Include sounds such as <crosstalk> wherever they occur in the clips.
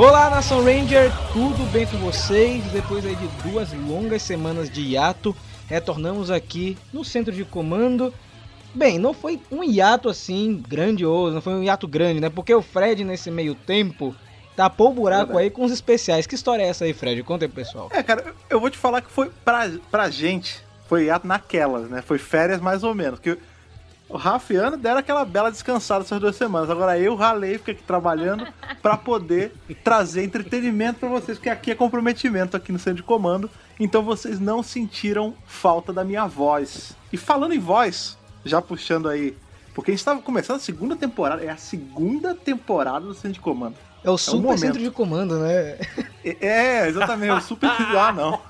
Olá, Nação Ranger, tudo bem com vocês? Depois aí de duas longas semanas de hiato, retornamos aqui no centro de comando. Bem, não foi um hiato assim grandioso, não foi um hiato grande, né? Porque o Fred nesse meio tempo tapou o buraco aí com os especiais. Que história é essa aí, Fred? Conta aí, pessoal. É, cara, eu vou te falar que foi pra, pra gente, foi hiato naquelas, né? Foi férias mais ou menos. Que o Rafa e Ana deram aquela bela descansada essas duas semanas. Agora eu ralei, fiquei aqui trabalhando <laughs> para poder trazer entretenimento para vocês, porque aqui é comprometimento aqui no centro de comando. Então vocês não sentiram falta da minha voz. E falando em voz, já puxando aí, porque a gente estava começando a segunda temporada, é a segunda temporada do centro de comando. É o super é centro de comando, né? É, é exatamente, o super. ah, não.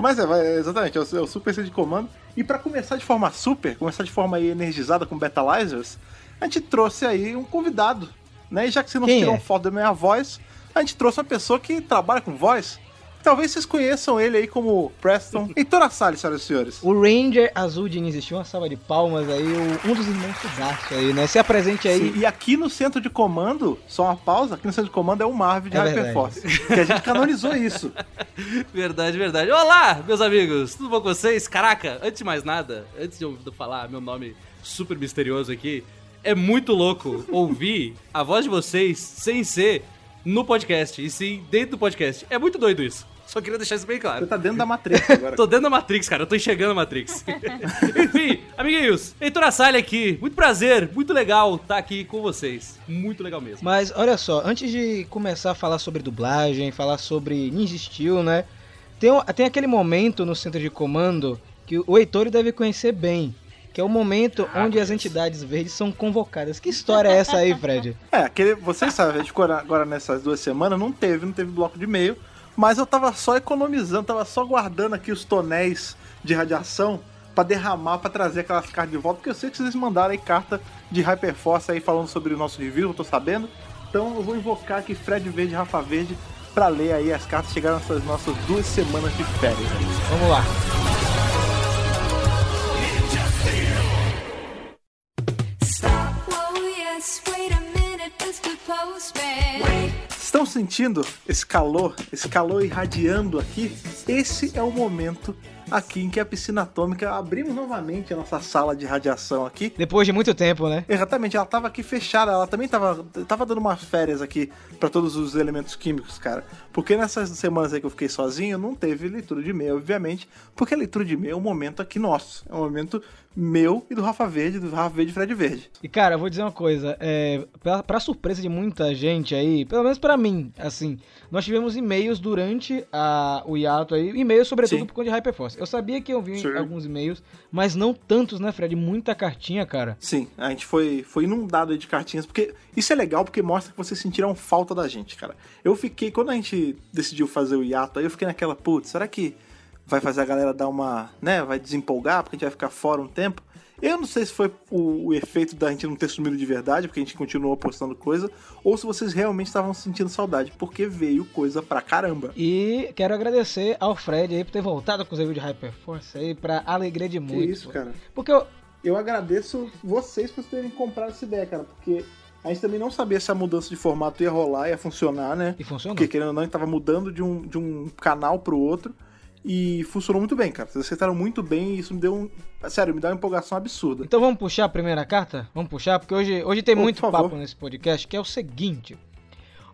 Mas é, exatamente, é o, é o super centro de comando. E para começar de forma super, começar de forma energizada com Betalizers, a gente trouxe aí um convidado. Né? E já que você não Quem tirou é? foto da minha voz, a gente trouxe uma pessoa que trabalha com voz. Talvez vocês conheçam ele aí como Preston <laughs> Heitor Salles, senhoras e senhores. O Ranger Azul de existiu uma salva de palmas aí, um dos irmãos Sudaço aí, né? Se apresente aí. Sim, e aqui no centro de comando, só uma pausa, aqui no centro de comando é o Marvel de é Hyperforce. Que a gente canonizou isso. <laughs> Verdade, verdade. Olá, meus amigos, tudo bom com vocês? Caraca, antes de mais nada, antes de eu falar meu nome super misterioso aqui, é muito louco ouvir a voz de vocês sem ser no podcast, e sim dentro do podcast. É muito doido isso. Só queria deixar isso bem claro. Você tá dentro da Matrix <laughs> agora. tô dentro da Matrix, cara. Eu tô enxergando a Matrix. <laughs> Enfim, amiguinhos, Heitor Assalha aqui. Muito prazer, muito legal estar tá aqui com vocês. Muito legal mesmo. Mas olha só, antes de começar a falar sobre dublagem, falar sobre Ninja Steel, né? Tem, tem aquele momento no centro de comando que o Heitor deve conhecer bem que é o momento ah, onde as entidades verdes são convocadas. Que história é essa aí, Fred? É, aquele, vocês sabem, a gente ficou agora nessas duas semanas, não teve, não teve bloco de e-mail, mas eu tava só economizando, tava só guardando aqui os tonéis de radiação para derramar, para trazer aquelas cartas de volta, porque eu sei que vocês mandaram aí carta de Hyperforce aí falando sobre o nosso review, eu tô sabendo. Então eu vou invocar aqui Fred Verde e Rafa Verde para ler aí as cartas chegaram nessas nossas duas semanas de férias. Vamos lá. Estão sentindo esse calor, esse calor irradiando aqui? Esse é o momento aqui em que a piscina atômica abrimos novamente a nossa sala de radiação aqui. Depois de muito tempo, né? Exatamente, ela tava aqui fechada, ela também tava, tava dando umas férias aqui para todos os elementos químicos, cara. Porque nessas semanas aí que eu fiquei sozinho, não teve leitura de e-mail, obviamente, porque a leitura de e-mail é um momento aqui nosso, é um momento meu e do Rafa Verde, do Rafa Verde e Fred Verde. E cara, eu vou dizer uma coisa, é, pra, pra surpresa de muita gente aí, pelo menos para mim, assim, nós tivemos e-mails durante a, o hiato aí, e-mails sobretudo Sim. por conta de Hyperforce. Eu sabia que eu vi Sim. alguns e-mails, mas não tantos, né, Fred? Muita cartinha, cara. Sim, a gente foi, foi inundado de cartinhas, porque isso é legal porque mostra que vocês sentiram falta da gente, cara. Eu fiquei, quando a gente decidiu fazer o hiato, aí eu fiquei naquela, putz, será que vai fazer a galera dar uma, né, vai desempolgar, porque a gente vai ficar fora um tempo. Eu não sei se foi o, o, efeito da gente não ter sumido de verdade, porque a gente continuou postando coisa, ou se vocês realmente estavam sentindo saudade, porque veio coisa pra caramba. E quero agradecer ao Fred aí por ter voltado com os reviews de Hyperforce aí, pra alegria de muito. Que isso, cara. Porque eu... Eu agradeço vocês por terem comprado essa ideia, cara, porque a gente também não sabia se a mudança de formato ia rolar, ia funcionar, né? E funcionou. Porque querendo ou não, a gente tava mudando de um, de um canal pro outro. E funcionou muito bem, cara. Vocês acertaram muito bem e isso me deu um. Sério, me dá uma empolgação absurda. Então vamos puxar a primeira carta? Vamos puxar, porque hoje, hoje tem muito papo nesse podcast, que é o seguinte.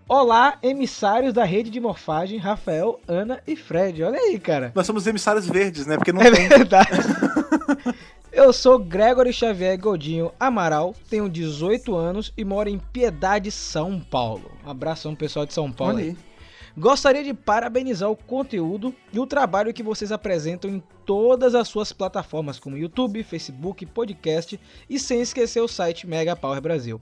Olá, emissários da rede de morfagem, Rafael, Ana e Fred. Olha aí, cara. Nós somos emissários verdes, né? Porque não é tem. verdade. <laughs> Eu sou Gregory Xavier Godinho Amaral, tenho 18 anos e moro em Piedade, São Paulo. Um abração pessoal de São Paulo. Olha aí. Gostaria de parabenizar o conteúdo e o trabalho que vocês apresentam em todas as suas plataformas, como YouTube, Facebook, podcast e sem esquecer o site Mega Power Brasil.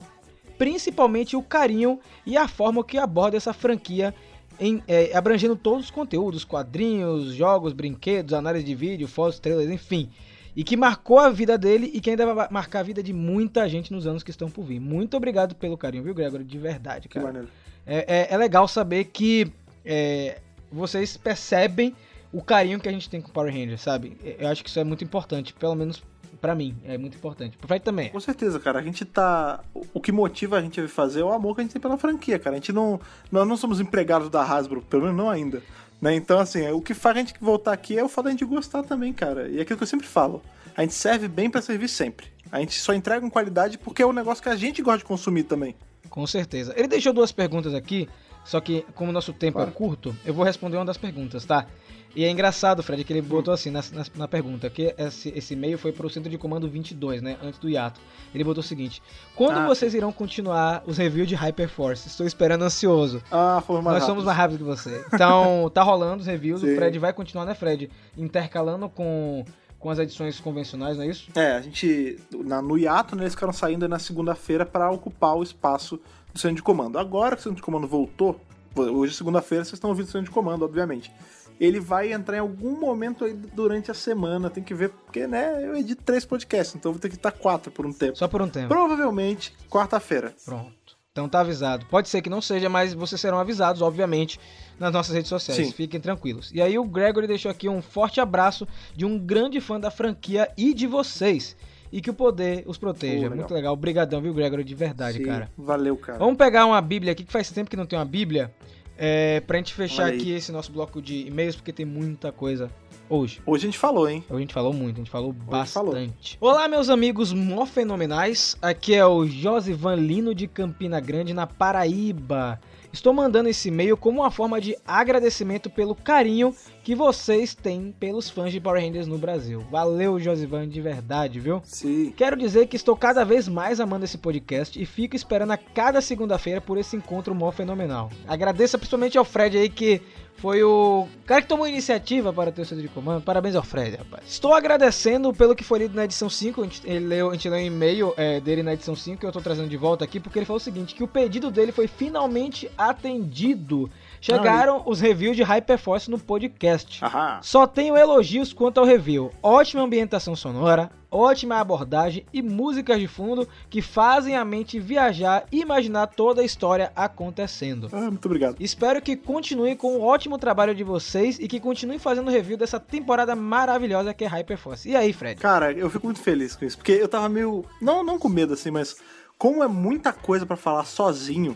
Principalmente o carinho e a forma que aborda essa franquia em, é, abrangendo todos os conteúdos, quadrinhos, jogos, brinquedos, análise de vídeo, fotos, trailers, enfim. E que marcou a vida dele e que ainda vai marcar a vida de muita gente nos anos que estão por vir. Muito obrigado pelo carinho, viu, Gregor? De verdade, cara. É, é, é legal saber que é, vocês percebem o carinho que a gente tem com Power Rangers, sabe? Eu acho que isso é muito importante, pelo menos para mim, é muito importante. Pro Fred também. É. Com certeza, cara. A gente tá. O que motiva a gente a fazer é o amor que a gente tem pela franquia, cara. A gente não. Nós não somos empregados da Hasbro, pelo menos não ainda. Né? Então, assim, o que faz a gente voltar aqui é o fato da gente gostar também, cara. E é aquilo que eu sempre falo. A gente serve bem para servir sempre. A gente só entrega com qualidade porque é um negócio que a gente gosta de consumir também. Com certeza. Ele deixou duas perguntas aqui, só que como o nosso tempo é claro. é curto, eu vou responder uma das perguntas, tá? E é engraçado, Fred, que ele botou assim na, na, na pergunta, que esse, esse e-mail foi pro centro de comando 22, né? Antes do hiato. Ele botou o seguinte: Quando ah, vocês irão continuar os reviews de Hyperforce? Estou esperando ansioso. Ah, foi mais Nós rápido. somos mais rápidos que você. Então, <laughs> tá rolando os reviews. Sim. O Fred vai continuar, né, Fred? Intercalando com com as edições convencionais, não é isso? É, a gente. Na, no hiato, né, eles ficaram saindo na segunda-feira para ocupar o espaço do centro de comando. Agora que o centro de comando voltou, hoje é segunda-feira, vocês estão ouvindo o centro de comando, obviamente. Ele vai entrar em algum momento aí durante a semana, tem que ver, porque, né, eu edito três podcasts, então vou ter que estar quatro por um tempo. Só por um tempo. Provavelmente quarta-feira. Pronto. Então tá avisado. Pode ser que não seja, mas vocês serão avisados, obviamente, nas nossas redes sociais. Sim. Fiquem tranquilos. E aí o Gregory deixou aqui um forte abraço de um grande fã da franquia e de vocês. E que o poder os proteja. Muito legal. Obrigadão, viu, Gregory? De verdade, Sim, cara. Valeu, cara. Vamos pegar uma Bíblia aqui, que faz tempo que não tem uma Bíblia. É, pra gente fechar aqui esse nosso bloco de e-mails, porque tem muita coisa Hoje. Hoje a gente falou, hein? Hoje a gente falou muito, a gente falou Hoje bastante. Falou. Olá, meus amigos mó fenomenais. Aqui é o Josivan Lino de Campina Grande, na Paraíba. Estou mandando esse e-mail como uma forma de agradecimento pelo carinho que vocês têm pelos fãs de Power Rangers no Brasil. Valeu, Josivan, de verdade, viu? Sim. Quero dizer que estou cada vez mais amando esse podcast e fico esperando a cada segunda-feira por esse encontro mó fenomenal. Agradeço principalmente ao Fred aí que foi o cara que tomou iniciativa para ter o centro de comando. Parabéns ao Fred, rapaz. Estou agradecendo pelo que foi lido na edição 5. A gente, ele leu, a gente leu um e-mail é, dele na edição 5 que eu estou trazendo de volta aqui, porque ele falou o seguinte: que o pedido dele foi finalmente atendido. Chegaram Ai. os reviews de Hyperforce no podcast. Aham. Só tenho elogios quanto ao review. Ótima ambientação sonora, ótima abordagem e músicas de fundo que fazem a mente viajar e imaginar toda a história acontecendo. Ah, muito obrigado. Espero que continuem com o ótimo trabalho de vocês e que continuem fazendo review dessa temporada maravilhosa que é Hyperforce. E aí, Fred? Cara, eu fico muito feliz com isso, porque eu tava meio. Não, não com medo assim, mas como é muita coisa para falar sozinho,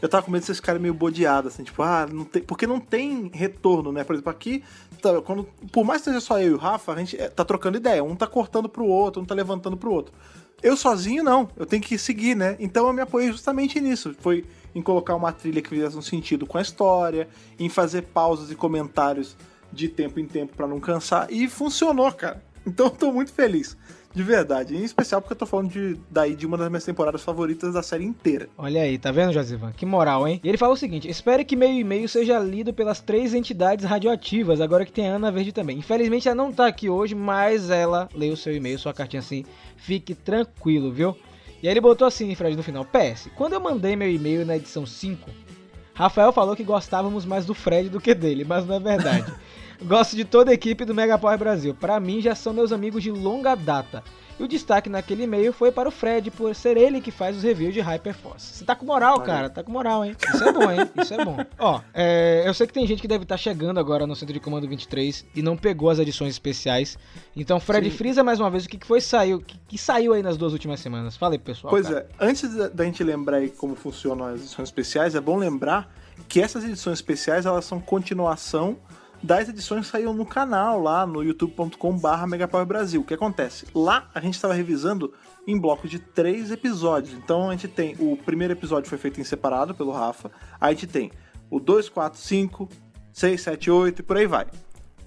eu tava com medo de vocês ficarem meio bodeados, assim, tipo, ah, não tem. Porque não tem retorno, né? Por exemplo, aqui, tá, quando, por mais que seja só eu e o Rafa, a gente é, tá trocando ideia. Um tá cortando pro outro, um tá levantando pro outro. Eu sozinho, não. Eu tenho que seguir, né? Então eu me apoiei justamente nisso. Foi em colocar uma trilha que fizesse um sentido com a história, em fazer pausas e comentários de tempo em tempo para não cansar. E funcionou, cara. Então eu tô muito feliz. De verdade. Em especial porque eu tô falando de, daí de uma das minhas temporadas favoritas da série inteira. Olha aí, tá vendo, Josivan? Que moral, hein? E ele fala o seguinte: espere que meio e meio seja lido pelas três entidades radioativas, agora que tem a Ana Verde também. Infelizmente ela não tá aqui hoje, mas ela leu seu e-mail, sua cartinha assim. Fique tranquilo, viu? E aí ele botou assim, Fred, no final: PS, quando eu mandei meu e-mail na edição 5, Rafael falou que gostávamos mais do Fred do que dele, mas não é verdade. Gosto de toda a equipe do Mega Power Brasil. Para mim já são meus amigos de longa data. E o destaque naquele e-mail foi para o Fred, por ser ele que faz os reviews de Hyperforce. Você tá com moral, cara, tá com moral, hein? Isso é bom, hein? Isso é bom. Ó, é, eu sei que tem gente que deve estar tá chegando agora no Centro de Comando 23 e não pegou as edições especiais. Então, Fred, Sim. frisa mais uma vez o que, foi saiu, que, que saiu aí nas duas últimas semanas. Fala aí, pessoal. Pois cara. é, antes da gente lembrar aí como funcionam as edições especiais, é bom lembrar que essas edições especiais, elas são continuação das edições saíam no canal lá no youtube.com/barra Megapower Brasil. O que acontece? Lá a gente estava revisando em bloco de três episódios. Então a gente tem o primeiro episódio foi feito em separado pelo Rafa. Aí a gente tem o 2, 4, 5, 6, 7, 8 e por aí vai.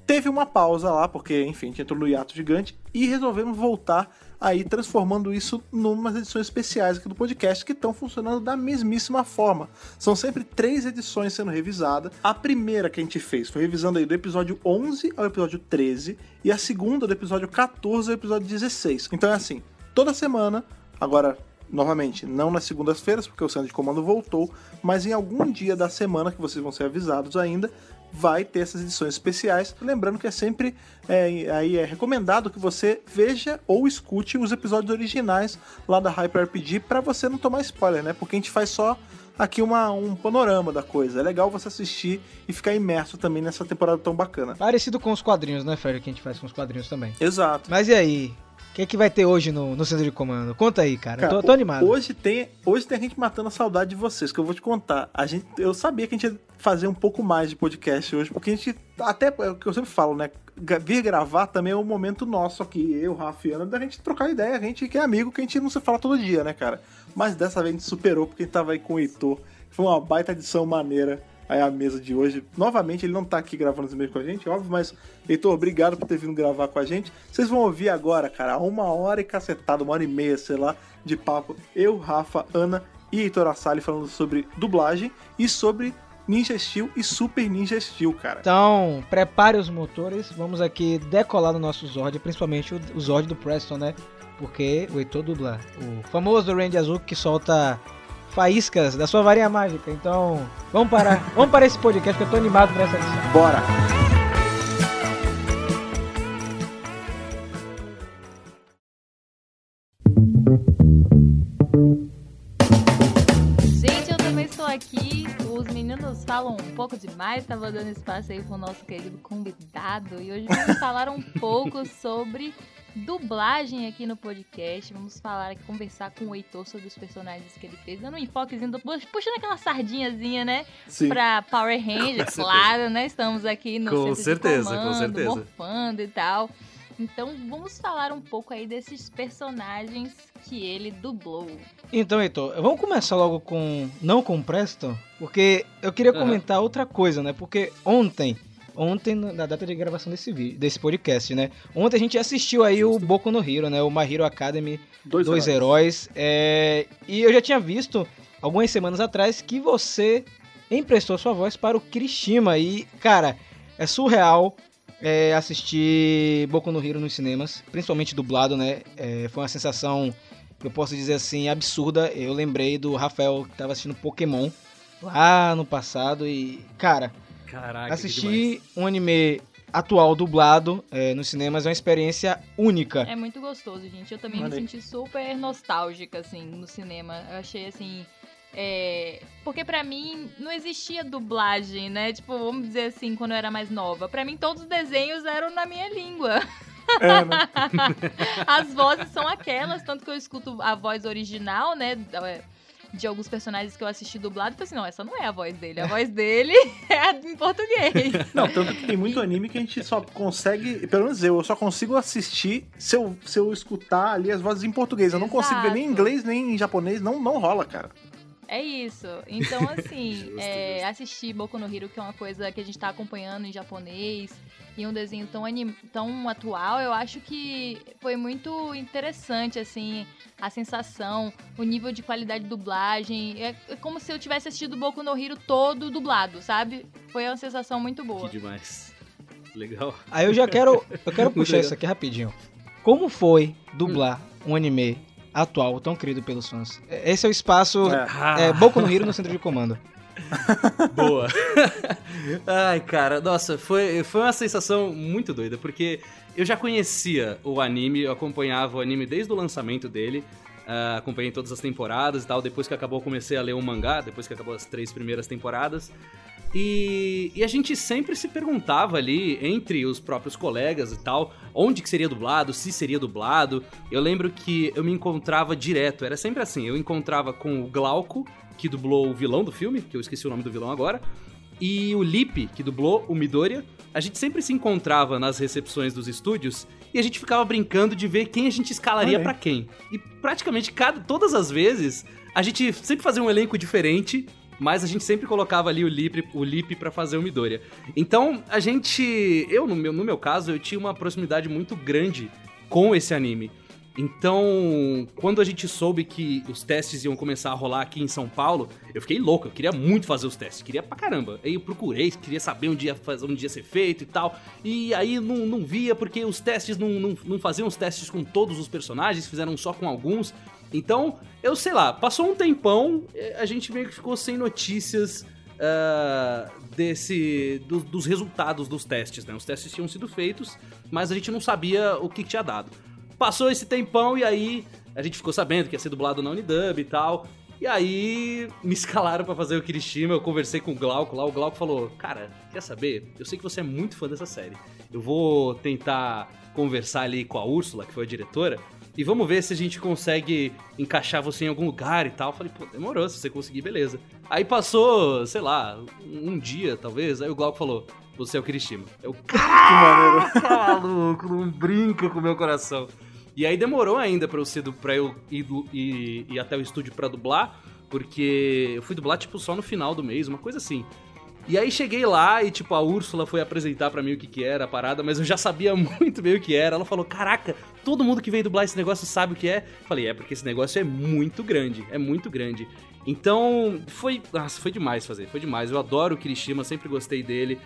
Teve uma pausa lá, porque, enfim, a gente entrou no hiato gigante e resolvemos voltar aí transformando isso numas edições especiais aqui do podcast que estão funcionando da mesmíssima forma. São sempre três edições sendo revisadas. A primeira que a gente fez foi revisando aí do episódio 11 ao episódio 13 e a segunda do episódio 14 ao episódio 16. Então é assim, toda semana, agora novamente, não nas segundas-feiras, porque o centro de comando voltou, mas em algum dia da semana que vocês vão ser avisados ainda, vai ter essas edições especiais. Lembrando que é sempre é, aí é recomendado que você veja ou escute os episódios originais lá da Hyper RPG para você não tomar spoiler, né? Porque a gente faz só aqui uma, um panorama da coisa. É legal você assistir e ficar imerso também nessa temporada tão bacana. Parecido com os quadrinhos, né, Fred? Que a gente faz com os quadrinhos também. Exato. Mas e aí? O que é que vai ter hoje no, no centro de comando? Conta aí, cara. cara tô, tô, animado. Hoje tem, hoje tem a gente matando a saudade de vocês, que eu vou te contar. A gente, eu sabia que a gente ia fazer um pouco mais de podcast hoje, porque a gente, até é o que eu sempre falo, né? Vir gravar também é um momento nosso aqui, eu, Rafa e Ana, da gente trocar ideia, a gente que é amigo, que a gente não se fala todo dia, né, cara? Mas dessa vez a gente superou, porque a gente tava aí com o Heitor. Foi uma baita edição maneira aí a mesa de hoje. Novamente, ele não tá aqui gravando os e-mails com a gente, óbvio, mas, Heitor, obrigado por ter vindo gravar com a gente. Vocês vão ouvir agora, cara, uma hora e cacetada, uma hora e meia, sei lá, de papo. Eu, Rafa, Ana e Heitor Assali falando sobre dublagem e sobre Ninja Steel e Super Ninja Steel, cara. Então, prepare os motores, vamos aqui decolar no nosso Zord, principalmente o Zord do Preston, né? Porque o Heitor dubla o famoso Range Azul que solta faíscas da sua varinha mágica. Então, vamos parar. <laughs> vamos parar esse podcast que eu tô animado pra essa edição. Bora! Gente, eu também estou aqui. Os meninos falam um pouco demais, tava dando espaço aí pro nosso querido convidado. E hoje vamos falar um pouco <laughs> sobre dublagem aqui no podcast. Vamos falar aqui, conversar com o Heitor sobre os personagens que ele fez, dando um enfoquezinho, do, puxando aquela sardinhazinha, né? Sim. Pra Power Rangers, <laughs> claro, né? Estamos aqui no com certeza, comando, com certeza. morfando e tal. Então vamos falar um pouco aí desses personagens que ele dublou. Então, Heitor, vamos começar logo com. Não com Preston, porque eu queria comentar uhum. outra coisa, né? Porque ontem ontem, na data de gravação desse vídeo, desse podcast, né? Ontem a gente assistiu aí Justo. o Boku no Hero, né? O My Hero Academy Dois, Dois Heróis. heróis é... E eu já tinha visto algumas semanas atrás que você emprestou sua voz para o Kirishima. E, cara, é surreal é, assistir Boku no Hero nos cinemas, principalmente dublado, né? É, foi uma sensação, eu posso dizer assim, absurda. Eu lembrei do Rafael que estava assistindo Pokémon lá no passado e, cara, Caraca, Assistir um anime atual dublado é, nos cinemas é uma experiência única. É muito gostoso, gente. Eu também me senti super nostálgica, assim, no cinema. Eu achei, assim... É... Porque para mim não existia dublagem, né? Tipo, vamos dizer assim, quando eu era mais nova. para mim todos os desenhos eram na minha língua. É, né? <laughs> As vozes são aquelas, tanto que eu escuto a voz original, né? De alguns personagens que eu assisti dublado e falei assim, não, essa não é a voz dele. A voz dele <laughs> é em português. <laughs> Não, tanto que tem muito anime que a gente só consegue, pelo menos eu, eu só consigo assistir se eu, se eu escutar ali as vozes em português. Eu não consigo ver nem em inglês, nem em japonês, não, não rola, cara. É isso. Então, <laughs> assim, justo, é, justo. assistir Boku no Hero, que é uma coisa que a gente tá acompanhando em japonês, e um desenho tão, anim... tão atual, eu acho que foi muito interessante, assim, a sensação, o nível de qualidade de dublagem. É, é como se eu tivesse assistido Boku no Hero todo dublado, sabe? Foi uma sensação muito boa. Que demais. Legal. Aí eu já quero, eu quero <laughs> puxar isso aqui rapidinho. Como foi dublar hum. um anime atual, tão querido pelos fãs? Esse é o espaço é. É, Boku no Hero no centro de comando. <laughs> Boa. <laughs> Ai, cara, nossa, foi, foi uma sensação muito doida, porque eu já conhecia o anime, eu acompanhava o anime desde o lançamento dele, uh, acompanhei todas as temporadas e tal. Depois que acabou, comecei a ler o mangá, depois que acabou as três primeiras temporadas. E, e, a gente sempre se perguntava ali, entre os próprios colegas e tal, onde que seria dublado, se seria dublado. Eu lembro que eu me encontrava direto, era sempre assim, eu encontrava com o Glauco, que dublou o vilão do filme, que eu esqueci o nome do vilão agora, e o Lip, que dublou o Midoriya. A gente sempre se encontrava nas recepções dos estúdios e a gente ficava brincando de ver quem a gente escalaria para quem. E praticamente cada, todas as vezes a gente sempre fazia um elenco diferente, mas a gente sempre colocava ali o Lip, o Lip para fazer o Midoriya. Então, a gente, eu no meu, no meu caso, eu tinha uma proximidade muito grande com esse anime. Então, quando a gente soube que os testes iam começar a rolar aqui em São Paulo, eu fiquei louco, eu queria muito fazer os testes, queria pra caramba. Aí eu procurei, queria saber onde ia, fazer, onde ia ser feito e tal. E aí não, não via, porque os testes não, não, não faziam os testes com todos os personagens, fizeram só com alguns. Então, eu sei lá, passou um tempão, a gente meio que ficou sem notícias uh, desse do, dos resultados dos testes, né? Os testes tinham sido feitos, mas a gente não sabia o que tinha dado. Passou esse tempão e aí a gente ficou sabendo que ia ser dublado na Unidub e tal. E aí me escalaram para fazer o Kirishima, eu conversei com o Glauco lá, o Glauco falou: "Cara, quer saber? Eu sei que você é muito fã dessa série. Eu vou tentar conversar ali com a Úrsula, que foi a diretora, e vamos ver se a gente consegue encaixar você em algum lugar e tal. Eu falei, pô, demorou, se você conseguir, beleza. Aí passou, sei lá, um dia, talvez, aí o Glauco falou, você é o Kirishima. Eu, caraca, maluco, <laughs> não brinca com o meu coração. E aí demorou ainda pra eu, ser do, pra eu ir, ir, ir até o estúdio pra dublar, porque eu fui dublar, tipo, só no final do mês, uma coisa assim. E aí cheguei lá e, tipo, a Úrsula foi apresentar para mim o que que era a parada, mas eu já sabia <laughs> muito bem o que era. Ela falou, caraca, todo mundo que veio dublar esse negócio sabe o que é. Falei, é porque esse negócio é muito grande, é muito grande. Então, foi, nossa, foi demais fazer, foi demais. Eu adoro o Kirishima, sempre gostei dele.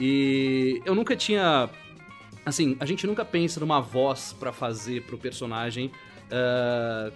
E eu nunca tinha assim, a gente nunca pensa numa voz para fazer pro personagem uh,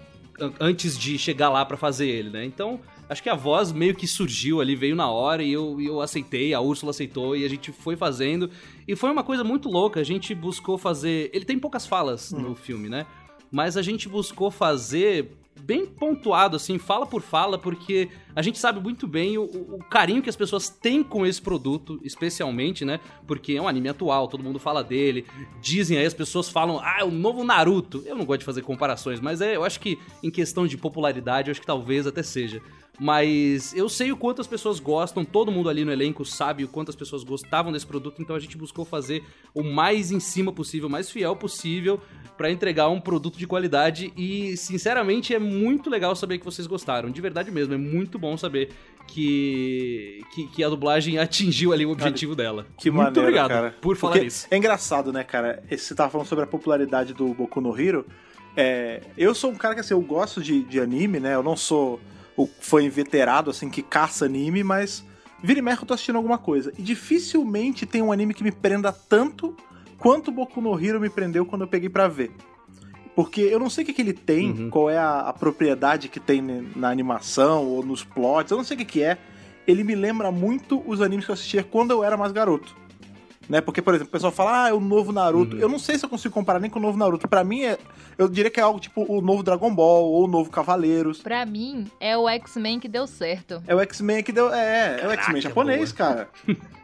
antes de chegar lá para fazer ele, né? Então, acho que a voz meio que surgiu ali, veio na hora e eu, eu aceitei, a Úrsula aceitou e a gente foi fazendo. E foi uma coisa muito louca, a gente buscou fazer. Ele tem poucas falas uhum. no filme, né? Mas a gente buscou fazer bem pontuado, assim, fala por fala, porque a gente sabe muito bem o, o, carinho que as pessoas têm com esse produto, especialmente, né? Porque é um anime atual, todo mundo fala dele. Dizem aí, as pessoas falam, ah, é o novo Naruto. Eu não gosto de fazer comparações, mas é, eu acho que em questão de popularidade, eu acho que talvez até seja. Mas eu sei o quanto as pessoas gostam, todo mundo ali no elenco sabe o quanto as pessoas gostavam desse produto, então a gente buscou fazer o mais em cima possível, o mais fiel possível para entregar um produto de qualidade e, sinceramente, é muito legal saber que vocês gostaram. De verdade mesmo, é muito bom saber que, que, que a dublagem atingiu ali o objetivo cara, dela. Que muito maneiro, obrigado cara. por falar Porque isso. É engraçado, né, cara? Você tava falando sobre a popularidade do Boku no Hero. É, eu sou um cara que assim, eu gosto de, de anime, né? Eu não sou o fã inveterado, assim, que caça anime, mas vira e mexe eu tô assistindo alguma coisa. E dificilmente tem um anime que me prenda tanto quanto Boku no Hero me prendeu quando eu peguei para ver. Porque eu não sei o que, que ele tem, uhum. qual é a, a, propriedade que tem na animação ou nos plots, eu não sei o que, que é. Ele me lembra muito os animes que eu assistia quando eu era mais garoto. Né? Porque, por exemplo, o pessoal fala, ah, é o novo Naruto. Uhum. Eu não sei se eu consigo comparar nem com o novo Naruto. Para mim, é, eu diria que é algo tipo o novo Dragon Ball ou o novo Cavaleiros. Para mim, é o X-Men que deu certo. É o X-Men que deu. É, Caraca, é o X-Men japonês, boa. cara. <laughs>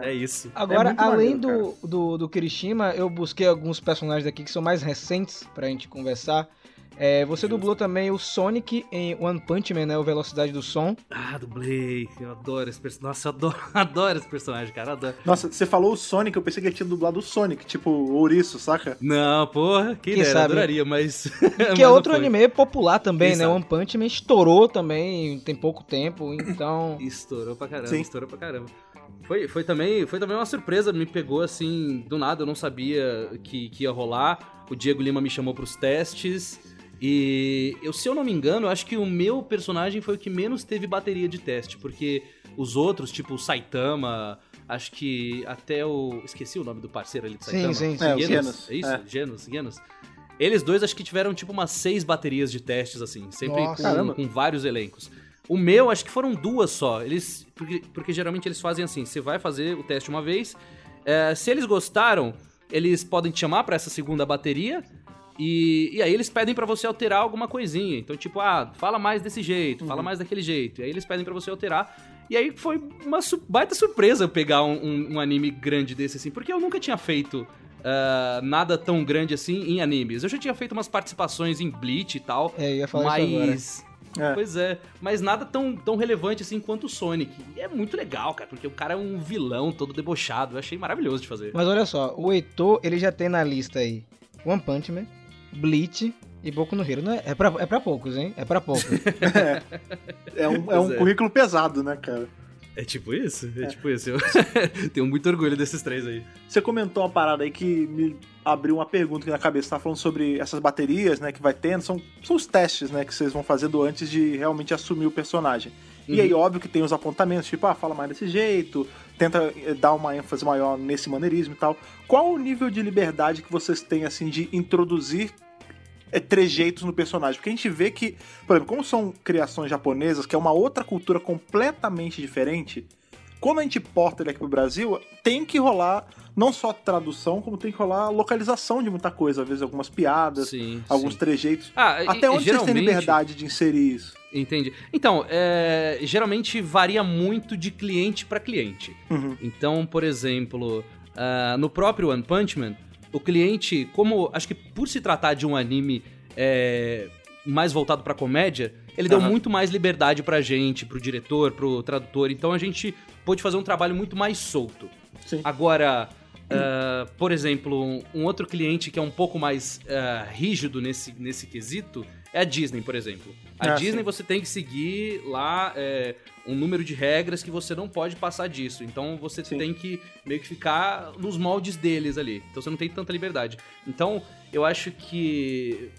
É isso. Agora, é além maneiro, do, do, do Kirishima, eu busquei alguns personagens aqui que são mais recentes pra gente conversar. É, você dublou também o Sonic em One Punch Man, né? O Velocidade do Som. Ah, dublei. Eu adoro esse personagem. Nossa, eu adoro, <laughs> adoro esse personagem, cara. Adoro. Nossa, você falou o Sonic, eu pensei que ele tinha dublado o Sonic, tipo o Ouriço, saca? Não, porra, quem, quem dera, sabe? adoraria, mas. <laughs> Que é outro anime popular também, quem né? Sabe? One Punch Man estourou também, tem pouco tempo, então. estourou pra caramba, Sim. estourou pra caramba. Foi, foi, também, foi também uma surpresa, me pegou assim, do nada, eu não sabia que, que ia rolar. O Diego Lima me chamou pros testes. E eu, se eu não me engano, acho que o meu personagem foi o que menos teve bateria de teste, porque os outros, tipo o Saitama, acho que até o. Esqueci o nome do parceiro ali do Saitama. Sim, sim, sim. É, Genos, Genos. É isso? É. Genos, Genos. Eles dois acho que tiveram tipo umas seis baterias de testes, assim, sempre com, com, vários elencos. O meu, acho que foram duas só. Eles. Porque, porque geralmente eles fazem assim: você vai fazer o teste uma vez. É, se eles gostaram, eles podem te chamar para essa segunda bateria. E, e aí eles pedem para você alterar alguma coisinha. Então, tipo, ah, fala mais desse jeito, uhum. fala mais daquele jeito. E aí eles pedem para você alterar. E aí foi uma baita surpresa eu pegar um, um, um, anime grande desse, assim, porque eu nunca tinha feito uh, nada tão grande assim em animes. Eu já tinha feito umas participações em Bleach e tal. É, ia falar mas... isso agora. É. Pois é, mas nada tão, tão relevante assim quanto o Sonic. E é muito legal, cara, porque o cara é um vilão todo debochado. Eu achei maravilhoso de fazer. Mas olha só, o Heitor, ele já tem na lista aí One Punch Man, Bleach e Boku no Hero. Não é, é, pra, é pra poucos, hein? É pra poucos. é, <laughs> é um, é um é. currículo pesado, né, cara? É tipo isso? É, é. tipo isso. Eu <laughs> tenho muito orgulho desses três aí. Você comentou uma parada aí que me abriu uma pergunta aqui na cabeça. Você tá falando sobre essas baterias, né, que vai tendo. São, são os testes, né, que vocês vão fazendo antes de realmente assumir o personagem. Uhum. E aí, óbvio que tem os apontamentos, tipo, ah, fala mais desse jeito, tenta eh, dar uma ênfase maior nesse maneirismo e tal. Qual o nível de liberdade que vocês têm, assim, de introduzir é, trejeitos no personagem. Porque a gente vê que, por exemplo, como são criações japonesas, que é uma outra cultura completamente diferente, quando a gente porta ele aqui pro Brasil, tem que rolar não só tradução, como tem que rolar localização de muita coisa. Às vezes algumas piadas, sim, alguns sim. trejeitos. Ah, Até onde geralmente... vocês têm liberdade de inserir isso? Entende? Então, é, geralmente varia muito de cliente para cliente. Uhum. Então, por exemplo, uh, no próprio One Punch Man, o cliente, como acho que por se tratar de um anime é, mais voltado para comédia, ele deu muito mais liberdade pra gente, pro diretor, pro tradutor. Então a gente pôde fazer um trabalho muito mais solto. Sim. Agora, uh, por exemplo, um, um, outro cliente que é um pouco mais uh, rígido nesse, nesse quesito é a Disney, por exemplo. A ah, Disney sim. você tem que seguir lá é, um número de regras que você não pode passar disso. Então você sim. tem que meio que ficar nos moldes deles ali. Então você não tem tanta liberdade. Então eu acho que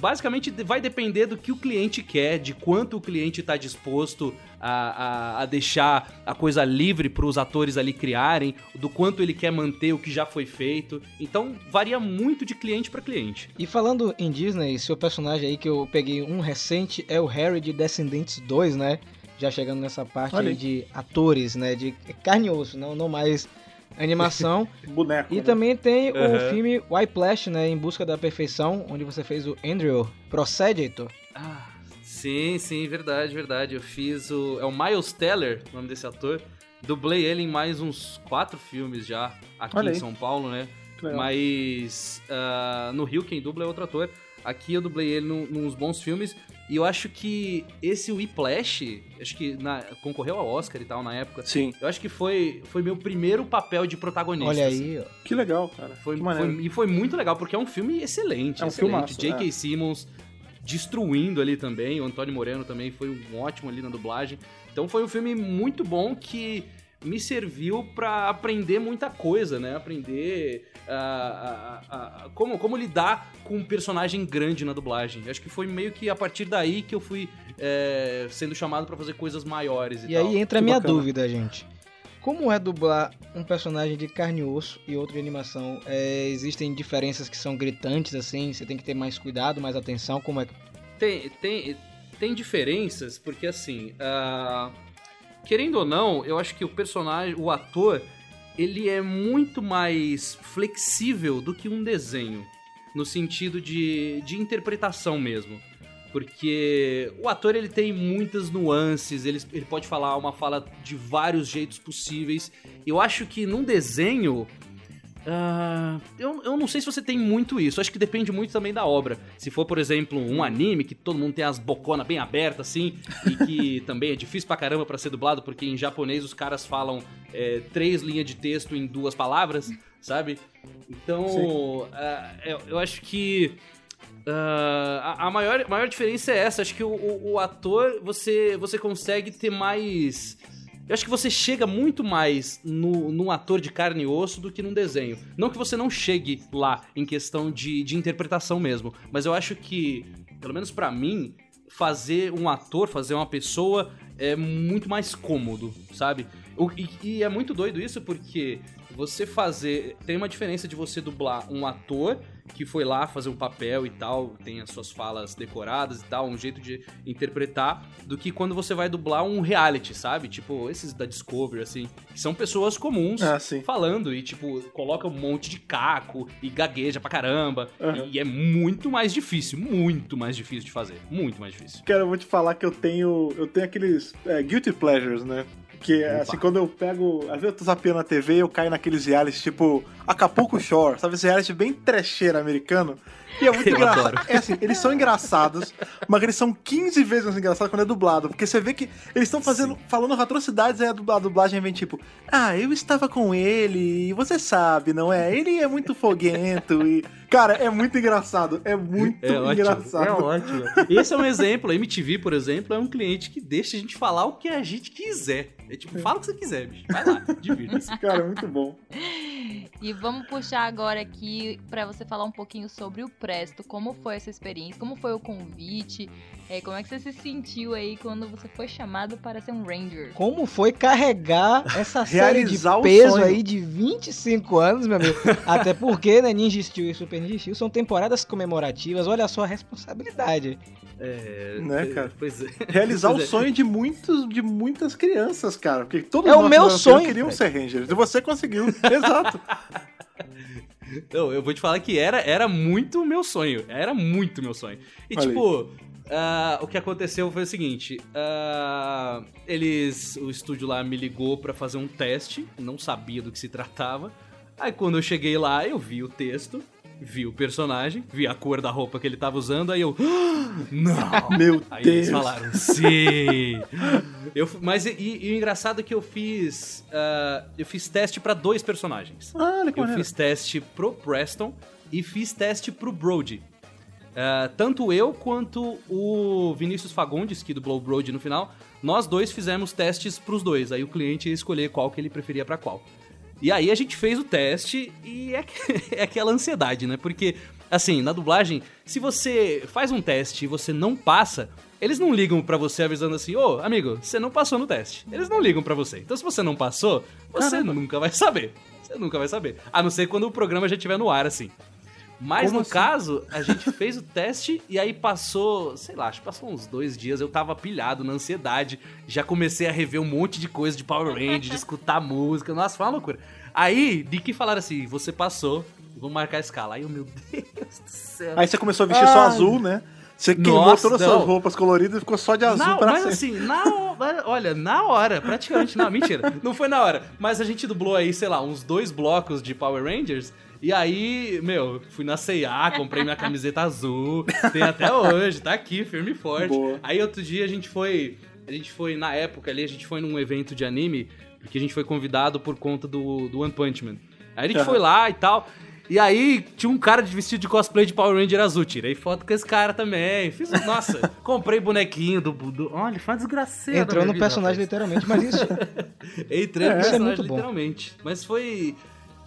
basicamente vai depender do que o cliente quer, de quanto o cliente está disposto a, a, a, deixar a coisa livre para os atores ali criarem, do quanto ele quer manter o que já foi feito. Então varia muito de cliente para cliente. E falando em Disney, seu personagem aí que eu peguei um recente é o Harry de Descendentes 2, né? Já chegando nessa parte aí de atores, né? De carne e osso, não, não mais animação. <laughs> Boneco. E né? também tem uhum. o filme Whiplash, né? Em Busca da Perfeição, onde você fez o Andrew. Procede, Heitor? Ah, sim, sim, verdade, verdade. Eu fiz o... É o Miles Teller, o nome desse ator. Dublei ele em mais uns quatro filmes já, aqui Olha em aí. São Paulo, né? Mas uh, no Rio quem dubla é outro ator. Aqui eu dublei ele num, nos bons filmes. E eu acho que esse Whiplash, acho que na, concorreu ao Oscar e tal na época. Sim. Eu acho que foi, foi meu primeiro papel de protagonista. Olha aí, assim. Que legal, cara. Foi, foi, e foi muito legal, porque é um filme excelente. É um excelente. J.K. É. Simmons destruindo ali também. O Antônio Moreno também foi um ótimo ali na dublagem. Então foi um filme muito bom que me serviu para aprender muita coisa, né? Aprender uh, uh, uh, como, como lidar com um personagem grande na dublagem. Acho que foi meio que a partir daí que eu fui é, sendo chamado para fazer coisas maiores e, e aí entra a minha bacana. dúvida, gente. Como é dublar um personagem de carne e osso e outro de animação? É, existem diferenças que são gritantes, assim? Você tem que ter mais cuidado, mais atenção? Como é que... Tem, tem, tem diferenças, porque assim... Uh querendo ou não, eu acho que o personagem, o ator, ele é muito mais flexível do que um desenho, no sentido de, de interpretação mesmo. Porque o ator ele tem muitas nuances, ele, ele pode falar uma fala de vários jeitos possíveis. Eu acho que num desenho Uh, eu, eu não sei se você tem muito isso. Acho que depende muito também da obra. Se for, por exemplo, um anime que todo mundo tem as boconas bem abertas, assim, e que <laughs> também é difícil pra caramba pra ser dublado, porque em japonês os caras falam é, três linhas de texto em duas palavras, sabe? Então, uh, eu, eu, acho que. Uh, a, a maior, maior diferença é essa. Acho que o, o, o ator você, você consegue ter mais eu acho que você chega muito mais no, num ator de carne e osso do que num desenho. Não que você não chegue lá em questão de, de interpretação mesmo, mas eu acho que, pelo menos para mim, fazer um ator, fazer uma pessoa é muito mais cômodo, sabe? E, e é muito doido isso porque você fazer. Tem uma diferença de você dublar um ator que foi lá fazer um papel e tal, tem as suas falas decoradas e tal, um jeito de interpretar, do que quando você vai dublar um reality, sabe? Tipo, esses da Discovery, assim, que são pessoas comuns ah, falando e, tipo, coloca um monte de caco e gagueja pra caramba. Uhum. E é muito mais difícil, muito mais difícil de fazer. Muito mais difícil. Cara, eu vou te falar que eu tenho. Eu tenho aqueles é, guilty pleasures, né? Que, Opa. assim, quando eu pego. Às vezes eu tô zapeando na TV e eu caio naqueles realities tipo Acapulco Shore, sabe? Esse reality bem trecheiro americano. E é muito engraçado. É assim, eles são engraçados, mas eles são 15 vezes mais engraçados quando é dublado. Porque você vê que eles estão fazendo, Sim. falando atrocidades, aí a dublagem vem tipo, ah, eu estava com ele, e você sabe, não é? Ele é muito foguento e. Cara, é muito engraçado. É muito é engraçado. É ótimo. Esse é um exemplo. A MTV, por exemplo, é um cliente que deixa a gente falar o que a gente quiser. É tipo, fala o que você quiser, bicho. Vai lá, divirta-se. <laughs> Cara, é muito bom. E vamos puxar agora aqui para você falar um pouquinho sobre o Presto. Como foi essa experiência? Como foi o convite? É, como é que você se sentiu aí quando você foi chamado para ser um Ranger? Como foi carregar essa <laughs> série de peso aí de 25 anos, meu amigo? <laughs> Até porque, né, Ninja Steel e Super Ninja Steel são temporadas comemorativas. Olha só a responsabilidade. É, né, cara? Pois é. Realizar pois o é. sonho de, muitos, de muitas crianças, cara. Porque todo é o meu sonho queriam ser Rangers. E você conseguiu. <laughs> Exato. Não, eu vou te falar que era, era muito meu sonho. Era muito meu sonho. E, Olha tipo, Uh, o que aconteceu foi o seguinte: uh, eles. O estúdio lá me ligou para fazer um teste, não sabia do que se tratava. Aí quando eu cheguei lá, eu vi o texto, vi o personagem, vi a cor da roupa que ele tava usando, aí eu. Ah, não! Meu aí Deus! eles falaram, sim! eu, mas e, e, o engraçado é que eu fiz. Uh, eu fiz teste para dois personagens. Ah, que eu maneiro. fiz teste pro Preston e fiz teste pro Brody. Uh, tanto eu quanto o Vinícius Fagundes, que dublou o Brody no final, nós dois fizemos testes pros dois. Aí o cliente ia escolher qual que ele preferia para qual. E aí a gente fez o teste e é, <laughs> é aquela ansiedade, né? Porque, assim, na dublagem, se você faz um teste e você não passa, eles não ligam para você avisando assim, ô, oh, amigo, você não passou no teste. Eles não ligam para você. Então se você não passou, você Caramba. nunca vai saber. Você nunca vai saber. A não ser quando o programa já estiver no ar, assim. Mas Como no assim? caso, a gente fez o teste e aí passou, sei lá, acho que passou uns dois dias, eu tava pilhado na ansiedade, já comecei a rever um monte de coisa de Power Rangers, de escutar música, nossa, foi uma loucura. Aí, de que falaram assim, você passou, vamos marcar a escala. Aí eu, meu Deus do céu. Aí você começou a vestir Ai. só azul, né? Você queimou Nossa, todas as suas roupas coloridas e ficou só de azul na, pra Mas sempre. assim, na olha, na hora, praticamente, não, mentira, não foi na hora. Mas a gente dublou aí, sei lá, uns dois blocos de Power Rangers e aí, meu, fui na C&A, comprei minha camiseta azul, tem até hoje, tá aqui, firme e forte. Boa. Aí outro dia a gente foi, a gente foi, na época ali, a gente foi num evento de anime, porque a gente foi convidado por conta do, do One Punch Man. Aí a gente uhum. foi lá e tal, e aí tinha um cara de vestido de cosplay de Power Ranger azul. Tirei foto com esse cara também. Fiz, nossa, <laughs> comprei bonequinho do, do. Olha, faz desgraceiro. Entrou no vida, personagem rapaz. literalmente, mas isso. <laughs> Entrei no é, personagem é literalmente. Mas foi.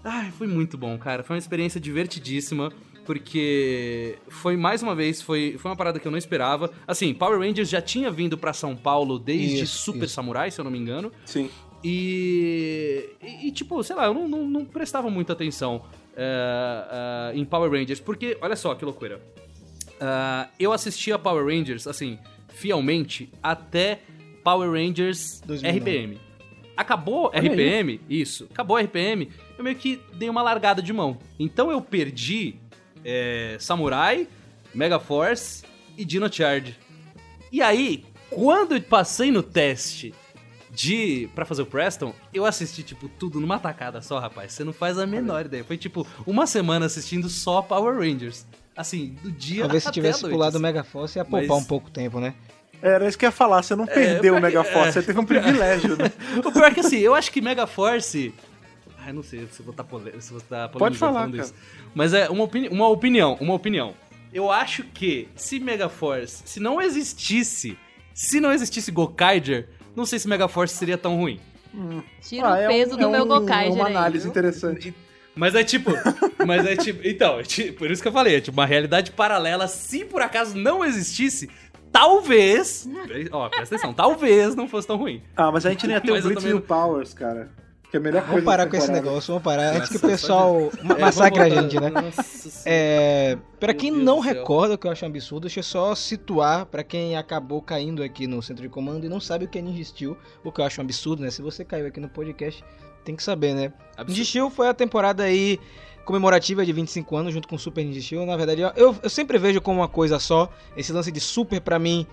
Ai, foi muito bom, cara. Foi uma experiência divertidíssima, porque foi, mais uma vez, foi, foi uma parada que eu não esperava. Assim, Power Rangers já tinha vindo para São Paulo desde isso, Super isso. Samurai, se eu não me engano. Sim. E, e, tipo, sei lá, eu não, não, não prestava muita atenção uh, uh, em Power Rangers, porque, olha só que loucura. Uh, eu assistia Power Rangers, assim, fielmente, até Power Rangers 2009. RPM. Acabou Olha RPM, aí. isso, acabou RPM, eu meio que dei uma largada de mão. Então eu perdi é, Samurai, Mega Force e Dino Charge. E aí, quando eu passei no teste de para fazer o Preston, eu assisti tipo tudo numa tacada só, rapaz. Você não faz a menor ideia. Foi tipo uma semana assistindo só Power Rangers. Assim, do dia Talvez se tivesse pulado o Mega Force ia poupar Mas... um pouco tempo, né? Era isso que eu ia falar, você não é, perdeu o Mega Force, é, você teve um privilégio, né? <laughs> o pior é que assim, eu acho que Mega Force. Não sei se vou estar pole... se vou estar Pode falar, cara. Isso. Mas é uma, opini... uma opinião, uma opinião. Eu acho que se Mega Force, se não existisse, se não existisse Gokaiger, não sei se Mega Force seria tão ruim. Hum. Tira ah, o peso é um, do é meu um, Gokaiger. É uma análise aí, interessante. Mas é tipo. mas é tipo. Então, é tipo, por isso que eu falei, é tipo uma realidade paralela. Se por acaso não existisse, talvez. Ó, presta atenção, talvez não fosse tão ruim. Ah, mas a gente nem ia ter mas o Blitz também... Powers, cara. Que é a melhor vamos parar com esse negócio, vamos parar. Antes que o pessoal é, massacre a gente, né? É, para quem Deus não recorda, o que eu acho um absurdo, deixa eu só situar para quem acabou caindo aqui no centro de comando e não sabe o que é Ninja Steel, o que eu acho um absurdo, né? Se você caiu aqui no podcast, tem que saber, né? Absurdo. Ninja Steel foi a temporada aí comemorativa de 25 anos junto com Super Ninja Steel. Na verdade, eu, eu sempre vejo como uma coisa só. Esse lance de Super para mim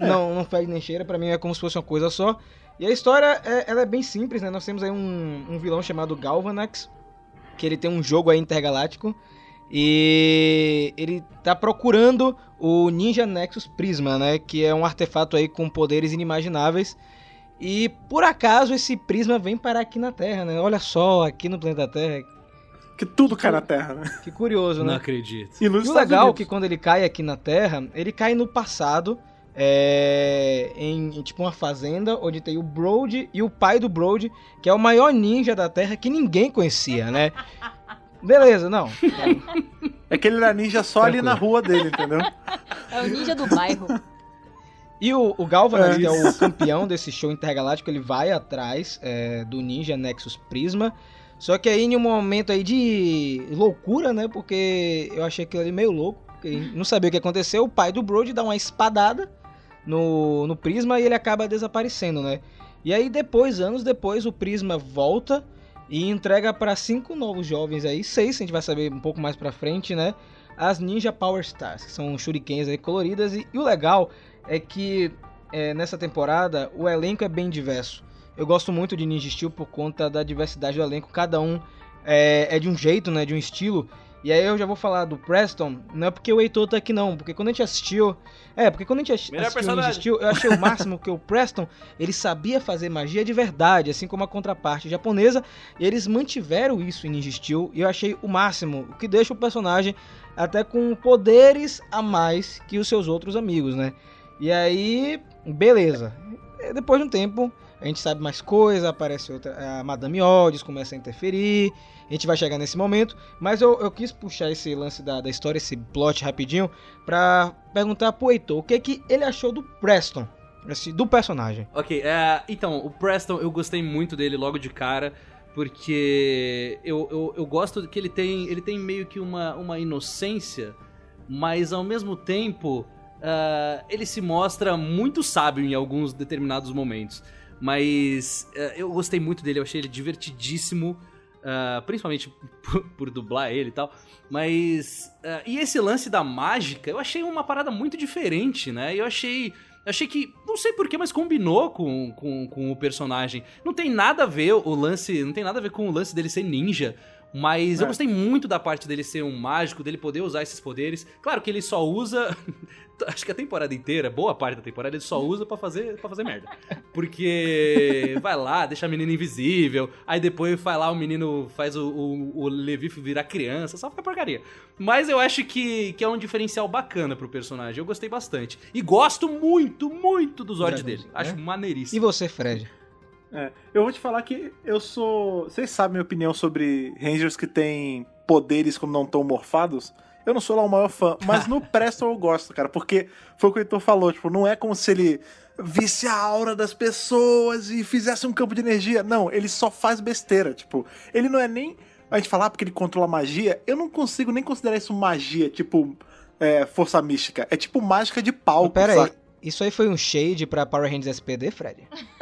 é. não, não fede nem cheira, para mim é como se fosse uma coisa só. E a história é, ela é bem simples, né? Nós temos aí um, um vilão chamado Galvanax, que ele tem um jogo aí intergaláctico. E ele tá procurando o Ninja Nexus Prisma, né? Que é um artefato aí com poderes inimagináveis. E por acaso esse prisma vem parar aqui na Terra, né? Olha só, aqui no planeta Terra. Que tudo cai na Terra, né? Que curioso, né? Não acredito. E, e o legal é que quando ele cai aqui na Terra, ele cai no passado, é, em, em, tipo uma fazenda, onde tem o Brody e o pai do Brody, que é o maior ninja da Terra que ninguém conhecia, né? Beleza, não. É que ele era ninja só ali na rua dele, entendeu? É o ninja do bairro. E o, o Galvanax, é que é o campeão desse show intergaláctico, ele vai atrás é, do Ninja Nexus Prisma só que aí em um momento aí de loucura, né? Porque eu achei aquilo ali meio louco. Não sabia o que aconteceu. O pai do Brody dá uma espadada no, no Prisma e ele acaba desaparecendo, né? E aí depois, anos depois, o Prisma volta e entrega para cinco novos jovens aí, seis, a gente vai saber um pouco mais pra frente, né? as Ninja Power Stars, que são shurikens aí coloridas. E, e o legal é que é, nessa temporada o elenco é bem diverso. Eu gosto muito de Ninja Steel por conta da diversidade do elenco. Cada um é, é de um jeito, né, de um estilo. E aí eu já vou falar do Preston, não é porque o Heitor tá aqui não, porque quando a gente assistiu... É, porque quando a gente assistiu Steel, eu achei o máximo que o Preston, ele sabia fazer magia de verdade, assim como a contraparte japonesa, e eles mantiveram isso em Ninja Steel, e eu achei o máximo, o que deixa o personagem até com poderes a mais que os seus outros amigos, né? E aí, beleza. Depois de um tempo, a gente sabe mais coisa, aparece outra, a Madame Odds começa a interferir, a gente vai chegar nesse momento, mas eu, eu quis puxar esse lance da, da história, esse plot rapidinho, pra perguntar pro Heitor o que, que ele achou do Preston, do personagem. Ok, uh, então, o Preston, eu gostei muito dele logo de cara, porque eu, eu, eu gosto que ele tem, ele tem meio que uma, uma inocência, mas ao mesmo tempo... Uh, ele se mostra muito sábio em alguns determinados momentos. Mas uh, eu gostei muito dele, eu achei ele divertidíssimo. Uh, principalmente <laughs> por, por, dublar ele e tal. Mas. Uh, e esse lance da mágica, eu achei uma parada muito diferente, né? Eu achei. Achei que, não sei porquê, mas combinou com, com, com o personagem. Não tem nada a ver o lance. Não tem nada a ver com o lance dele ser ninja. Mas é. eu gostei muito da parte dele ser um mágico, dele poder usar esses poderes. Claro que ele só usa. <laughs> acho que a temporada inteira, boa parte da temporada, ele só usa para fazer para fazer merda. Porque vai lá, deixa a menina invisível, aí depois vai lá, o menino faz o, o, o Levi virar criança, só fica porcaria. Mas eu acho que, que é um diferencial bacana pro personagem, eu gostei bastante. E gosto muito, muito dos Zord dele. Né? Acho maneiríssimo. E você, Fred? É, eu vou te falar que eu sou. Vocês sabem minha opinião sobre Rangers que têm poderes como não tão morfados? Eu não sou lá o maior fã, mas no <laughs> Preston eu gosto, cara, porque foi o que o Heitor falou, tipo, não é como se ele visse a aura das pessoas e fizesse um campo de energia. Não, ele só faz besteira, tipo, ele não é nem. A gente falar porque ele controla magia, eu não consigo nem considerar isso magia, tipo, é, força mística. É tipo mágica de palco, Pera aí, isso aí foi um shade pra Power Rangers SPD, Fred? <laughs>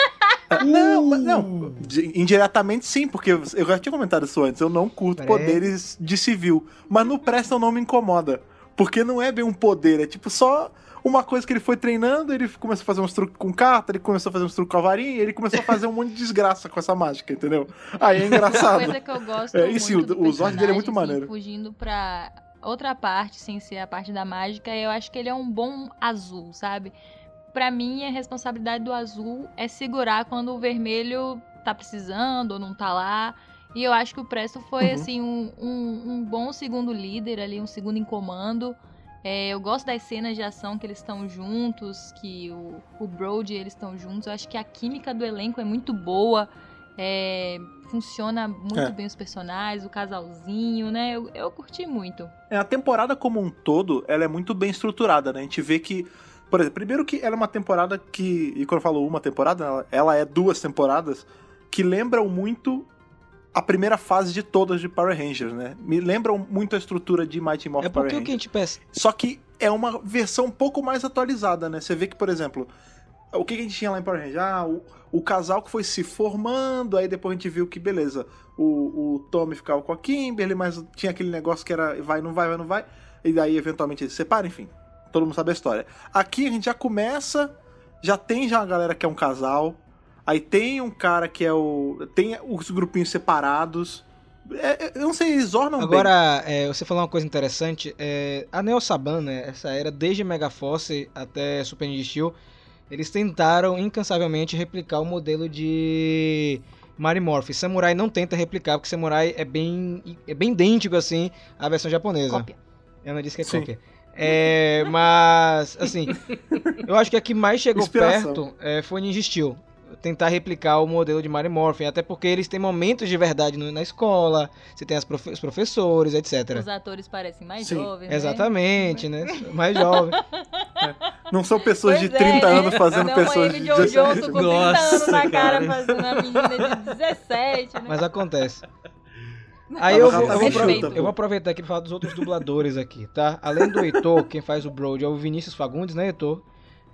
Não, mas não. Indiretamente sim, porque eu já tinha comentado isso antes. Eu não curto poderes de civil. Mas no Preston não me incomoda. Porque não é bem um poder, é tipo só uma coisa que ele foi treinando, ele começou a fazer uns truques com carta, ele começou a fazer uns truques com a varinha, e ele começou a fazer um monte de desgraça com essa mágica, entendeu? Aí é engraçado. Uma coisa que eu gosto é, e sim, o, o Zord dele é muito assim, maneiro. Fugindo pra outra parte, sem ser a parte da mágica, eu acho que ele é um bom azul, sabe? Para mim, a responsabilidade do azul é segurar quando o vermelho tá precisando ou não tá lá. E eu acho que o Presto foi, uhum. assim, um, um, um, bom segundo líder ali, um segundo em comando. É, eu gosto das cenas de ação que eles estão juntos, que o, o Brody eles estão juntos. Eu acho que a química do elenco é muito boa. É, funciona muito é. bem os personagens, o casalzinho, né? Eu, eu curti muito. É, a temporada como um todo, ela é muito bem estruturada, né? A gente vê que por exemplo, primeiro que ela é uma temporada que. E quando eu falo uma temporada, ela, ela é duas temporadas que lembram muito a primeira fase de todas de Power Rangers, né? Me lembram muito a estrutura de Mighty Morphin é Power Rangers. É que a gente pensa... Só que é uma versão um pouco mais atualizada, né? Você vê que, por exemplo, o que a gente tinha lá em Power Rangers? Ah, o, o casal que foi se formando, aí depois a gente viu que, beleza, o, o Tommy ficava com a Kimberly, mas tinha aquele negócio que era vai, não vai, vai, não vai, e daí eventualmente eles se separam, enfim todo mundo sabe a história. Aqui a gente já começa, já tem já uma galera que é um casal, aí tem um cara que é o. Tem os grupinhos separados. É, é eu não sei, eles ornam Agora, é, você falou uma coisa interessante. É, a Neo Saban, né, essa era desde Megaforce até Super Ninja Steel, eles tentaram incansavelmente replicar o modelo de Marimorph. Samurai não tenta replicar, porque Samurai é bem, é bem idêntico assim à versão japonesa. Cópia. Ela disse que é Sim. cópia. É, mas, assim, eu acho que a que mais chegou Inspiração. perto é, foi Ninja Steel. Tentar replicar o modelo de Mario Morphin, até porque eles têm momentos de verdade na escola, você tem profe os professores, etc. Os atores parecem mais Sim. jovens. Né? Exatamente, né? Mais jovens. É. Não são pessoas pois de 30 é, anos fazendo não, pessoas de 17 com 30 Nossa, anos na cara, cara fazendo a menina de 17, né? Mas acontece. Aí eu vou, eu, vou eu vou aproveitar aqui pra falar dos outros dubladores aqui, tá? Além do Heitor, quem faz o Brody é o Vinícius Fagundes, né, Heitor?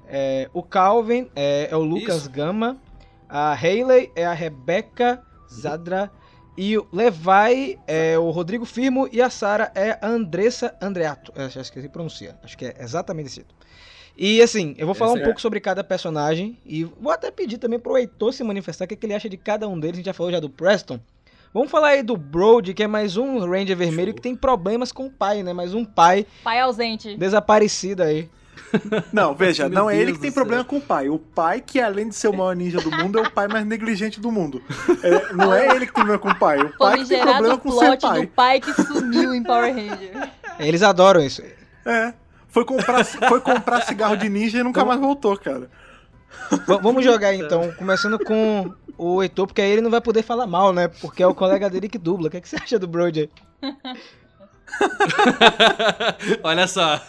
É, o Calvin é, é o Lucas Isso. Gama. A Hayley é a Rebecca Zadra. E o Levi é o Rodrigo Firmo e a Sara é a Andressa Andreato. Eu acho que assim pronuncia. Acho que é exatamente esse. E assim, eu vou falar Esse um é. pouco sobre cada personagem e vou até pedir também pro Heitor se manifestar o que, é que ele acha de cada um deles. A gente já falou já do Preston. Vamos falar aí do Brody, que é mais um Ranger vermelho Show. que tem problemas com o pai, né? Mais um pai. Pai ausente. Desaparecido aí. <laughs> Não, veja, não é ele que tem problema com o pai. O pai, que além de ser o maior ninja do mundo, é o pai mais negligente do mundo. É, não é ele que tem problema com o pai. O pai que tem problema com o seu pai. do pai que sumiu em Power Ranger. Eles adoram isso. É. Foi comprar, foi comprar cigarro de ninja e nunca mais voltou, cara. V vamos jogar então, começando com o Heitor, porque aí ele não vai poder falar mal, né? Porque é o colega dele que dubla. O que, é que você acha do Brody? <laughs> Olha só.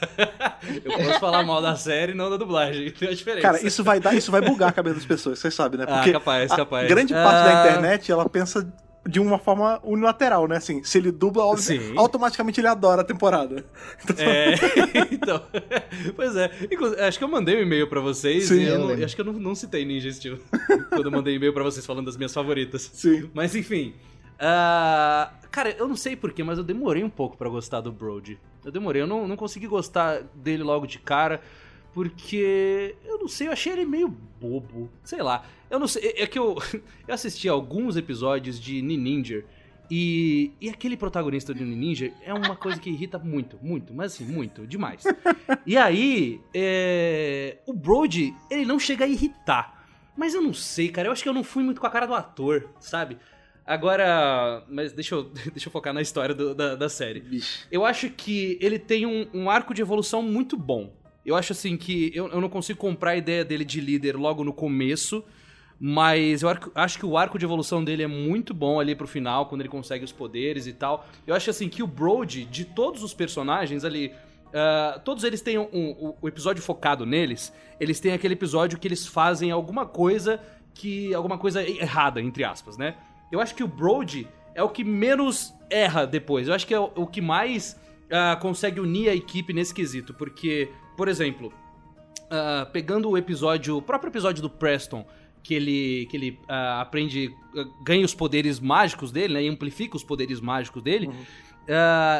Eu posso falar mal da série e não da dublagem. Tem a diferença. Cara, isso vai dar, isso vai bugar a cabeça das pessoas, vocês sabem, né? Ah, Porque ah, capaz, capaz. grande parte ah... da internet, ela pensa de uma forma unilateral, né? Assim, se ele dubla, automaticamente ele adora a temporada. Então... <laughs> É, então. <laughs> Pois é. Acho que eu mandei um e-mail pra vocês Sim, e eu não, acho que eu não, não citei Ninja Steel <laughs> quando eu mandei e-mail pra vocês falando das minhas favoritas. Sim. Mas enfim. Uh, cara, eu não sei porquê, mas eu demorei um pouco para gostar do Brody. Eu demorei, eu não, não consegui gostar dele logo de cara. Porque eu não sei, eu achei ele meio bobo. Sei lá. Eu não sei. É que eu, <laughs> eu assisti alguns episódios de Ninja. E, e aquele protagonista de Ninja é uma coisa que irrita muito, muito, mas assim, muito, demais. E aí, é, o Brody, ele não chega a irritar. Mas eu não sei, cara, eu acho que eu não fui muito com a cara do ator, sabe? Agora, mas deixa eu, <laughs> deixa eu focar na história do, da, da série. Bicho. Eu acho que ele tem um, um arco de evolução muito bom. Eu acho assim que eu, eu não consigo comprar a ideia dele de líder logo no começo, mas eu acho que o arco de evolução dele é muito bom ali pro final, quando ele consegue os poderes e tal. Eu acho assim que o Brody, de todos os personagens ali, Uh, todos eles têm um, um, um, episódio focado neles. Eles têm aquele episódio que eles fazem alguma coisa que. alguma coisa errada, entre aspas, né? Eu acho que o Brody é o que menos erra depois. Eu acho que é o, o que mais uh, consegue unir a equipe nesse quesito. Porque por exemplo, uh, pegando o episódio, o próprio episódio do Preston, que ele, que ele uh, aprende, uh, ganha os poderes mágicos dele, né? E amplifica os poderes mágicos dele. Uhum.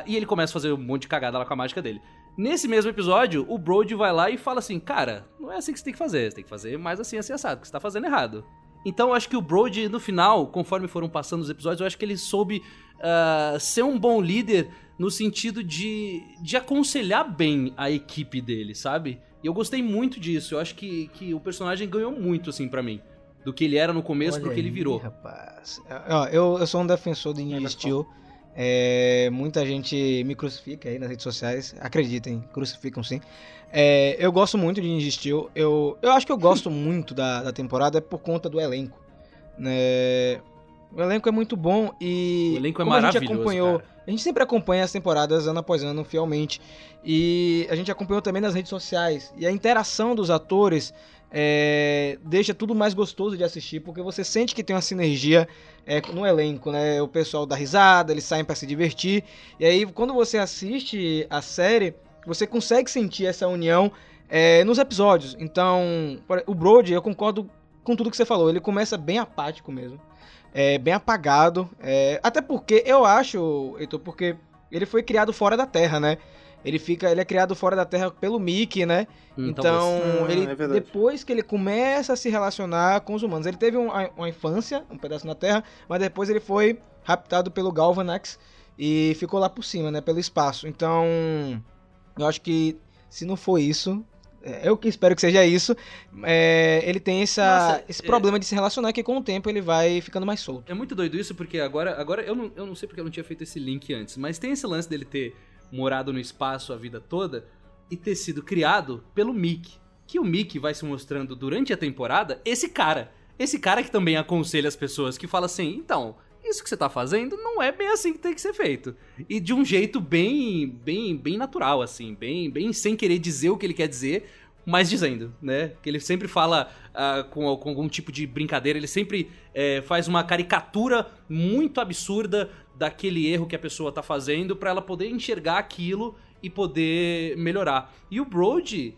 e ele começa a fazer um monte de cagada lá com a mágica dele. Nesse mesmo episódio, o Brody vai lá e fala assim: Cara, não é assim que você tem que fazer, você tem que fazer mais assim, assim, assado, que você tá fazendo errado. Então eu acho que o Brody, no final, conforme foram passando os episódios, eu acho que ele soube uh, ser um bom líder no sentido de, de aconselhar bem a equipe dele, sabe? E eu gostei muito disso. Eu acho que, que o personagem ganhou muito, assim, para mim. Do que ele era no começo Olha pro que ele virou. rapaz. Eu, eu sou um defensor do Ninja Steel. É, muita gente me crucifica aí nas redes sociais. Acreditem, crucificam sim. É, eu gosto muito de Ninja Steel. Eu, eu acho que eu gosto <laughs> muito da, da temporada por conta do elenco. Né? O elenco é muito bom e. O elenco é como maravilhoso. A gente acompanhou. Cara. A gente sempre acompanha as temporadas ano após ano, fielmente. E a gente acompanhou também nas redes sociais. E a interação dos atores é, deixa tudo mais gostoso de assistir, porque você sente que tem uma sinergia é, no elenco, né? O pessoal dá risada, eles saem para se divertir. E aí, quando você assiste a série, você consegue sentir essa união é, nos episódios. Então, o Brody, eu concordo com tudo que você falou. Ele começa bem apático mesmo é, bem apagado. É, até porque eu acho, Heitor, porque ele foi criado fora da Terra, né? Ele fica, ele é criado fora da Terra pelo Mickey, né? Hum, então, então ele é depois que ele começa a se relacionar com os humanos, ele teve uma, uma infância, um pedaço na Terra, mas depois ele foi raptado pelo Galvanax e ficou lá por cima, né, pelo espaço. Então, eu acho que se não for isso, é, eu que espero que seja isso. É, ele tem essa, Nossa, esse é... problema de se relacionar que com o tempo ele vai ficando mais solto. É muito doido isso, porque agora, agora eu, não, eu não sei porque eu não tinha feito esse link antes, mas tem esse lance dele ter morado no espaço a vida toda e ter sido criado pelo Mick. Que o Mick vai se mostrando durante a temporada esse cara. Esse cara que também aconselha as pessoas, que fala assim: então, isso que você tá fazendo não é bem assim que tem que ser feito. E de um jeito bem, bem, bem natural, assim, bem, bem sem querer dizer o que ele quer dizer, mas dizendo, né? Que ele sempre fala uh, com, com, algum tipo de brincadeira, ele sempre é, faz uma caricatura muito absurda daquele erro que a pessoa tá fazendo para ela poder enxergar aquilo e poder melhorar. E o Brody,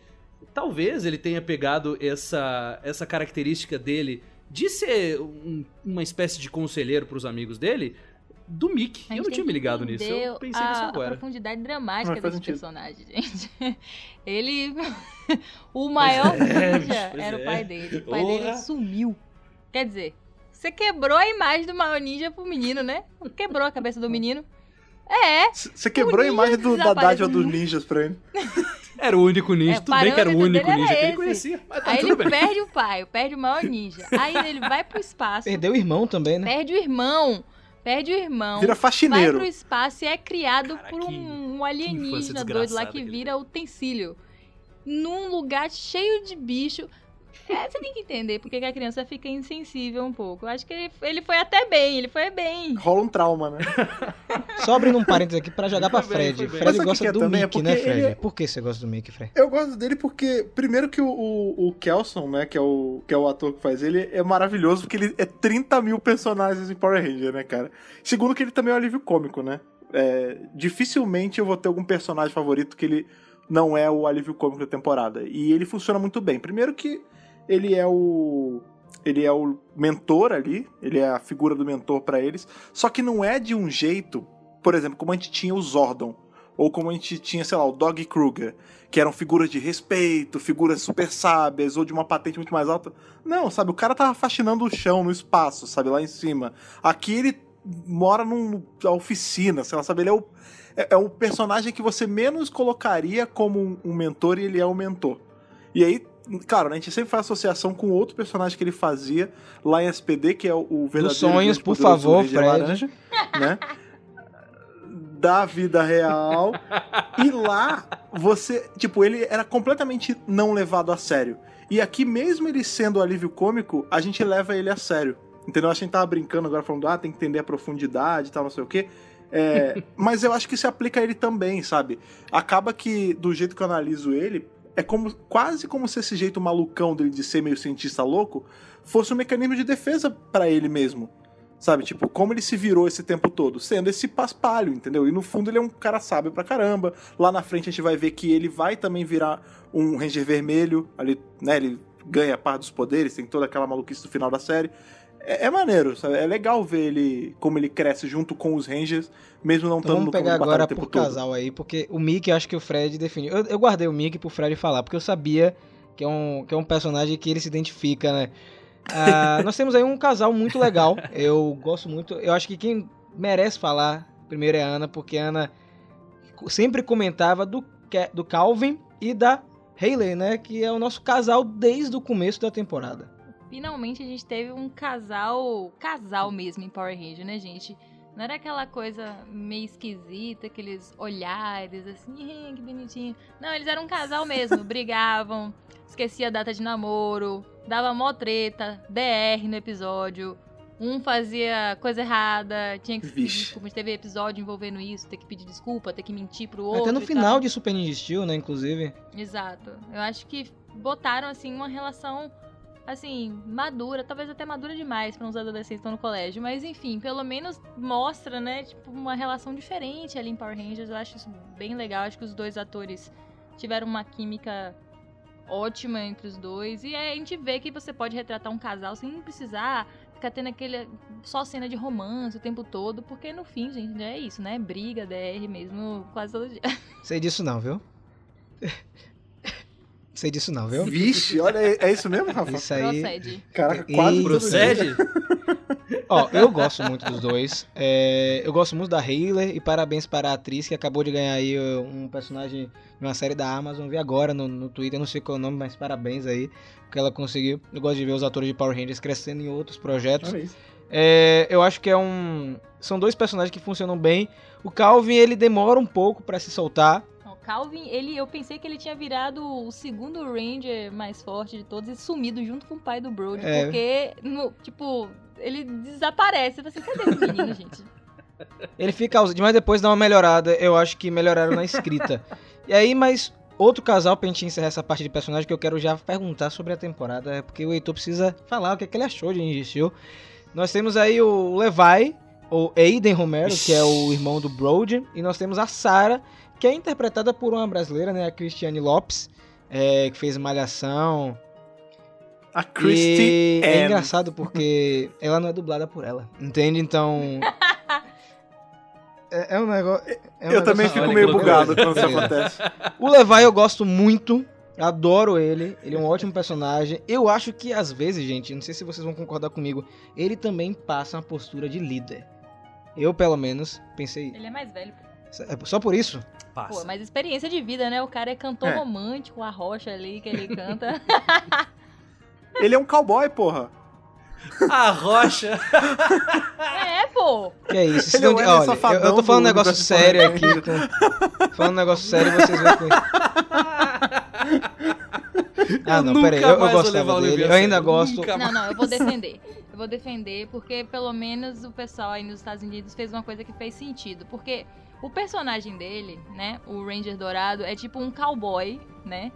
talvez ele tenha pegado essa, essa característica dele de ser um, uma espécie de conselheiro para os amigos dele do Mickey. Eu não tinha me ligado nisso. Eu pensei a, nisso agora. A profundidade dramática desse sentido. personagem, <laughs> gente. Ele. <laughs> o maior é, ninja era é. o pai dele. O pai dele sumiu. Quer dizer, você quebrou a imagem do maior ninja pro menino, né? Quebrou a cabeça do menino. É. Você quebrou a imagem do, da dádiva dos ninjas pra ele. <laughs> Era o único ninja, é, tudo bem que era o único ninja que ele conhecia. Mas tá Aí ele bem. perde o pai, perde o maior ninja. Aí ele vai pro espaço. Perdeu o irmão também, né? Perde o irmão. Perde o irmão. Vira faxineiro. Vai pro espaço e é criado Cara, por um, um alienígena doido lá que vira utensílio. Num lugar cheio de bicho. É, você tem que entender porque que a criança fica insensível um pouco. Eu acho que ele, ele foi até bem, ele foi bem. Rola um trauma, né? Só abrindo um parênteses aqui pra jogar pra Fred. Fred gosta do é Mickey, né, Fred? É... Por que você gosta do Mickey, Fred? Eu gosto dele porque, primeiro que o, o, o, Kelson, né, que é o, que é o ator que faz ele, é maravilhoso porque ele é 30 mil personagens em Power Ranger, né, cara? Segundo que ele também é um alívio cômico, né? É, dificilmente eu vou ter algum personagem favorito que ele não é o alívio cômico da temporada. E ele funciona muito bem. Primeiro que ele é o ele é o mentor ali, ele é a figura do mentor para eles, só que não é de um jeito, por exemplo, como a gente tinha o Zordon, ou como a gente tinha, sei lá, o Dog Kruger, que eram figuras de respeito, figuras super sábias, ou de uma patente muito mais alta. Não, sabe, o cara tava faxinando o chão no espaço, sabe, lá em cima. Aqui ele mora numa oficina, sei lá, sabe, ele é o, é, é o personagem que você menos colocaria como um mentor e ele é o mentor. E aí Claro, a gente sempre faz associação com outro personagem que ele fazia lá em SPD, que é o, verdadeiro. Dos sonhos, por favor, Fred. Laranja, né? da vida real. e lá, você. Tipo, ele era completamente não levado a sério. E aqui, mesmo ele sendo alívio cômico, a gente leva ele a sério. Entendeu? A gente tava brincando agora falando, ah, tem que entender a profundidade e tal, não sei o quê. É, <laughs> mas eu acho que se aplica a ele também, sabe? Acaba que, do jeito que eu analiso ele, é como quase como se esse jeito malucão dele de ser meio cientista louco fosse um mecanismo de defesa para ele mesmo. Sabe, tipo, como ele se virou esse tempo todo? Sendo esse paspalho, entendeu? E no fundo ele é um cara sábio pra caramba. Lá na frente a gente vai ver que ele vai também virar um Ranger vermelho. Ali, né? Ele ganha parte dos poderes, tem toda aquela maluquice do final da série é, é, maneiro, sabe? É legal ver ele como ele cresce junto com os Rangers, mesmo não estando então, Vamos pegar agora por casal aí, porque o Mickey acho que o Fred definiu. Eu, eu, guardei o Mickey pro Fred falar, porque eu sabia que é um, que é um personagem que ele se identifica, né? Ah, <laughs> nós temos aí um casal muito legal. Eu gosto muito. Eu acho que quem merece falar primeiro é a Ana, porque a Ana sempre comentava do, do Calvin e da Hayley, né? Que é o nosso casal desde o começo da temporada finalmente a gente teve um casal, casal mesmo em Power Ranger, né, gente? Não era aquela coisa meio esquisita, aqueles olhares assim, que bonitinho. Não, eles eram um casal mesmo, <laughs> brigavam, esquecia a data de namoro, dava mó treta, DR no episódio. Um fazia coisa errada, tinha que pedir desculpa. Teve episódio envolvendo isso, ter que pedir desculpa, ter que mentir pro outro. Até no final de Super Ninja Steel, né, inclusive. Exato. Eu acho que botaram, assim, uma relação assim, madura, talvez até madura demais para uns adolescentes que estão no colégio, mas enfim, pelo menos mostra, né, tipo, uma relação diferente ali em Power Rangers. Eu acho isso bem legal. Acho que os dois atores tiveram uma química ótima entre os dois. E a gente vê que você pode retratar um casal sem precisar ficar tendo aquele só cena de romance o tempo todo, porque no fim, gente, é isso, né? Briga, DR mesmo, quase todo dia. Sei disso não, viu? <laughs> sei disso não, viu? Vixe, olha, é, isso mesmo, Rafa? Isso aí. Procede. Caraca, quase e... Procede? Ó, eu gosto muito dos dois. É, eu gosto muito da Hayley e parabéns para a atriz que acabou de ganhar aí um personagem de uma série da Amazon. Vi agora no, no Twitter, não sei qual é o nome, mas parabéns aí que ela conseguiu. Eu gosto de ver os atores de Power Rangers crescendo em outros projetos. É, eu acho que é um. São dois personagens que funcionam bem. O Calvin ele demora um pouco para se soltar. Calvin, ele, eu pensei que ele tinha virado o segundo Ranger mais forte de todos e sumido junto com o pai do Brody. É. Porque, no, tipo, ele desaparece. Eu falei assim, cadê esse menino, <laughs> gente? Ele fica ausente, mas depois dá uma melhorada. Eu acho que melhoraram na escrita. <laughs> e aí, mas outro casal pra gente encerrar essa parte de personagem que eu quero já perguntar sobre a temporada, é porque o Heitor precisa falar o que, é que ele achou de Ingestil. Nós temos aí o Levi, o Aiden Romero, que é o irmão do Brody, e nós temos a Sarah, que é interpretada por uma brasileira, né, a Cristiane Lopes, é, que fez Malhação. A Christy É engraçado porque <laughs> ela não é dublada por ela, entende? Então, é, é um negócio. É um eu também fico meio bugado quando isso <laughs> acontece. O Levi eu gosto muito. Adoro ele, ele é um ótimo personagem. Eu acho que às vezes, gente, não sei se vocês vão concordar comigo, ele também passa uma postura de líder. Eu, pelo menos, pensei. Ele é mais velho. É só por isso? Passa. Pô, mas experiência de vida, né? O cara é cantor é. romântico, a rocha ali que ele canta. <laughs> ele é um cowboy, porra. A rocha. É, pô. Que é isso? Ele não, é olha, eu, eu tô falando um negócio sério aqui. Tô falando um negócio sério e vocês vão com Ah, não, peraí. Eu, eu gostava dele. Eu ainda gosto. Não, não, eu vou defender. Eu vou defender porque pelo menos o pessoal aí nos Estados Unidos fez uma coisa que fez sentido. Porque o personagem dele, né, o Ranger Dourado, é tipo um cowboy, né?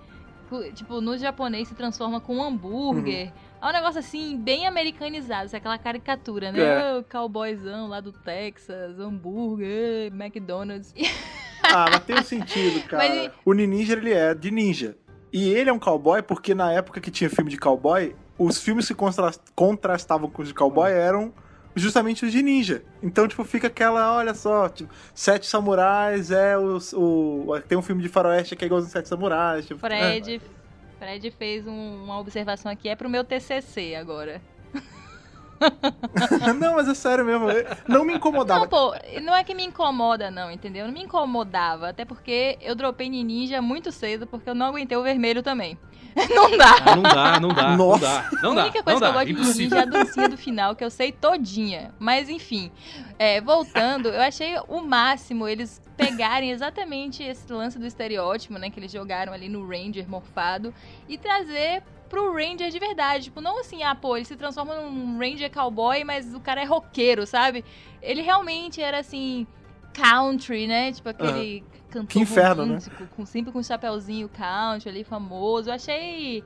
Tipo, no japonês se transforma com um hambúrguer. Uhum. É um negócio assim, bem americanizado, é aquela caricatura, né? É. O cowboyzão lá do Texas, hambúrguer, McDonald's. <laughs> Ah, mas tem um sentido, cara. Mas... O Ninja, ele é de ninja. E ele é um cowboy porque na época que tinha filme de cowboy, os filmes que contrastavam com os de cowboy eram justamente os de ninja. Então, tipo, fica aquela, olha só, tipo, Sete Samurais é o, o Tem um filme de faroeste que é igual aos Sete Samurais. Tipo, Fred, é. Fred fez um, uma observação aqui, é pro meu TCC agora. <laughs> não, mas é sério mesmo. Não me incomodava. Não, pô, não é que me incomoda, não, entendeu? Não me incomodava. Até porque eu dropei Ninja muito cedo, porque eu não aguentei o vermelho também. <laughs> Não dá. Ah, não dá, não dá. Nossa. Não dá. Não dá. A única coisa que eu gosto de é a dancinha do final, que eu sei todinha. Mas enfim, é, voltando, eu achei o máximo eles pegarem exatamente esse lance do estereótipo, né? Que eles jogaram ali no Ranger morfado e trazer pro Ranger de verdade. Tipo, não assim, ah, pô, ele se transforma num Ranger cowboy, mas o cara é roqueiro, sabe? Ele realmente era assim, country, né? Tipo aquele uhum. cantor que inferno, né? com, sempre com um chapéuzinho country ali, famoso. Eu achei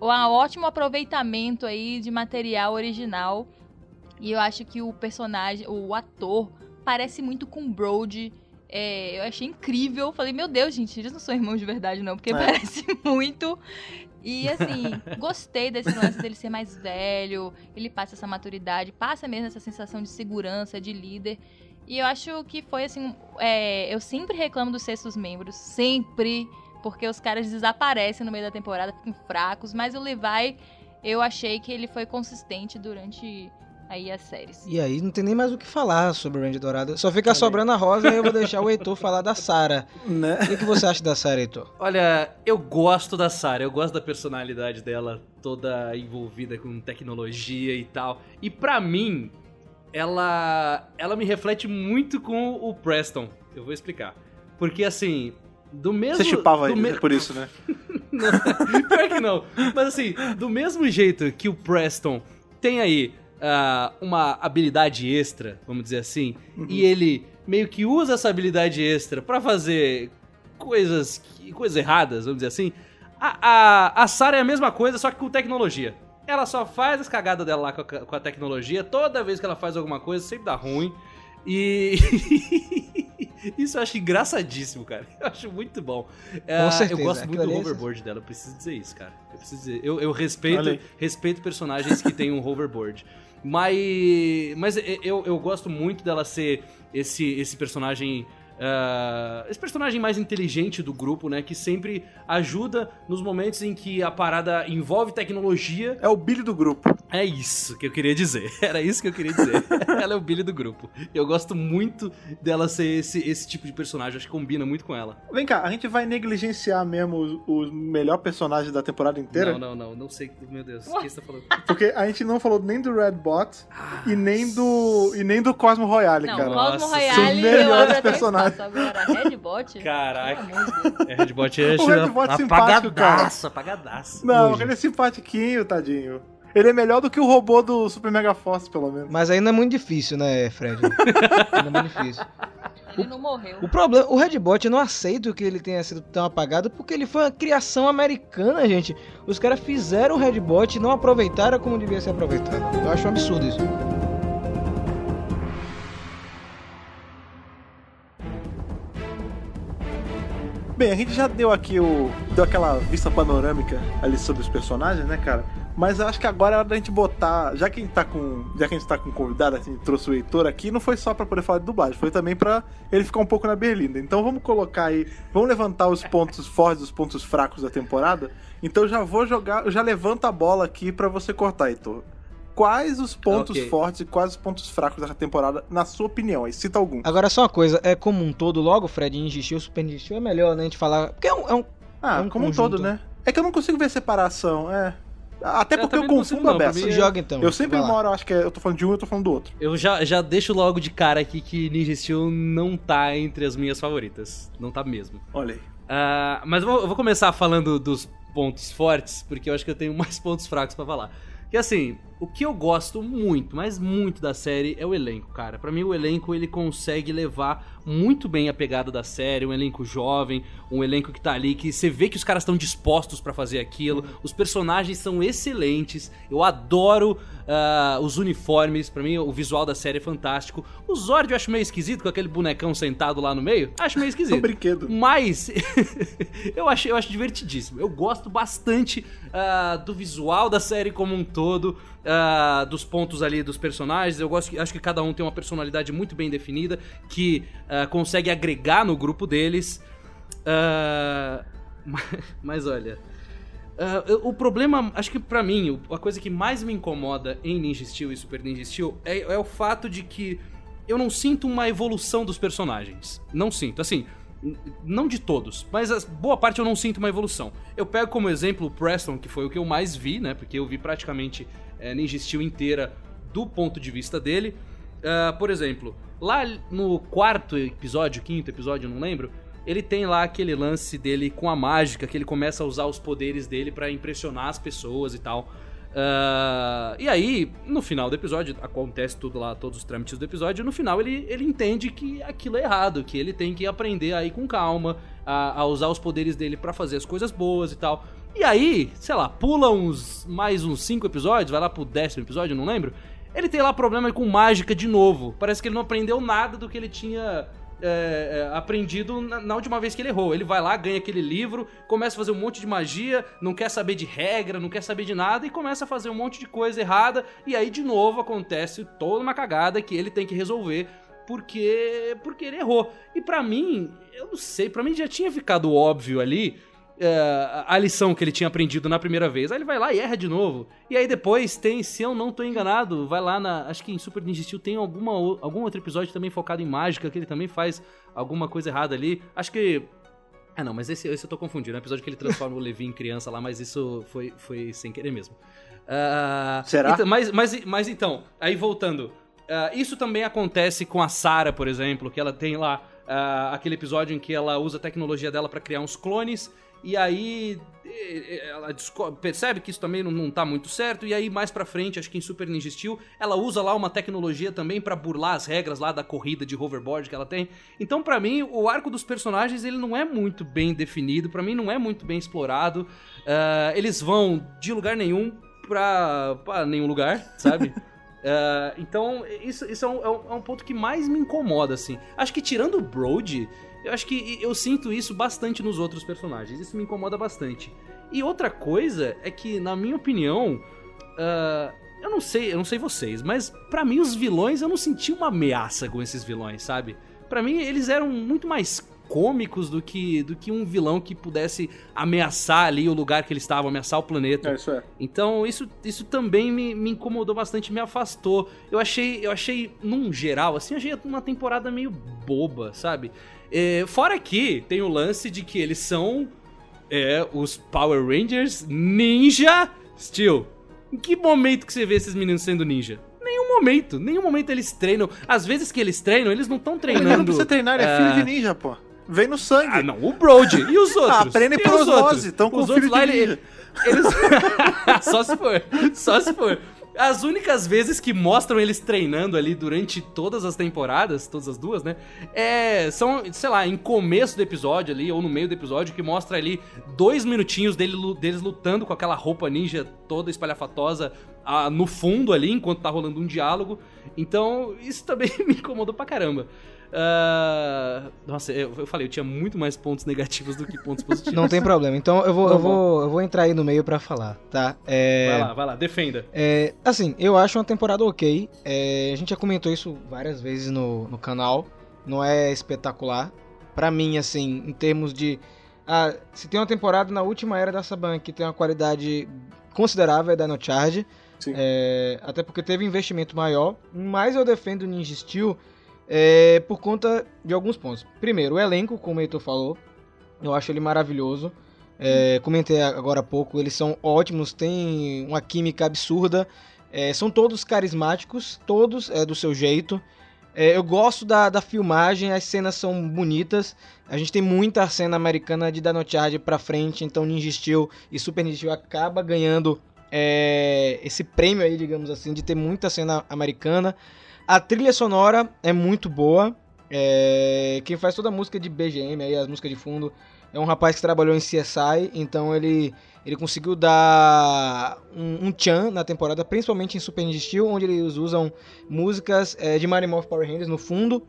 um ótimo aproveitamento aí de material original. E eu acho que o personagem, o ator, parece muito com Brody. É, eu achei incrível. Falei, meu Deus, gente, eles não são irmãos de verdade, não, porque é. parece <laughs> muito. E assim, gostei desse lance dele ser mais velho, ele passa essa maturidade, passa mesmo essa sensação de segurança, de líder. E eu acho que foi assim. É, eu sempre reclamo dos sextos membros, sempre, porque os caras desaparecem no meio da temporada, ficam fracos, mas o Levi, eu achei que ele foi consistente durante aí as séries. E aí não tem nem mais o que falar sobre o Randy Dourado. Só fica sobrando a Rosa e eu vou deixar o <laughs> Heitor falar da Sarah. Né? O que, que, você acha da Sarah, Heitor? Olha, eu gosto da Sarah, eu gosto da personalidade dela, toda envolvida com tecnologia e tal. E para mim, ela ela me reflete muito com o Preston. Eu vou explicar. Porque assim, do mesmo. Você chupava ele, me... por isso, né? <laughs> não, <laughs> pior que não. Mas assim, do mesmo jeito que o Preston tem aí uh, uma habilidade extra, vamos dizer assim, uhum. e ele meio que usa essa habilidade extra para fazer coisas, coisas erradas, vamos dizer assim, a, a, a Sarah é a mesma coisa, só que com tecnologia. Ela só faz as cagadas dela lá com a, com a tecnologia, toda vez que ela faz alguma coisa, sempre dá ruim. E. <laughs> Isso eu acho engraçadíssimo, cara. Eu acho muito bom. Com certeza, eu gosto muito do hoverboard dela, eu preciso dizer isso, cara. Eu preciso dizer. Eu, eu respeito, respeito personagens que têm um hoverboard. Mas, mas eu, eu gosto muito dela ser esse, esse personagem Uh, esse personagem mais inteligente do grupo, né? Que sempre ajuda nos momentos em que a parada envolve tecnologia. É o Billy do grupo. É isso que eu queria dizer. <laughs> Era isso que eu queria dizer. <laughs> ela é o Billy do grupo. Eu gosto muito dela ser esse, esse tipo de personagem. Acho que combina muito com ela. Vem cá, a gente vai negligenciar mesmo os, os melhores personagens da temporada inteira? Não, não, não. Não sei. Meu Deus, o que você tá falando? <laughs> Porque a gente não falou nem do Redbot ah, e nem do e nem do Cosmo Royale, não, cara. Cosmo Royale, São melhores personagens. Agora, Redbot? Caraca. É, Redbot é o Redbot é simpático, cara. Apagadaço, Não, ele é simpatiquinho, tadinho. Ele é melhor do que o robô do Super Mega Force, pelo menos. Mas ainda é muito difícil, né, Fred? <laughs> ainda é muito difícil. Ele não morreu. O problema, o Redbot, eu não aceito que ele tenha sido tão apagado, porque ele foi uma criação americana, gente. Os caras fizeram o Redbot e não aproveitaram como devia ser aproveitado. Eu acho um absurdo isso. Bem, a gente já deu aqui o. deu aquela vista panorâmica ali sobre os personagens, né, cara? Mas acho que agora é hora da gente botar. Já que a gente tá com. Já que a gente tá com convidado, assim, trouxe o Heitor aqui, não foi só para poder falar de dublagem, foi também para ele ficar um pouco na berlinda. Então vamos colocar aí. Vamos levantar os pontos fortes, os pontos fracos da temporada. Então eu já vou jogar. Eu já levanto a bola aqui para você cortar, Heitor. Quais os pontos okay. fortes e quais os pontos fracos dessa temporada, na sua opinião? Aí cita algum. Agora só uma coisa, é como um todo, logo, Fred, ingestiu, super ingestiu, é melhor, né? A gente falar. Porque é um. É um ah, é um como conjunto. um todo, né? É que eu não consigo ver separação, é. Até porque eu, eu confundo a beça. Joga então. Eu sempre moro, acho que é, eu tô falando de um, eu tô falando do outro. Eu já, já deixo logo de cara aqui que Ninja Steel não tá entre as minhas favoritas. Não tá mesmo. Olha aí. Uh, mas eu vou, eu vou, começar falando dos pontos fortes, porque eu acho que eu tenho <laughs> mais pontos fracos para falar. Que assim, o que eu gosto muito, mas muito da série é o elenco, cara. Para mim o elenco ele consegue levar muito bem a pegada da série, um elenco jovem, um elenco que tá ali que você vê que os caras estão dispostos para fazer aquilo. Os personagens são excelentes. Eu adoro uh, os uniformes, para mim o visual da série é fantástico. O Zord eu acho meio esquisito com aquele bonecão sentado lá no meio. Acho meio <laughs> esquisito. É um brinquedo. Mas <laughs> eu acho eu acho divertidíssimo. Eu gosto bastante uh, do visual da série como um todo uh, dos pontos ali dos personagens. Eu gosto, acho que cada um tem uma personalidade muito bem definida que uh, consegue agregar no grupo deles. <laughs> Uh, mas, mas, olha. o problema, acho que para mim, a coisa que mais me incomoda em Ninja Steel e Super Ninja Steel é, é o fato de que eu não sinto uma evolução dos personagens. Não sinto. Assim, não de todos, mas boa parte eu não sinto uma evolução. Eu pego como exemplo o Preston, que foi o que eu mais vi, né? Porque eu vi praticamente é, Ninja Steel inteira do ponto de vista dele. Uh, por exemplo, lá no quarto episódio, quinto episódio, não lembro, ele tem lá aquele lance dele com a mágica, que ele começa a usar os poderes dele para impressionar as pessoas e tal. Uh, e aí, no final do episódio, acontece tudo lá, todos os trâmites do episódio, no final ele, ele entende que aquilo é errado, que ele tem que aprender aí com calma, a, a usar os poderes dele para fazer as coisas boas e tal. E aí, sei lá, pula uns mais uns cinco episódios, vai lá pro décimo episódio, não lembro. Ele tem lá problema com mágica de novo. Parece que ele não aprendeu nada do que ele tinha é, é, aprendido na, na, última vez que ele errou. Ele vai lá, ganha aquele livro, começa a fazer um monte de magia, não quer saber de regra, não quer saber de nada e começa a fazer um monte de coisa errada. E aí, de novo, acontece toda uma cagada que ele tem que resolver porque porque ele errou. E para mim, eu não sei, para mim já tinha ficado óbvio ali é, a lição que ele tinha aprendido na primeira vez. Aí ele vai lá e erra de novo. E aí depois tem, se eu não tô enganado, vai lá na. Acho que em Super Ninja Steel tem alguma, algum outro episódio também focado em mágica, que ele também faz alguma coisa errada ali. Acho que. Ah, não, mas esse, esse eu tô confundindo. É o episódio que ele transforma o Levi em criança lá, mas isso foi, foi sem querer mesmo. Uh, Será? Então, mas, mas, mas então, aí voltando. Uh, isso também acontece com a Sarah, por exemplo, que ela tem lá uh, aquele episódio em que ela usa a tecnologia dela para criar uns clones e aí ela percebe que isso também não, não tá muito certo, e aí mais pra frente, acho que em Super Ninja Steel, ela usa lá uma tecnologia também para burlar as regras lá da corrida de hoverboard que ela tem. Então, para mim, o arco dos personagens, ele não é muito bem definido, para mim não é muito bem explorado. Uh, eles vão de lugar nenhum pra, pra nenhum lugar, sabe? Uh, <laughs> então, isso, isso é, um, é, um, ponto que mais me incomoda, assim. Acho que tirando o Brody, eu acho que eu sinto isso bastante nos outros personagens. Isso me incomoda bastante. E outra coisa é que, na minha opinião, uh, eu não sei, eu não sei vocês, mas para mim os vilões eu não senti uma ameaça com esses vilões, sabe? Para mim eles eram muito mais cômicos do que, do que um vilão que pudesse ameaçar ali o lugar que eles estavam, ameaçar o planeta. É, isso é. Então, isso, isso também me, me incomodou bastante, me afastou. Eu achei, eu achei, num geral, assim, achei uma temporada meio boba, sabe? É, fora que tem o lance de que eles são é, os Power Rangers Ninja Steel. Em que momento que você vê esses meninos sendo ninja? Nenhum momento, nenhum momento eles treinam. Às vezes que eles treinam, eles não estão treinando. Ele não precisa treinar, ele é, é filho de ninja, pô. Vem no sangue. Ah, não, o Brody. E os <laughs> outros? Aprendem por osmose, estão com os filho outros de lá, ninja. Ele, eles... <laughs> só se for, só se for. As únicas vezes que mostram eles treinando ali durante todas as temporadas, todas as duas, né? É, são, sei lá, em começo do episódio ali, ou no meio do episódio, que mostra ali dois minutinhos dele, deles lutando com aquela roupa ninja toda espalhafatosa no fundo ali, enquanto tá rolando um diálogo. Então, isso também <laughs> me incomodou pra caramba. Uh, nossa, eu, eu, falei, eu tinha muito mais pontos negativos do que pontos <laughs> positivos. Não tem problema. Então eu vou, eu vou, eu vou entrar aí no meio para falar, tá? É, vai lá, vai lá, defenda. É, assim, eu acho uma temporada ok. É, a gente já comentou isso várias vezes no, no canal. Não é espetacular. para mim, assim, em termos de. Ah, se tem uma temporada na última era da Saban que tem uma qualidade considerável é da No Charge. É, até porque teve investimento maior. Mas eu defendo o Ninja Steel é, por conta de alguns pontos. Primeiro, o elenco, como o Heitor falou, eu acho ele maravilhoso. É, comentei agora há pouco, eles são ótimos, têm uma química absurda. É, são todos carismáticos, todos é, do seu jeito. É, eu gosto da, da filmagem, as cenas são bonitas. A gente tem muita cena americana de Dino Charge pra frente, então Ninja Steel e Super Ninja Steel acaba ganhando é, esse prêmio aí, digamos assim, de ter muita cena americana. A trilha sonora é muito boa. É... Quem faz toda a música de BGM, aí, as músicas de fundo, é um rapaz que trabalhou em CSI, então ele, ele conseguiu dar um, um tchan na temporada, principalmente em Super Steel, onde eles usam músicas é, de Mighty Morphin Power Rangers no fundo.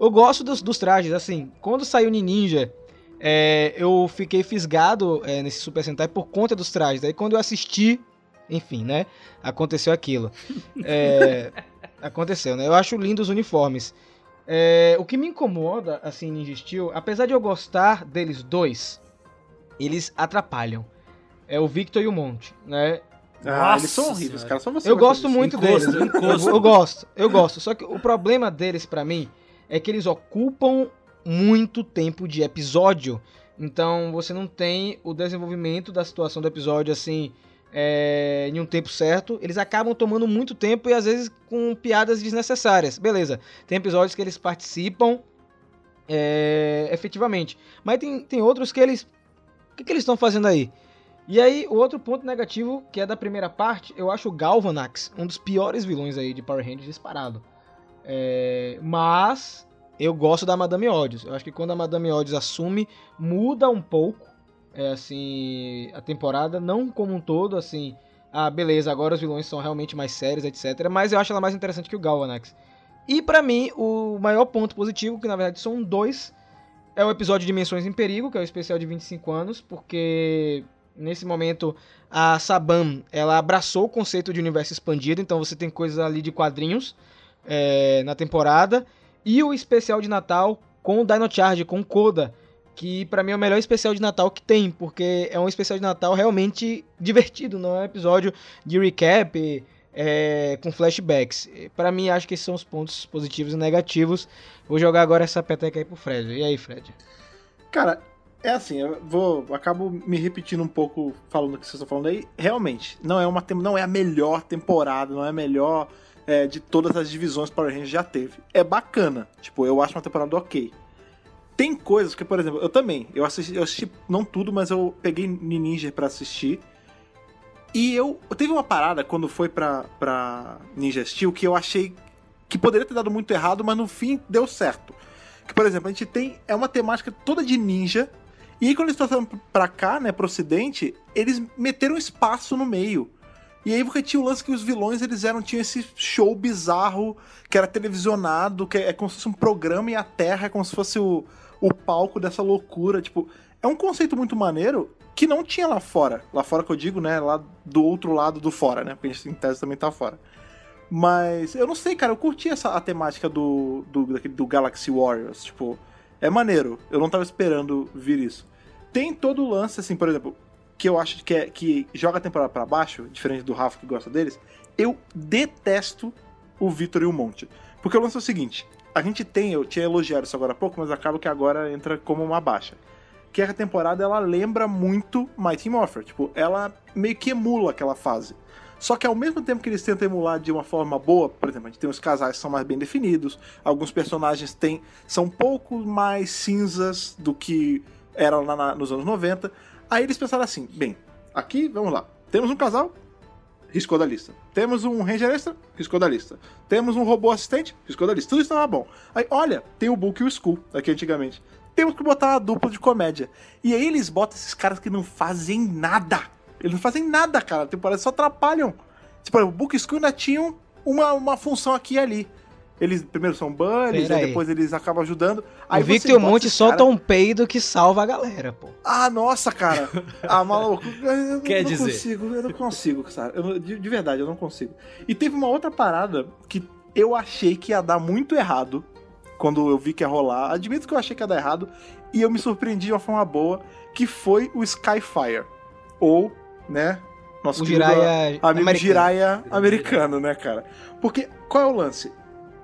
Eu gosto dos, dos trajes, assim, quando saiu Ninja, é, eu fiquei fisgado é, nesse Super Sentai por conta dos trajes. Aí quando eu assisti, enfim, né, aconteceu aquilo. É... <laughs> Aconteceu, né? Eu acho lindo os uniformes. É, o que me incomoda, assim, Ninja Steel, apesar de eu gostar deles dois, eles atrapalham. É o Victor e o Monte, né? Ah, Nossa eles são horríveis, cara. Só você eu gosto muito encosto, deles. Encosto. Eu, eu, gosto, eu gosto. Só que o problema deles, para mim, é que eles ocupam muito tempo de episódio. Então você não tem o desenvolvimento da situação do episódio assim é, em um tempo certo, eles acabam tomando muito tempo e às vezes com piadas desnecessárias. Beleza, tem episódios que eles participam é, efetivamente, mas tem, tem outros que eles. O que, que eles estão fazendo aí? E aí, o outro ponto negativo, que é da primeira parte, eu acho o Galvanax um dos piores vilões aí de Power Rangers disparado. É, mas eu gosto da Madame Odious. Eu acho que quando a Madame Odious assume, muda um pouco é, assim, a temporada, não como um todo, assim, ah, beleza, agora os vilões são realmente mais sérios, etc. Mas eu acho ela mais interessante que o Galvanax. E para mim, o maior ponto positivo, que na verdade são dois, é o episódio Dimensões em Perigo, que é o especial de 25 anos, porque nesse momento a Saban ela abraçou o conceito de universo expandido, então você tem coisas ali de quadrinhos é, na temporada. E o especial de Natal com o Dino Charge, com o Koda, que para mim é o melhor especial de Natal que tem, porque é um especial de Natal realmente divertido, não é um episódio de recap é, com flashbacks. Para mim, acho que esses são os pontos positivos e negativos. Vou jogar agora essa peteca aí pro Fred. E aí, Fred? Cara, é assim, eu vou acabo me repetindo um pouco falando o que vocês estão falando aí. Realmente, não é uma não é a melhor temporada, não é a melhor é, de todas as divisões Power Rangers já teve. É bacana, tipo, eu acho uma temporada ok. Tem coisas que, por exemplo, eu também, eu assisti, eu assisti não tudo, mas eu peguei Ninja para assistir. E eu, eu teve uma parada quando foi pra, pra Ninja Steel que eu achei que poderia ter dado muito errado, mas no fim deu certo. Que, por exemplo, a gente tem. É uma temática toda de ninja. E aí, quando eles trouxeram pra cá, né, pro ocidente, eles meteram espaço no meio. E aí porque tinha o lance que os vilões eles eram tinham esse show bizarro que era televisionado, que é como se fosse um programa e a Terra é como se fosse o, o palco dessa loucura. Tipo, é um conceito muito maneiro que não tinha lá fora. Lá fora que eu digo, né? Lá do outro lado do fora, né? Porque a gente em tese também tá fora. Mas eu não sei, cara, eu curti essa a temática do, do, do Galaxy Warriors. Tipo, é maneiro. Eu não tava esperando vir isso. Tem todo o lance, assim, por exemplo, que eu acho que, é, que joga a temporada para baixo, diferente do Rafa que gosta deles. Eu detesto o Vitor e o Monte. Porque o lance é o seguinte: a gente tem, eu tinha elogiado isso agora há pouco, mas acaba que agora entra como uma baixa. Que a temporada ela lembra muito Mighty Morpher, tipo, ela meio que emula aquela fase. Só que ao mesmo tempo que eles tentam emular de uma forma boa, por exemplo, a gente tem os casais que são mais bem definidos, alguns personagens têm, são um pouco mais cinzas do que eram lá na, nos anos 90. Aí eles pensaram assim: bem, aqui, vamos lá, temos um casal riscou da lista. Temos um Ranger Extra, riscou da lista. Temos um robô assistente, riscou da lista. Tudo isso estava bom. Aí, olha, tem o Book e o Skull, aqui antigamente. Temos que botar uma dupla de comédia. E aí eles botam esses caras que não fazem nada. Eles não fazem nada, cara. A temporada só atrapalham. Tipo, o Book School ainda tinha uma, uma função aqui e ali. Eles primeiro são bunnies, aí depois eles acabam ajudando. Aí o Victor e o Monte soltam cara... um peido que salva a galera, pô. Ah, nossa, cara. <laughs> Ah, maluco. Eu, Quer não dizer? consigo, eu não consigo, sabe? Eu, de, de verdade, eu não consigo. E teve uma outra parada que eu achei que ia dar muito errado quando eu vi que ia rolar. Admito que eu achei que ia dar errado e eu me surpreendi de uma forma boa, que foi o Skyfire. Ou, né, nosso o Jiraiya amigo americano. Jiraiya americano, né, cara? Porque, qual é o lance?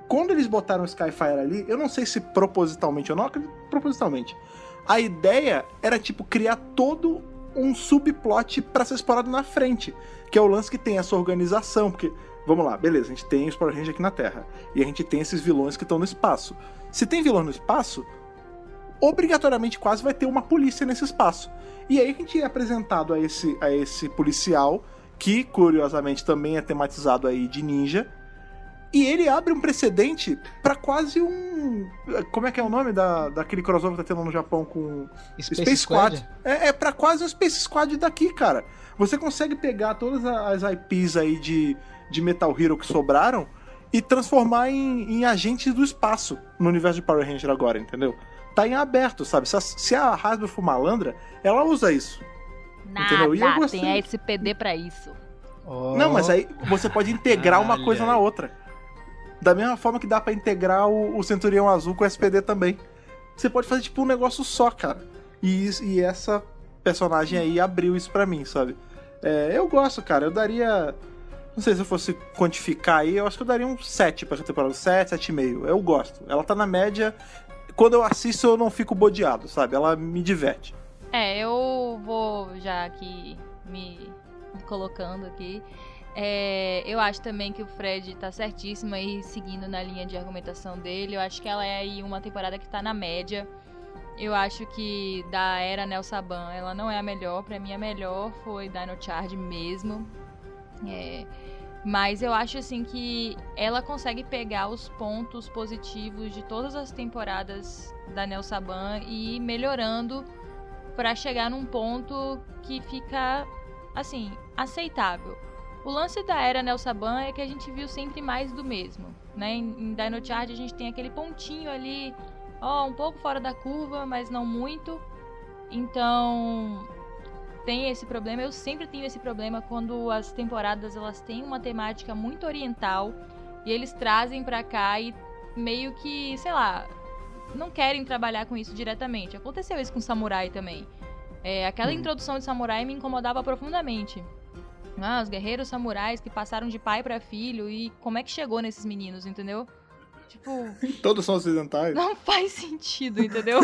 Quando eles botaram o Skyfire ali, eu não sei se propositalmente ou não, propositalmente. A ideia era, tipo, criar todo um subplot para ser explorado na frente. Que é o lance que tem essa organização. Porque, vamos lá, beleza, a gente tem os Power Rangers aqui na Terra. E a gente tem esses vilões que estão no espaço. Se tem vilão no espaço, obrigatoriamente quase vai ter uma polícia nesse espaço. E aí a gente é apresentado a esse, a esse policial, que curiosamente também é tematizado aí de ninja. E ele abre um precedente para quase um. Como é que é o nome da, daquele crossover que tá tendo no Japão com. Space, Space Squad? Squad. É, é para quase um Space Squad daqui, cara. Você consegue pegar todas as IPs aí de, de Metal Hero que sobraram e transformar em, em agentes do espaço no universo de Power Ranger agora, entendeu? tá em aberto, sabe? Se a, se a Hasbro for malandra, ela usa isso. Nada, entendeu? E eu gostei. tem a SPD pra isso. Oh. Não, mas aí você pode integrar uma coisa na outra. Da mesma forma que dá para integrar o, o Centurião Azul com o SPD também. Você pode fazer tipo um negócio só, cara. E, e essa personagem aí abriu isso para mim, sabe? É, eu gosto, cara. Eu daria. Não sei se eu fosse quantificar aí, eu acho que eu daria um 7 pra essa temporada. 7, 7,5. Eu gosto. Ela tá na média quando eu assisto eu não fico bodeado, sabe? Ela me diverte. É, eu vou já aqui me colocando aqui. É, eu acho também que o Fred tá certíssimo aí, seguindo na linha de argumentação dele. Eu acho que ela é aí uma temporada que tá na média. Eu acho que da era Nel Saban, ela não é a melhor. Pra mim, a melhor foi Dino Charge mesmo. É, mas eu acho assim que ela consegue pegar os pontos positivos de todas as temporadas da Nel Saban e ir melhorando para chegar num ponto que fica assim, aceitável. O lance da era Nel Saban é que a gente viu sempre mais do mesmo, né? Em, em Dino Charge a gente tem aquele pontinho ali, ó, um pouco fora da curva, mas não muito. Então, tem esse problema. Eu sempre tenho esse problema quando as temporadas elas têm uma temática muito oriental e eles trazem para cá e meio que, sei lá, não querem trabalhar com isso diretamente. Aconteceu isso com Samurai também. É, aquela hum. introdução de Samurai me incomodava profundamente. Ah, os guerreiros samurais que passaram de pai para filho e como é que chegou nesses meninos, entendeu? Tipo. <laughs> Todos são ocidentais. Não faz sentido, entendeu?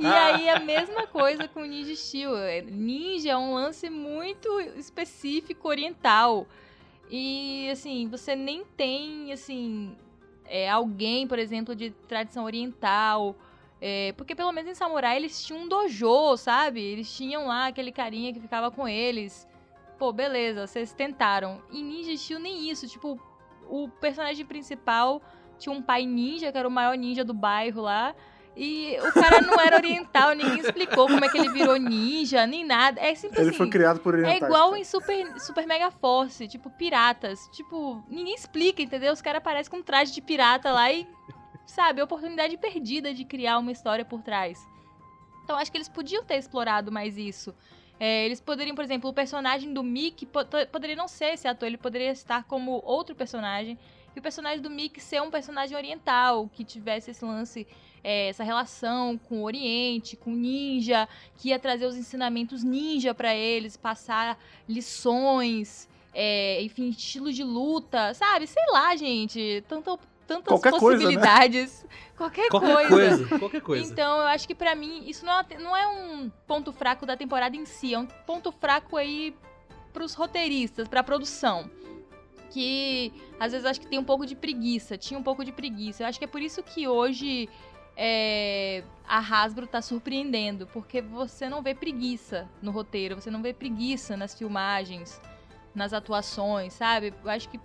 e aí a mesma coisa com Ninja Steel. Ninja é um lance muito específico oriental. E assim, você nem tem assim é, alguém, por exemplo, de tradição oriental. É, porque pelo menos em Samurai eles tinham um dojo, sabe? Eles tinham lá aquele carinha que ficava com eles. Pô, beleza, vocês tentaram. E Ninja Steel nem isso, tipo, o personagem principal tinha um pai ninja, que era o maior ninja do bairro lá. E o cara não era oriental, ninguém explicou como é que ele virou ninja, nem nada. É simples Ele assim, foi criado por orientais. É igual em Super, Super Mega Force, tipo, piratas. Tipo, ninguém explica, entendeu? Os caras aparecem com um traje de pirata lá e, sabe, oportunidade perdida de criar uma história por trás. Então acho que eles podiam ter explorado mais isso. É, eles poderiam, por exemplo, o personagem do Mickey po poderia não ser esse ator, ele poderia estar como outro personagem. E o personagem do Mickey ser um personagem oriental, que tivesse esse lance, é, essa relação com o Oriente, com ninja, que ia trazer os ensinamentos ninja para eles, passar lições, é, enfim, estilo de luta, sabe? Sei lá, gente. Tanto tantas qualquer possibilidades. Coisa, né? <laughs> qualquer, qualquer coisa. coisa. Qualquer coisa. Então, eu acho que para mim, isso não é, não é um ponto fraco da temporada em si, é um ponto fraco aí pros roteiristas, pra produção. Que às vezes eu acho que tem um pouco de preguiça, tinha um pouco de preguiça. Eu acho que é por isso que hoje é, a Hasbro tá surpreendendo, porque você não vê preguiça no roteiro, você não vê preguiça nas filmagens, nas atuações, sabe? Eu acho que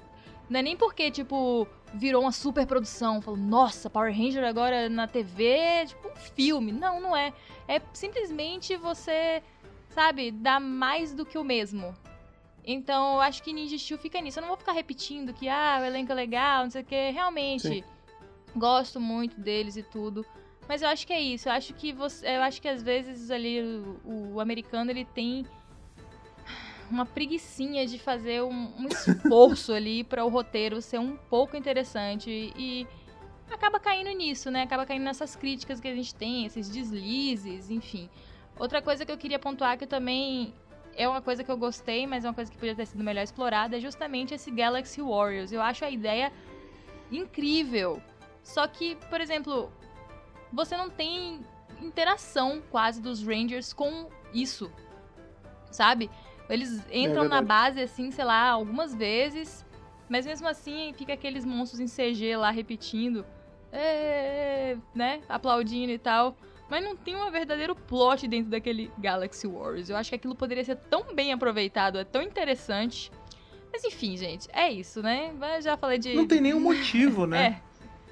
não é nem porque, tipo, virou uma super produção. Falou, nossa, Power Ranger agora na TV, tipo um filme. Não, não é. É simplesmente você, sabe, dar mais do que o mesmo. Então, eu acho que Ninja Steel fica nisso. Eu não vou ficar repetindo que, ah, o elenco é legal, não sei o que. Realmente, Sim. gosto muito deles e tudo. Mas eu acho que é isso. Eu acho que você, eu acho que às vezes ali o, o americano ele tem uma preguiçinha de fazer um, um esforço ali <laughs> para o roteiro ser um pouco interessante e acaba caindo nisso, né? Acaba caindo nessas críticas que a gente tem, esses deslizes, enfim. Outra coisa que eu queria pontuar que também é uma coisa que eu gostei, mas é uma coisa que podia ter sido melhor explorada, é justamente esse Galaxy Warriors. Eu acho a ideia incrível. Só que, por exemplo, você não tem interação quase dos Rangers com isso. Sabe? Eles entram é na base, assim, sei lá, algumas vezes, mas mesmo assim fica aqueles monstros em CG lá repetindo, é, né? Aplaudindo e tal. Mas não tem um verdadeiro plot dentro daquele Galaxy Wars. Eu acho que aquilo poderia ser tão bem aproveitado, é tão interessante. Mas enfim, gente, é isso, né? Já falei de. Não tem nenhum motivo, <laughs> né? é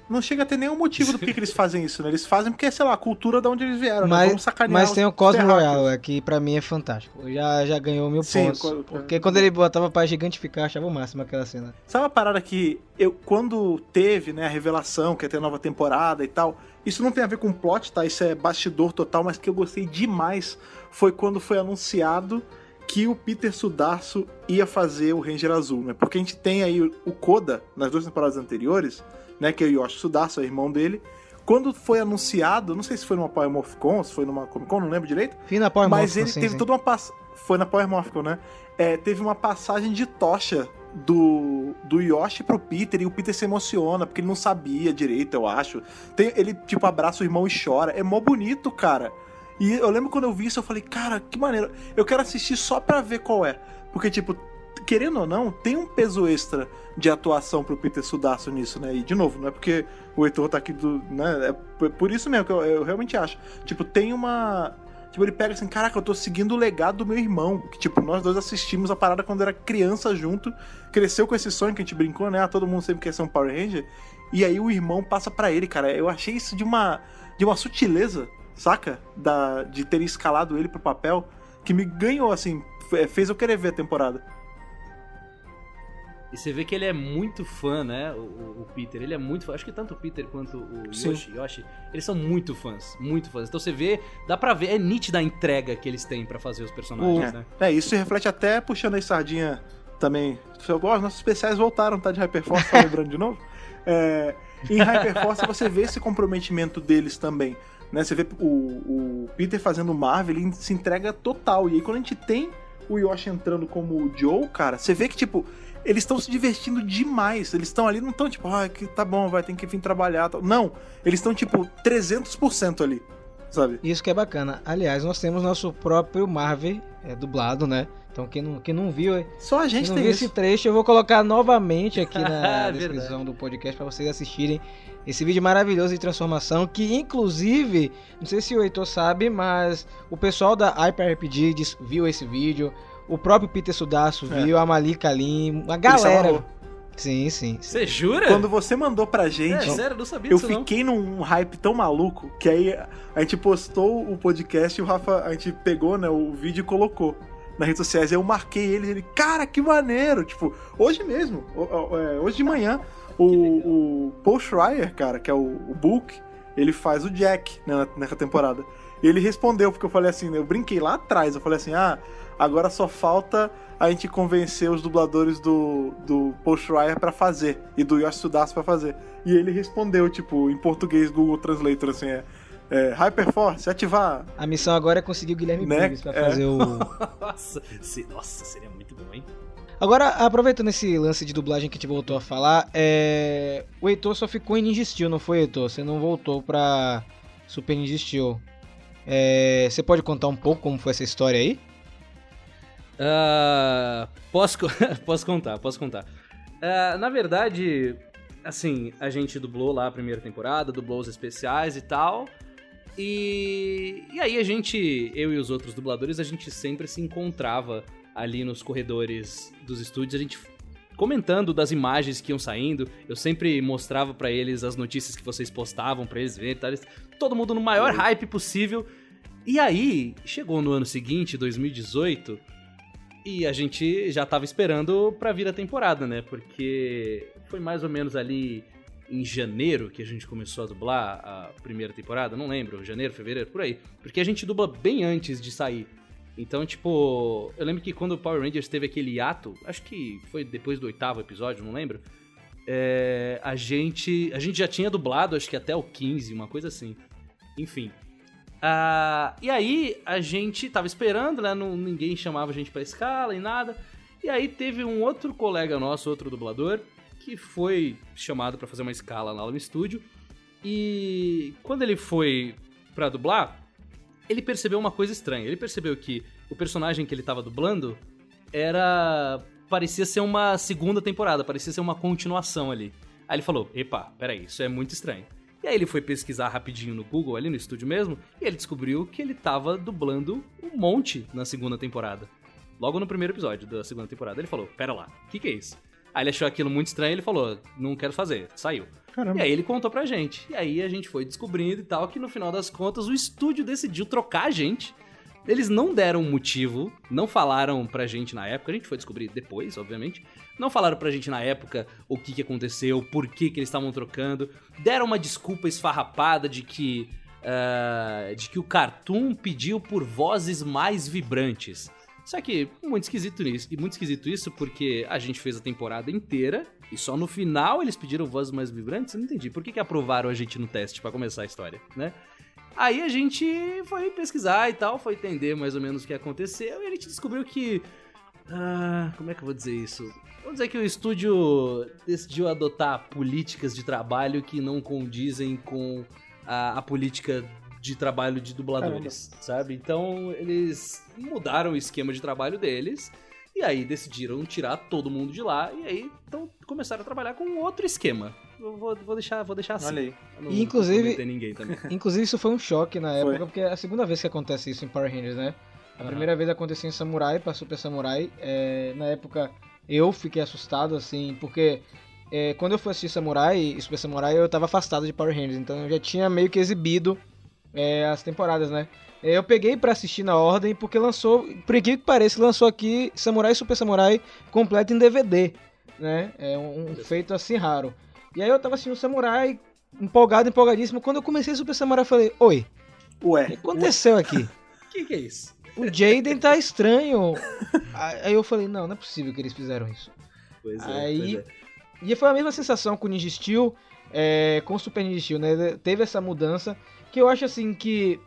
não chega a ter nenhum motivo do que, que eles fazem isso, né? Eles fazem porque, sei lá, a cultura de onde eles vieram, mas, né? Mas tem o Cosmo Royale, que pra mim é fantástico. Já, já ganhou mil Sim, pontos. Quando, porque quando ele botava pra gigantificar, achava o máximo aquela cena. Sabe uma parada que eu, quando teve, né, a revelação que ia ter nova temporada e tal, isso não tem a ver com plot, tá? Isso é bastidor total, mas que eu gostei demais foi quando foi anunciado que o Peter Sudarso ia fazer o Ranger Azul, né? Porque a gente tem aí o Koda nas duas temporadas anteriores, né, que é o Yoshi Sudasu, é irmão dele. Quando foi anunciado, não sei se foi numa Power Morphicon, se foi numa Comic Con, não lembro direito. Fim na Power Mas ele sim, teve sim. toda uma pass... Foi na Power Morphicon, né? É, teve uma passagem de tocha do, do Yoshi pro Peter e o Peter se emociona porque ele não sabia direito, eu acho. Tem, ele, tipo, abraça o irmão e chora. É mó bonito, cara. E eu lembro quando eu vi isso, eu falei, cara, que maneiro. Eu quero assistir só pra ver qual é. Porque, tipo, querendo ou não, tem um peso extra de atuação pro Peter Sudaço nisso, né? E, de novo, não é porque o Heitor tá aqui do. né? É por isso mesmo que eu, eu realmente acho. Tipo, tem uma. Tipo, ele pega assim, caraca, eu tô seguindo o legado do meu irmão. Que, tipo, nós dois assistimos a parada quando era criança junto. Cresceu com esse sonho que a gente brincou, né? Ah, todo mundo sempre quer ser um Power Ranger. E aí o irmão passa para ele, cara. Eu achei isso de uma, de uma sutileza, saca? Da, de ter escalado ele pro papel. Que me ganhou, assim, fez eu querer ver a temporada. E você vê que ele é muito fã, né? O, o, Peter. Ele é muito fã. Acho que tanto o Peter quanto o Yoshi, Yoshi, eles são muito fãs. Muito fãs. Então você vê, dá pra ver, é nítida a entrega que eles têm para fazer os personagens, o, né? É, isso se reflete até puxando a sardinha também. Os nossos especiais voltaram, tá? De Hyperforce, tá lembrando de novo? É, em Hyperforce você vê esse comprometimento deles também. Né? Você vê o, o Peter fazendo Marvel, ele se entrega total. E aí quando a gente tem o Yoshi entrando como o Joe, cara, você vê que, tipo, eles estão se divertindo demais. Eles estão ali, não estão tipo, ah, que tá bom, vai ter que vir trabalhar. Não, eles estão tipo 300% ali, sabe? Isso que é bacana. Aliás, nós temos nosso próprio Marvel é, dublado, né? Então quem não, quem não viu, só a gente quem não tem viu esse trecho, eu vou colocar novamente aqui na <laughs> descrição do podcast para vocês assistirem esse vídeo maravilhoso de transformação que inclusive, não sei se o Heitor sabe, mas o pessoal da Hyper RPG viu esse vídeo, o próprio Peter Sudaço é. viu, a Malika Lim, a galera. Sim, sim. Você jura? Quando você mandou pra gente. É, sério, não sabia Eu fiquei não. num hype tão maluco que aí a gente postou o podcast e o Rafa, a gente pegou, né, o vídeo e colocou nas redes sociais. Eu marquei ele, ele, cara, que maneiro! Tipo, hoje mesmo, é, hoje de manhã, o, o Paul Schreier, cara, que é o, o Book, ele faz o Jack né, nessa temporada. E ele respondeu, porque eu falei assim, eu brinquei lá atrás, eu falei assim, ah, Agora só falta a gente convencer os dubladores do, do Paul Schreier pra fazer. E do Yoshi Sudasu pra fazer. E ele respondeu, tipo, em português, Google Translator, assim, é... É, Hyperforce, ativar. A missão agora é conseguir o Guilherme né? Briggs pra é. fazer o. <laughs> nossa, nossa, seria muito bom, hein? Agora, aproveitando esse lance de dublagem que a gente voltou a falar, é... o Heitor só ficou em Ninja Steel, não foi, Heitor? Você não voltou pra Super Ninja Steel. É... Você pode contar um pouco como foi essa história aí? Uh, posso, <laughs> posso contar, posso contar. Uh, na verdade, assim, a gente dublou lá a primeira temporada, dublou os especiais e tal. E, e aí a gente, eu e os outros dubladores, a gente sempre se encontrava ali nos corredores dos estúdios, a gente comentando das imagens que iam saindo. Eu sempre mostrava para eles as notícias que vocês postavam para eles verem, tá? todo mundo no maior hype possível. E aí, chegou no ano seguinte, 2018, E a gente já tava esperando pra vir a temporada, né? Porque foi mais ou menos ali em janeiro que a gente começou a dublar a primeira temporada, não lembro, janeiro, fevereiro, por aí. Porque a gente dubla bem antes de sair. Então, tipo, eu lembro que quando o Power Rangers teve aquele ato, acho que foi depois do oitavo episódio, não lembro. É, a gente a gente já tinha dublado, acho que até o 15, uma coisa assim. Enfim. Uh, e aí a gente tava esperando, né? Não, ninguém chamava a gente pra escala e nada. E aí teve um outro colega nosso, outro dublador, que foi chamado para fazer uma escala lá no estúdio. E quando ele foi para dublar, ele percebeu uma coisa estranha. Ele percebeu que o personagem que ele tava dublando era. parecia ser uma segunda temporada, parecia ser uma continuação ali. Aí ele falou: Epa, peraí, isso é muito estranho. E aí ele foi pesquisar rapidinho no Google, ali no estúdio mesmo, e ele descobriu que ele tava dublando um monte na segunda temporada. Logo no primeiro episódio da segunda temporada. Ele falou: Pera lá, o que, que é isso? Aí ele achou aquilo muito estranho e ele falou: Não quero fazer, saiu. Caramba. E aí ele contou pra gente. E aí a gente foi descobrindo e tal que no final das contas o estúdio decidiu trocar a gente. Eles não deram motivo, não falaram pra gente na época, a gente foi descobrir depois, obviamente. Não falaram pra gente na época o que, que aconteceu, por que, que eles estavam trocando. Deram uma desculpa esfarrapada de que. Uh, de que o Cartoon pediu por vozes mais vibrantes. Só que muito esquisito isso. E muito esquisito isso porque a gente fez a temporada inteira e só no final eles pediram vozes mais vibrantes. Eu não entendi. Por que, que aprovaram a gente no teste para começar a história, né? Aí a gente foi pesquisar e tal, foi entender mais ou menos o que aconteceu e a gente descobriu que. Ah, como é que eu vou dizer isso? Vamos dizer que o estúdio decidiu adotar políticas de trabalho que não condizem com a, a política de trabalho de dubladores, Caramba. sabe? Então eles mudaram o esquema de trabalho deles e aí decidiram tirar todo mundo de lá e aí então começaram a trabalhar com outro esquema. Eu vou, vou deixar, vou deixar assim. Olha aí. Não, e, inclusive, <laughs> inclusive isso foi um choque na época, foi. porque é a segunda vez que acontece isso em Power Rangers, né? A uhum. primeira vez aconteceu em Samurai, para Super Samurai. É, na época eu fiquei assustado, assim, porque é, quando eu fui assistir Samurai e Super Samurai, eu tava afastado de Power Rangers, então eu já tinha meio que exibido é, as temporadas, né? É, eu peguei para assistir na ordem porque lançou, por incrível que pareça, lançou aqui Samurai Super Samurai completo em DVD, né? É um, um feito assim raro. E aí eu tava assistindo Samurai, empolgado, empolgadíssimo. Quando eu comecei Super Samurai, eu falei: Oi, Ué, o que aconteceu ué. aqui? O <laughs> que, que é isso? O Jaden tá estranho. <laughs> aí eu falei: Não, não é possível que eles fizeram isso. Pois é. Aí. Pois é. E foi a mesma sensação com o Ninja Steel, é, com o Super Ninja Steel, né? Teve essa mudança que eu acho assim que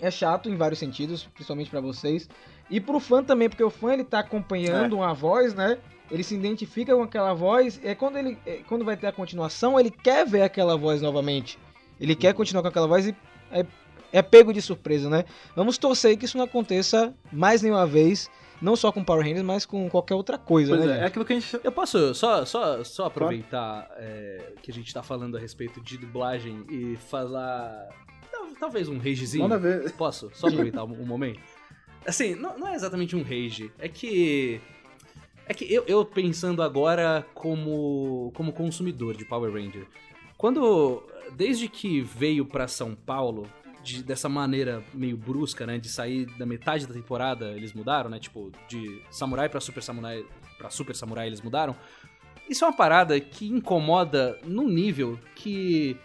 é chato em vários sentidos, principalmente para vocês. E pro fã também, porque o fã ele tá acompanhando é. uma voz, né? Ele se identifica com aquela voz, é quando ele é, quando vai ter a continuação, ele quer ver aquela voz novamente. Ele quer uhum. continuar com aquela voz e é, é pego de surpresa, né? Vamos torcer que isso não aconteça mais nenhuma vez não só com Power Rangers, mas com qualquer outra coisa, pois né? É, é aquilo que a gente. Eu posso só, só, só aproveitar é, que a gente tá falando a respeito de dublagem e falar talvez um ragezinho. Manda ver. Posso? Só aproveitar um, momento? Assim, não, não, é exatamente um rage. É que. É que eu, eu, pensando agora como, como consumidor de Power Ranger. Quando. Desde que veio para São Paulo, de, dessa maneira meio brusca, né? De sair da metade da temporada, eles mudaram, né? Tipo, de Samurai para Super Samurai. para Super Samurai eles mudaram. Isso é uma parada que incomoda num nível que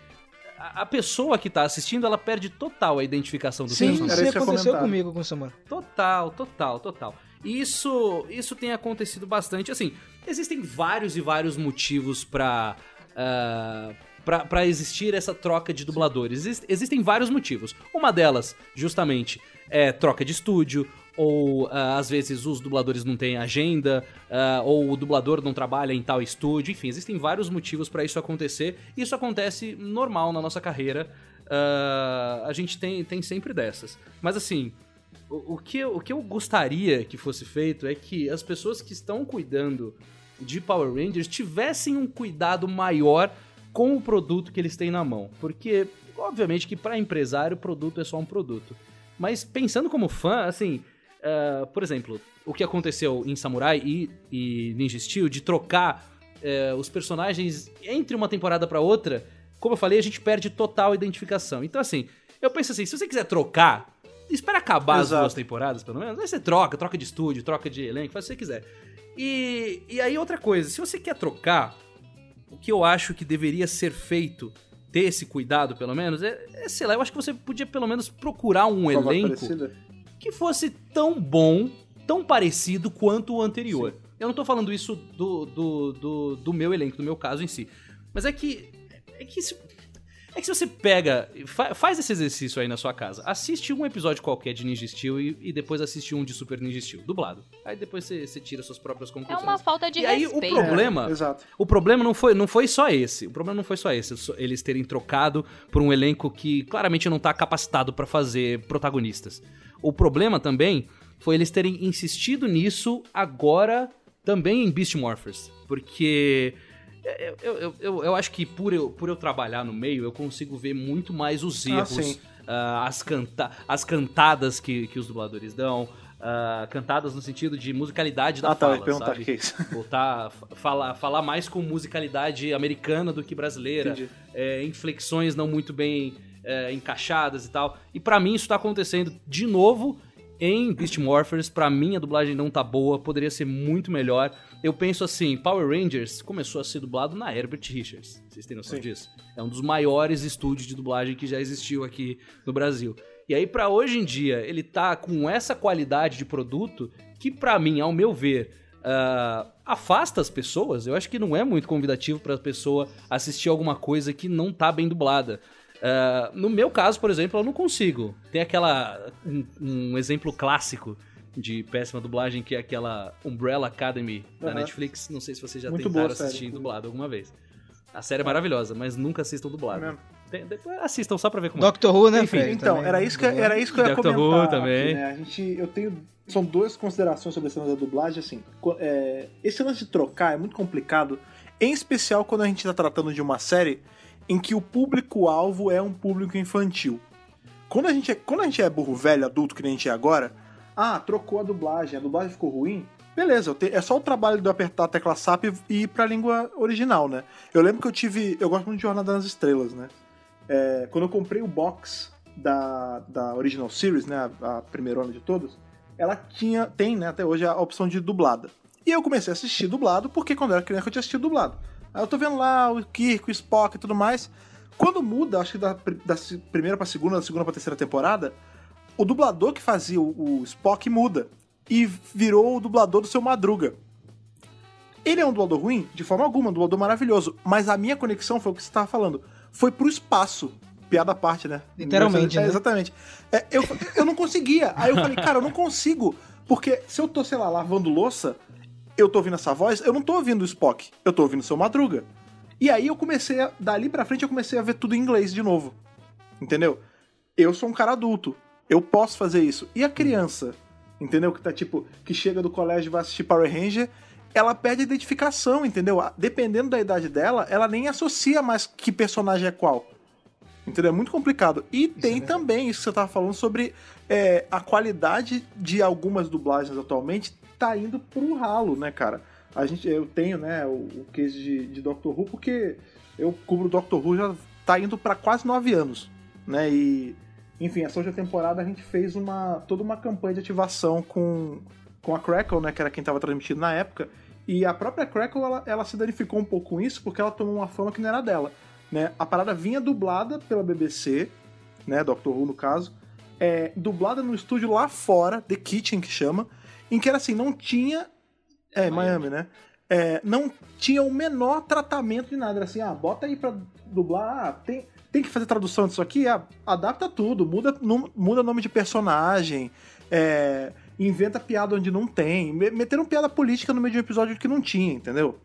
a pessoa que tá assistindo, ela perde total a identificação do Sim, personagem. Sim, isso aconteceu comigo com o Samara. Total, total, total. E isso, isso tem acontecido bastante. Assim, existem vários e vários motivos pra... Uh, para existir essa troca de dubladores. Exist, existem vários motivos. Uma delas, justamente, é troca de estúdio, ou uh, às vezes os dubladores não têm agenda, uh, ou o dublador não trabalha em tal estúdio, enfim, existem vários motivos para isso acontecer. Isso acontece normal na nossa carreira, uh, a gente tem, tem sempre dessas. Mas assim, o, o, que o que eu gostaria que fosse feito é que as pessoas que estão cuidando de Power Rangers tivessem um cuidado maior com o produto que eles têm na mão, porque obviamente que para empresário o produto é só um produto. Mas pensando como fã, assim, Uh, por exemplo, o que aconteceu em Samurai e, e Ninja Steel, de trocar uh, os personagens entre uma temporada para outra, como eu falei, a gente perde total identificação. Então, assim, eu penso assim, se você quiser trocar, espera acabar Exato. as duas temporadas, pelo menos. Aí você troca, troca de estúdio, troca de elenco, faz o que você quiser. E, e aí, outra coisa, se você quer trocar, o que eu acho que deveria ser feito, ter esse cuidado, pelo menos, é, é sei lá, eu acho que você podia pelo menos procurar um elenco parecida. que fosse tão bom, tão parecido quanto o anterior. Sim. Eu não tô falando isso do, do, do, do meu elenco, do meu caso em si. Mas é que. É que se, é que se você pega. Fa, faz esse exercício aí na sua casa. Assiste um episódio qualquer de Ninja Steel e, e depois assiste um de Super Ninja Steel, dublado. Aí depois você, você tira suas próprias conclusões. É uma falta de e respeito. aí o problema. É, exato. O problema não foi, não foi só esse. O problema não foi só esse. Eles terem trocado por um elenco que claramente não tá capacitado para fazer protagonistas. O problema também foi eles terem insistido nisso agora também em Beast Morphers. Porque eu, eu, eu, eu, acho que por eu, por eu trabalhar no meio, eu consigo ver muito mais os ah, erros, ah, uh, as, canta as cantadas que, que os dubladores dão. Uh, cantadas no sentido de musicalidade da ah, fala, tá, sabe? Que é isso. <laughs> Voltar, falar, falar mais com musicalidade americana do que brasileira, é, inflexões não muito bem é, encaixadas e tal. E para mim isso tá acontecendo de novo em Beast Morphers. Pra mim a dublagem não tá boa, poderia ser muito melhor. Eu penso assim, Power Rangers começou a ser dublado na Herbert Richards. Vocês têm noção Sim. disso? É um dos maiores estúdios de dublagem que já existiu aqui no Brasil. E aí, para hoje em dia, ele tá com essa qualidade de produto que, para mim, ao meu ver, uh, afasta as pessoas. Eu acho que não é muito convidativo para a pessoa assistir alguma coisa que não tá bem dublada. Uh, no meu caso, por exemplo, eu não consigo. Tem aquela. um, um exemplo clássico de péssima dublagem, que é aquela Umbrella Academy da uhum. Netflix. Não sei se vocês já Muito tentaram boa, assistir série. dublado alguma vez. A série é maravilhosa, mas nunca assistam dublado. É Tem, assistam só pra ver como é. Doctor Who, né, Enfim, Então, também. era isso que, era isso que eu ia Doctor comentar. Who também. Aqui, né? A gente, eu tenho... São duas considerações sobre esse lance da dublagem, assim. É, esse lance de trocar é muito complicado, em especial quando a gente tá tratando de uma série em que o público-alvo é um público infantil. Quando a, gente é, quando a gente é burro velho, adulto, que nem a gente é agora, ah, trocou a dublagem, a dublagem ficou ruim. Beleza, é só o trabalho de eu apertar a tecla SAP e ir pra língua original, né? Eu lembro que eu tive. Eu gosto muito de Jornada nas Estrelas, né? É, quando eu comprei o box da, da Original Series, né? A, a primeira de todas, ela tinha, tem, né, até hoje, a opção de dublada. E eu comecei a assistir dublado, porque quando eu era criança eu tinha assistido dublado. Aí eu tô vendo lá o Kirk, o Spock e tudo mais. Quando muda, acho que da, da primeira pra segunda, da segunda pra terceira temporada, o dublador que fazia o, o Spock muda e virou o dublador do seu Madruga. Ele é um dublador ruim? De forma alguma, um dublador maravilhoso. Mas a minha conexão foi o que você estava falando. Foi pro espaço. Piada à parte, né? Literalmente. É, né? Exatamente. É, eu, eu não conseguia. Aí eu falei, cara, eu não consigo. Porque se eu tô, sei lá, lavando louça, eu tô ouvindo essa voz, eu não tô ouvindo o Spock. Eu tô ouvindo o seu Madruga. E aí eu comecei, a, dali pra frente, eu comecei a ver tudo em inglês de novo. Entendeu? Eu sou um cara adulto. Eu posso fazer isso. E a criança, entendeu? Que tá tipo, que chega do colégio e vai assistir Power Ranger, ela perde a identificação, entendeu? Dependendo da idade dela, ela nem associa mais que personagem é qual. Entendeu? É muito complicado. E isso tem é também isso que você tava falando sobre é, a qualidade de algumas dublagens atualmente tá indo pro ralo, né, cara? A gente, eu tenho, né, o, o case de, de Doctor Who, porque eu cubro Doctor Who já tá indo para quase nove anos, né? E enfim, essa última temporada a gente fez uma toda uma campanha de ativação com, com a Crackle, né, que era quem estava transmitindo na época, e a própria Crackle ela, ela se danificou um pouco com isso porque ela tomou uma fama que não era dela, né? A parada vinha dublada pela BBC, né, Doctor Who no caso, é, dublada no estúdio lá fora, The Kitchen que chama, em que era assim, não tinha é, Miami, Miami né? É, não tinha o menor tratamento de nada. Era assim, ah, bota aí pra dublar, ah, tem, tem que fazer tradução disso aqui, adapta tudo, muda, muda nome de personagem, é, inventa piada onde não tem, meteram piada política no meio de um episódio que não tinha, entendeu?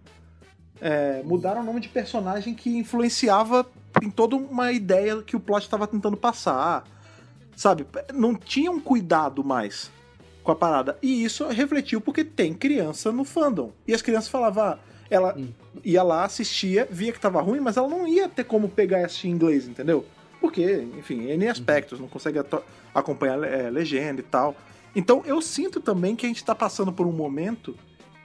É, mudaram o nome de personagem que influenciava em toda uma ideia que o plot estava tentando passar. Sabe? Não tinha um cuidado mais com a parada. E isso refletiu porque tem criança no fandom. E as crianças falavam, ah, ela hum. ia lá, assistia, via que tava ruim, mas ela não ia ter como pegar e assistir em inglês, entendeu? Porque, enfim, N aspectos, não consegue acompanhar é, legenda e tal. Então eu sinto também que a gente tá passando por um momento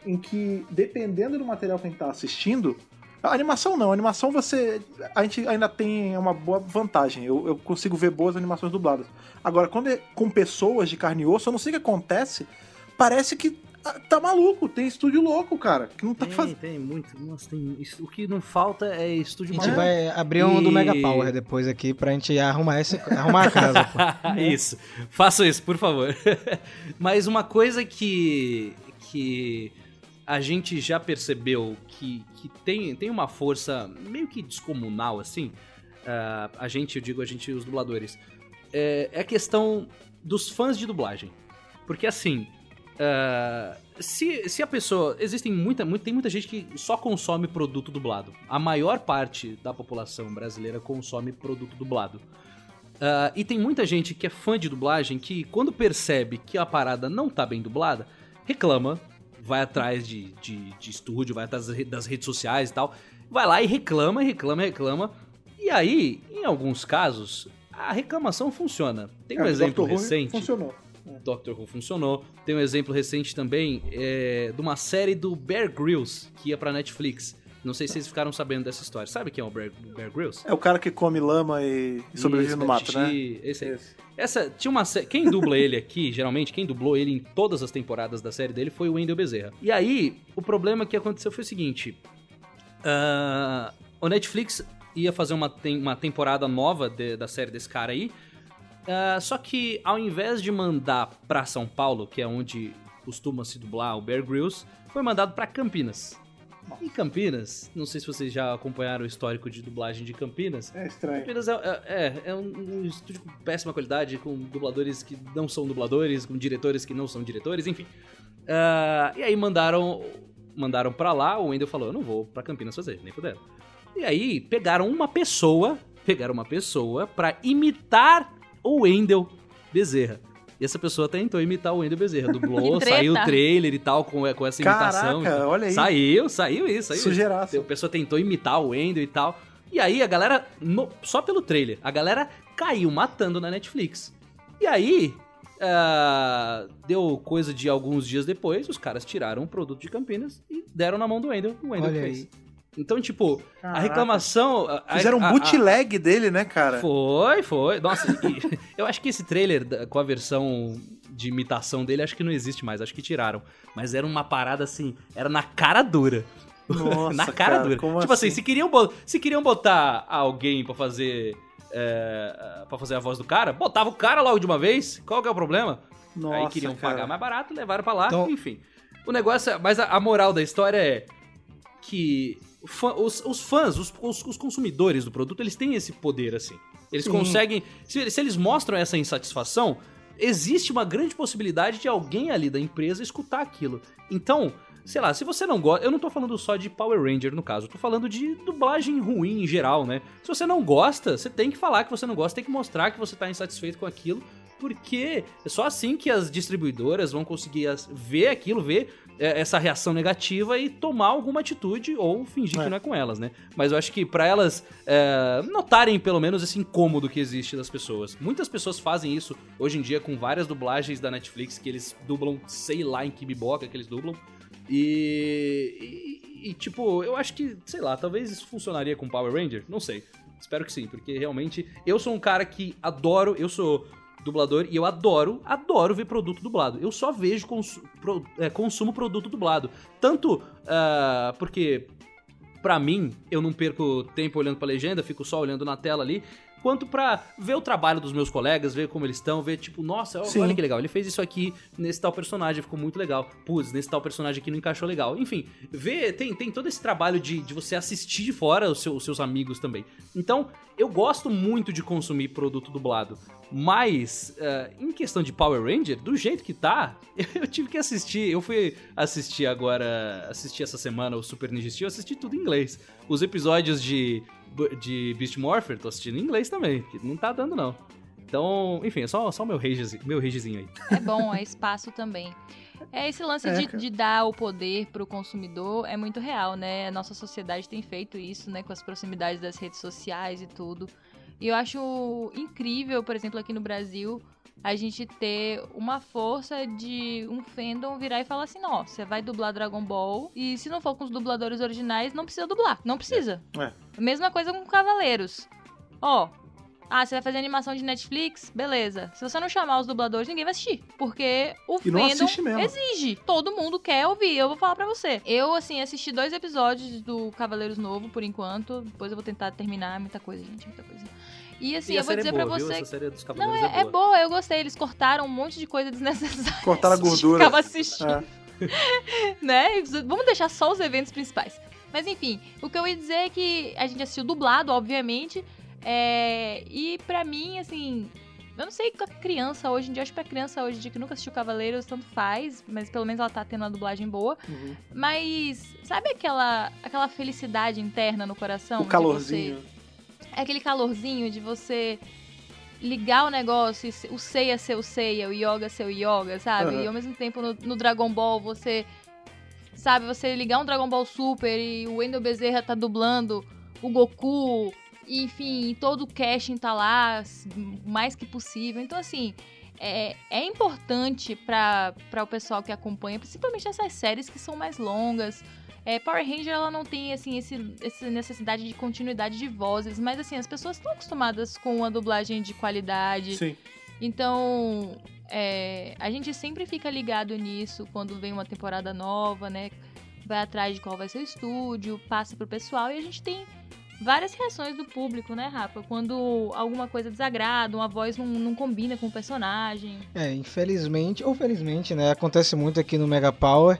em que, dependendo do material que a gente tá assistindo, A animação não, a animação você. A gente ainda tem uma boa vantagem. Eu, eu consigo ver boas animações dubladas. Agora, quando é com pessoas de carne e osso, eu não sei o que acontece. Parece que ah, tá maluco, tem estúdio louco, cara. Que não tá tem, fazendo. Tem muito. Nossa, tem. O que não falta é estúdio A gente vai abrir um e... do Mega Power depois aqui pra gente arrumar, esse, arrumar a <laughs> casa. isso. Faça isso, por favor. <laughs> Mas uma coisa que. que a gente já percebeu que, que tem, tem uma força meio que descomunal, assim. Uh, a gente, eu digo a gente, os dubladores. É, é a questão dos fãs de dublagem. Porque assim, Uh, se, se a pessoa. Existem muita, muita, tem muita gente que só consome produto dublado. A maior parte da população brasileira consome produto dublado. Uh, e tem muita gente que é fã de dublagem que, quando percebe que a parada não tá bem dublada, reclama, vai atrás de, de, de estúdio, vai atrás das redes sociais e tal, vai lá e reclama, reclama, reclama. E aí, em alguns casos, a reclamação funciona. Tem um é, exemplo recente. Funcionou. Doctor Who funcionou. Tem um exemplo recente também é, de uma série do Bear Grylls que ia pra Netflix. Não sei se vocês ficaram sabendo dessa história. Sabe quem é o Bear, Bear Grylls? É o cara que come lama e, e sobrevive no mato, né? Esse aí. Esse. Essa, tinha uma Quem dubla ele aqui, geralmente, quem dublou ele em todas as temporadas da série dele foi o Wendell Bezerra. E aí, o problema que aconteceu foi o seguinte: uh, o Netflix ia fazer uma, tem, uma temporada nova de, da série desse cara aí. Uh, só que ao invés de mandar pra São Paulo, que é onde costuma se dublar o Bear Grylls, foi mandado para Campinas. E Campinas, não sei se vocês já acompanharam o histórico de dublagem de Campinas. É estranho. Campinas é, é, é um, um, estúdio com péssima qualidade, com dubladores que não são dubladores, com diretores que não são diretores, enfim. Uh, e aí mandaram mandaram pra lá, o Wendel falou, eu não vou pra Campinas fazer, nem puderam. E aí pegaram uma pessoa, pegaram uma pessoa pra imitar o Wendel Bezerra. E essa pessoa tentou imitar o Wendel Bezerra. <laughs> Dublou, saiu o trailer e tal com, com essa imitação. Caraca, olha aí. Saiu, saiu isso. Saiu Sugeiraço. A pessoa tentou imitar o Wendel e tal. E aí a galera, no, só pelo trailer, a galera caiu matando na Netflix. E aí, uh, deu coisa de alguns dias depois, os caras tiraram o produto de Campinas e deram na mão do Wendel. O Wendel fez. Aí. Então, tipo, Caraca. a reclamação. A, Fizeram um bootleg a, a, dele, né, cara? Foi, foi. Nossa, <laughs> eu acho que esse trailer com a versão de imitação dele, acho que não existe mais, acho que tiraram. Mas era uma parada assim, era na cara dura. <laughs> Nossa, na cara, cara dura. tipo assim? assim, se, queriam, se queriam botar alguém para fazer. É, para fazer a voz do cara, botava o cara logo de uma vez. Qual que é o problema? Nossa, Aí queriam cara. pagar mais barato, levaram para lá, então... enfim. O negócio, é, mas a, a moral da história é que os, os fãs, os, os, os, consumidores do produto, eles têm esse poder, assim. Eles Sim. conseguem. Se, se eles mostram essa insatisfação, existe uma grande possibilidade de alguém ali da empresa escutar aquilo. Então, sei lá, se você não gosta. Eu não tô falando só de Power Ranger no caso, eu tô falando de dublagem ruim em geral, né? Se você não gosta, você tem que falar que você não gosta, tem que mostrar que você tá insatisfeito com aquilo, porque é só assim que as distribuidoras vão conseguir ver aquilo, ver é, essa reação negativa e tomar alguma atitude ou fingir é. que não é com elas, né? Mas eu acho que para elas é, notarem pelo menos esse incômodo que existe das pessoas. Muitas pessoas fazem isso hoje em dia com várias dublagens da Netflix que eles dublam, sei lá em que biboca que eles dublam. E, e, e, tipo, eu acho que, sei lá, talvez isso funcionaria com Power Ranger, não sei. Espero que sim, porque realmente eu sou um cara que adoro, eu sou dublador e eu adoro, adoro ver produto dublado. Eu só vejo, pro, é, consumo produto dublado. Tanto uh, porque, pra mim, eu não perco tempo olhando pra legenda, fico só olhando na tela ali quanto para ver o trabalho dos meus colegas, ver como eles estão, ver tipo, nossa, Sim. olha que legal, ele fez isso aqui nesse tal personagem, ficou muito legal. Putz, nesse tal personagem aqui não encaixou legal. Enfim, ver, tem, tem todo esse trabalho de, de você assistir de fora os, seu, os seus amigos também. Então, eu gosto muito de consumir produto dublado. Mas, uh, em questão de Power Ranger, do jeito que tá, <laughs> eu tive que assistir. Eu fui assistir agora, assisti essa semana o Super Ninja Steel, assisti tudo em inglês. Os episódios de de Beast Morpher, tô assistindo em inglês também, que não tá dando não. Então, enfim, é só, só o meu ragezinho, meu ragezinho aí. É bom, é espaço também. É esse lance é, de, de, dar o poder pro consumidor é muito real, né? A nossa sociedade tem feito isso, né? Com as proximidades das redes sociais e tudo. E eu acho incrível, por exemplo, aqui no Brasil, a gente ter uma força de um fandom virar e falar assim, ó, você vai dublar Dragon Ball e se não for com os dubladores originais, não precisa dublar. Não precisa. É. Mesma coisa com Cavaleiros. Ó, ah, você vai fazer animação de Netflix? Beleza. Se você não chamar os dubladores, ninguém vai assistir. Porque o E fandom exige. Todo mundo quer ouvir. Eu vou falar pra você. Eu, assim, assisti dois episódios do Cavaleiros Novo, por enquanto. Depois eu vou tentar terminar. Muita coisa, gente. Muita coisa. E assim, E eu vou série dizer é boa, pra viu? você. Essa série dos Não, Cavaleiros é, é boa, eu gostei. Eles cortaram um monte de coisa desnecessária. Cortaram a gordura. <laughs> Ficava assistindo É. <laughs> né? Vamos deixar só os eventos principais. Mas enfim, o que eu ia dizer é que a gente assistiu dublado, obviamente. é, E pra mim, assim. Eu não sei com a criança hoje em dia, acho que pra criança hoje em dia que nunca assistiu Cavaleiros, tanto faz, mas pelo menos ela tá tendo uma dublagem boa. Uhum. Mas sabe aquela, aquela felicidade interna no coração? O calorzinho. você- é aquele calorzinho de você ligar o negócio, e o Seiya ser o Seiya, o Yoga ser o Yoga, sabe? Aham. E ao mesmo tempo no, no Dragon Ball você. Sabe, você ligar um Dragon Ball Super e o Wendel Bezerra tá dublando o Goku, enfim, todo o casting tá lá, mais que possível. Então, assim, é, é importante para o pessoal que acompanha, principalmente essas séries que são mais longas. É, Power Ranger ela não tem assim esse, essa necessidade de continuidade de vozes, mas assim as pessoas estão acostumadas com uma dublagem de qualidade. Sim. Então é, a gente sempre fica ligado nisso quando vem uma temporada nova, né? Vai atrás de qual vai ser o estúdio, passa pro pessoal e a gente tem várias reações do público, né, Rafa? Quando alguma coisa desagrada, uma voz não, não combina com o personagem. É, infelizmente, ou felizmente, né? Acontece muito aqui no Mega Power.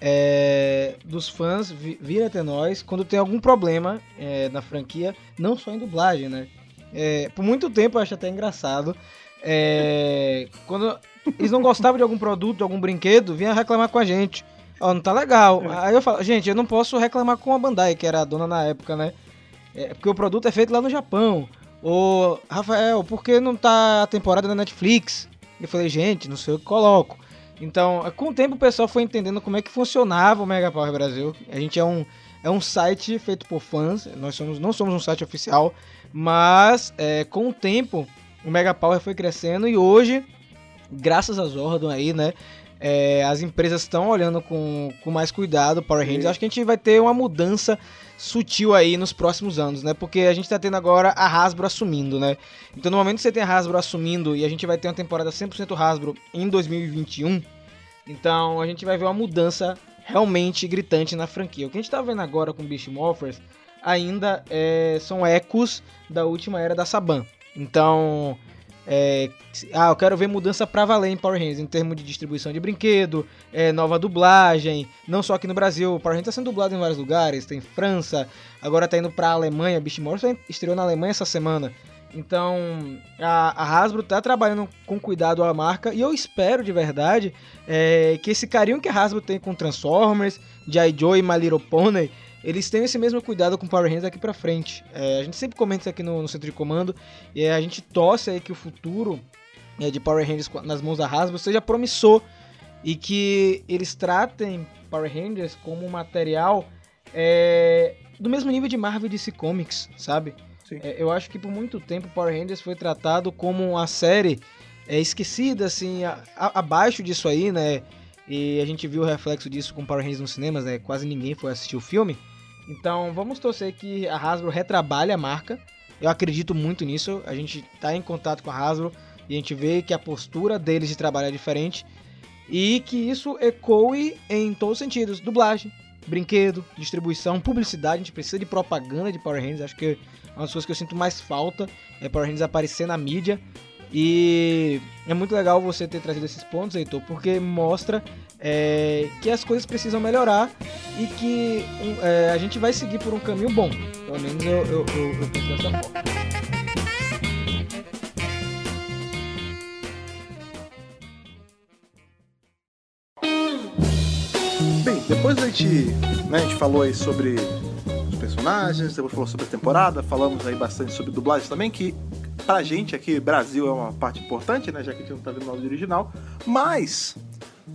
é, dos fãs vi- vir até nós quando tem algum problema é, na franquia, não só em dublagem, né? É, por muito tempo eu acho até engraçado. É, quando eles não gostavam de algum produto, de algum brinquedo, vinha reclamar com a gente. Ó, não tá legal. Aí eu falo, gente, eu não posso reclamar com a Bandai, que era a dona na época, né? É, porque o produto é feito lá no Japão. Ô, Rafael, por que não tá a temporada na Netflix? Eu falei, gente, não sei o que coloco. Então, com o tempo o pessoal foi entendendo como é que funcionava o Mega Power Brasil. A gente é um, é um site feito por fãs, nós somos, não somos um site oficial, mas é, com o tempo o Mega Power foi crescendo e hoje, graças a Zordon aí, né, é, as empresas estão olhando com, com mais cuidado o Power Rangers. Acho que a gente vai ter uma mudança sutil aí nos próximos anos, né? Porque a gente tá tendo agora a Hasbro assumindo, né? Então no momento que você tem a Hasbro assumindo e a gente vai ter uma temporada 100% Hasbro em 2021, então a gente vai ver uma mudança realmente gritante na franquia. O que a gente tá vendo agora com Beast Morphers ainda é, são ecos da última era da Saban. Então, é, ah, eu quero ver mudança pra valer em Power Rangers, em termos de distribuição de brinquedo, é, nova dublagem, não só aqui no Brasil, Power Rangers tá sendo dublado em vários lugares, tem França, agora tá indo pra Alemanha, Beast Morphers estreou na Alemanha essa semana. Então, a, a Hasbro tá trabalhando com cuidado a marca e eu espero de verdade é, que esse carinho que a Hasbro tem com Transformers, G.I. Joe e My Little Pony, eles tenham esse mesmo cuidado com Power Rangers daqui pra frente. É, a gente sempre comenta isso aqui no, no centro de comando e a gente torce aí que o futuro é, de Power Rangers nas mãos da Hasbro seja promissor e que eles tratem Power Rangers como um material é, do mesmo nível de Marvel e DC Comics, sabe? É, eu acho que por muito tempo Power Rangers foi tratado como uma série é, esquecida, assim, a- a- abaixo disso aí, né? E a gente viu o reflexo disso com Power Rangers nos cinemas, né? Quase ninguém foi assistir o filme. Então vamos torcer que a Hasbro retrabalhe a marca. Eu acredito muito nisso. A gente tá em contato com a Hasbro e a gente vê que a postura deles de trabalho é diferente. E que isso ecoe em todos os sentidos. Dublagem, brinquedo, distribuição, publicidade. A gente precisa de propaganda de Power Rangers. Acho que é uma das coisas que eu sinto mais falta é Power Rangers aparecer na mídia. E é muito legal você ter trazido esses pontos, Heitor, porque mostra é, que as coisas precisam melhorar e que um, é, a gente vai seguir por um caminho bom. Pelo menos eu, eu, eu, eu penso dessa forma. Bem, depois a gente, né, a gente falou aí sobre os personagens, depois falou sobre a temporada, falamos aí bastante sobre dublagem também, que pra gente aqui, Brasil, é uma parte importante, né, já que a gente não tá vendo o original, mas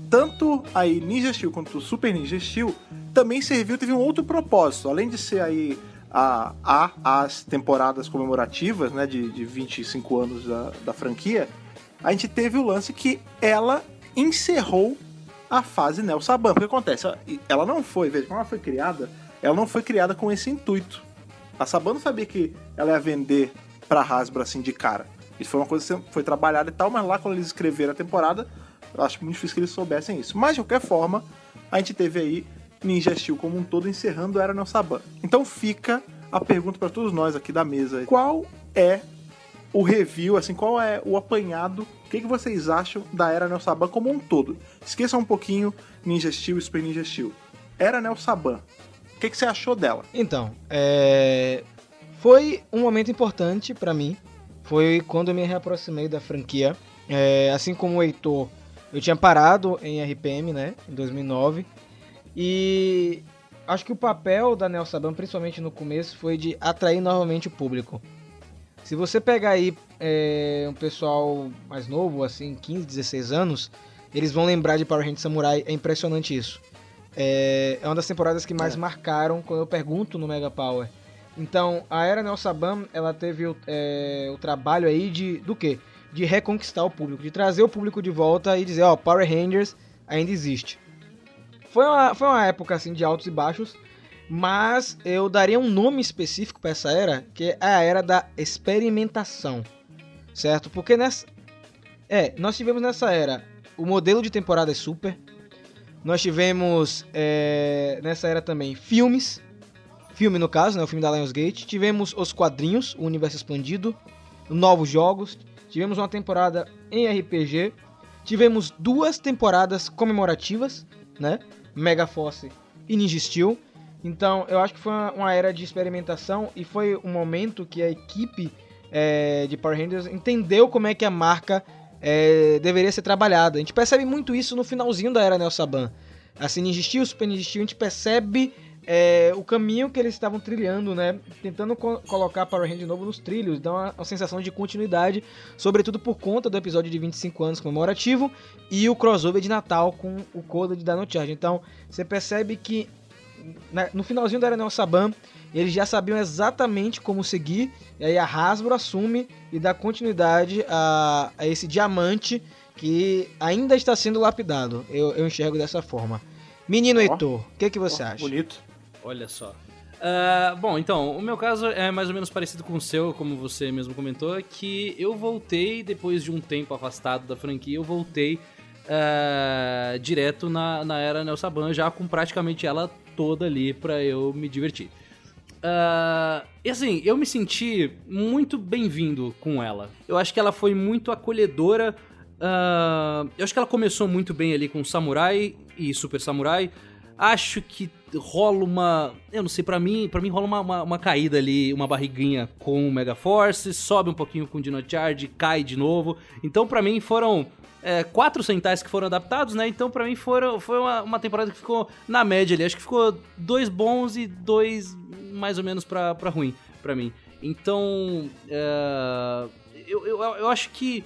tanto aí Ninja Steel quanto Super Ninja Steel também serviu, teve um outro propósito, além de ser aí a, a as temporadas comemorativas, né, de, de 25 anos da, da franquia, a gente teve o lance que ela encerrou a fase Nel Saban. O que acontece? Ela não foi, veja, como ela foi criada, ela não foi criada com esse intuito. A Saban não sabia que ela ia vender pra Hasbro assim de cara. Isso foi uma coisa que foi trabalhada e tal, mas lá quando eles escreveram a temporada, eu acho muito difícil que eles soubessem isso. Mas de qualquer forma, a gente teve aí Ninja Steel como um todo encerrando a Era Nel Saban. Então fica a pergunta para todos nós aqui da mesa: qual é o review, assim, qual é o apanhado, o que, que vocês acham da Era Nel Saban como um todo? Esqueçam um pouquinho Ninja Steel e Super Ninja Steel. Era Nel Saban, o que, que você achou dela? Então, é... foi um momento importante para mim. Foi quando eu me reaproximei da franquia. É... Assim como o Heitor, eu tinha parado em RPM, né, em 2009. E acho que o papel da Nel Saban, principalmente no começo, foi de atrair novamente o público. Se você pegar aí é, um pessoal mais novo, assim, 15, 16 anos, eles vão lembrar de Power Rangers Samurai. É impressionante isso. É, é uma das temporadas que mais é. marcaram quando eu pergunto no Mega Power. Então, a era Nel Saban, ela teve o, é, o trabalho aí de do quê? De reconquistar o público, de trazer o público de volta e dizer, ó, Power Rangers ainda existe. Foi uma, foi uma época assim de altos e baixos, mas eu daria um nome específico para essa era, que é a era da experimentação, certo? Porque nessa. É, nós tivemos nessa era o modelo de temporada é super. Nós tivemos é, nessa era também filmes. Filme no caso, né? O filme da Lionsgate. Tivemos os quadrinhos, o universo expandido. Novos jogos. Tivemos uma temporada em RPG. Tivemos duas temporadas comemorativas, né? Mega Force e Ninja Steel. Então, eu acho que foi uma, era de experimentação e foi um momento que a equipe é, de Power Rangers entendeu como é que a marca é, deveria ser trabalhada. A gente percebe muito isso no finalzinho da era Nel Saban. Assim, Ninja Steel, Super Ninja Steel, a gente percebe é, o caminho que eles estavam trilhando, né? Tentando co colocar Power Rangers de novo nos trilhos, dá uma, uma, sensação de continuidade, sobretudo por conta do episódio de 25 anos comemorativo e o crossover de Natal com o Coda de Dino Charge. Então, você percebe que no finalzinho da Arenal Saban, eles já sabiam exatamente como seguir, e aí a Hasbro assume e dá continuidade a, a esse diamante que ainda está sendo lapidado. Eu, eu enxergo dessa forma. Menino oh. Heitor, o que, que você oh, acha? Bonito. Olha só. Uh, bom, então, o meu caso é mais ou menos parecido com o seu, como você mesmo comentou, que eu voltei, depois de um tempo afastado da franquia, eu voltei uh, direto na, na era Nelson já com praticamente ela toda ali para eu me divertir. Uh, e assim, eu me senti muito bem-vindo com ela. Eu acho que ela foi muito acolhedora. Eu acho que ela começou muito bem ali com Samurai e Super Samurai. Acho que rola uma. Eu não sei, para mim, para mim rola uma, uma, uma, caída ali, uma barriguinha com o Mega Force, sobe um pouquinho com o Dino Charge, cai de novo. Então, para mim, foram é, quatro centais que foram adaptados, né? Então, para mim, foram, foi uma, uma, temporada que ficou na média ali. Acho que ficou dois bons e dois mais ou menos pra ruim, para mim. Então, é, eu, eu, eu acho que.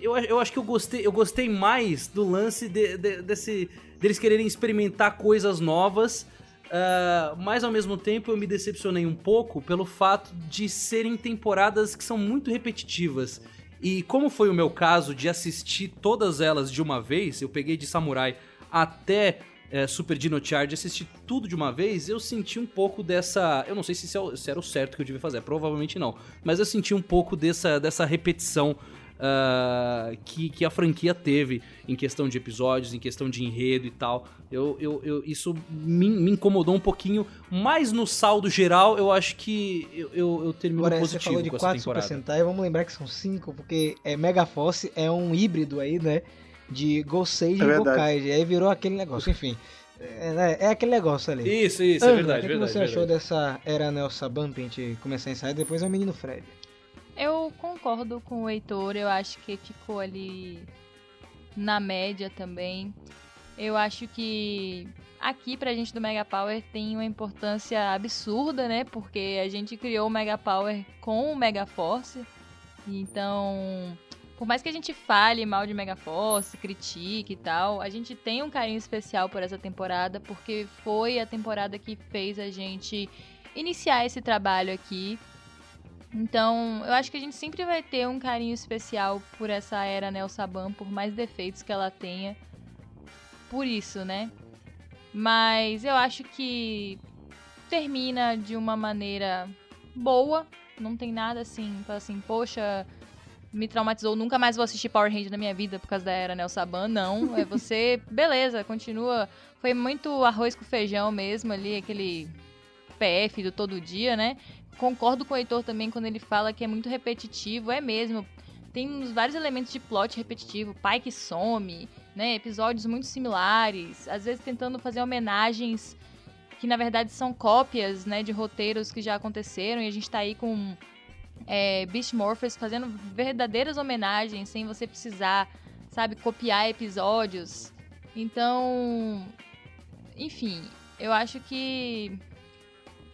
Eu, eu acho que eu gostei, eu gostei mais do lance de, de, desse, deles quererem experimentar coisas novas. Uh, mas ao mesmo tempo eu me decepcionei um pouco pelo fato de serem temporadas que são muito repetitivas. E como foi o meu caso de assistir todas elas de uma vez, eu peguei de Samurai até é, Super Dino Charge, assisti tudo de uma vez, eu senti um pouco dessa. Eu não sei se, é se era o certo que eu devia fazer, provavelmente não. Mas eu senti um pouco dessa, dessa repetição uh, que, que a franquia teve em questão de episódios, em questão de enredo e tal. Eu, eu, eu isso me, me, incomodou um pouquinho, mas no saldo geral eu acho que eu, eu, eu termino Agora, positivo você falou de com 4 Super Sentai, vamos lembrar que são 5, porque é, Mega Force é um híbrido aí, né? De Gosei é e Gokai. Aí virou aquele negócio, enfim. É, né, é, aquele negócio ali. Isso, isso, é é verdade. O que, verdade, você verdade. achou dessa era Nelson Ban pra gente começar a ensaiar? Depois é o menino Fred. Eu concordo com o Heitor, eu acho que ficou ali na média também. Eu acho que aqui pra gente do Mega Power tem uma importância absurda, né? Porque a gente criou o Mega Power com o Mega Force. Então, por mais que a gente fale mal de Mega Force, critique e tal, a gente tem um carinho especial por essa temporada, porque foi a temporada que fez a gente iniciar esse trabalho aqui Então, eu acho que a gente sempre vai ter um carinho especial por essa era Nel Saban, por mais defeitos que ela tenha. Por isso, né? Mas eu acho que termina de uma maneira boa. Não tem nada assim, assim, poxa, me traumatizou, nunca mais vou assistir Power Rangers na minha vida por causa da era Nel Saban. Não, é você, <laughs> beleza, continua. Foi muito arroz com feijão mesmo ali, aquele PF do todo dia, né? Concordo com o Heitor também quando ele fala que é muito repetitivo, é mesmo. Tem vários elementos de plot repetitivo, pai que some, né? Episódios muito similares, às vezes tentando fazer homenagens que na verdade são cópias, né, de roteiros que já aconteceram e a gente tá aí com é, Beast Morphers fazendo verdadeiras homenagens sem você precisar, sabe, copiar episódios. Então, enfim, eu acho que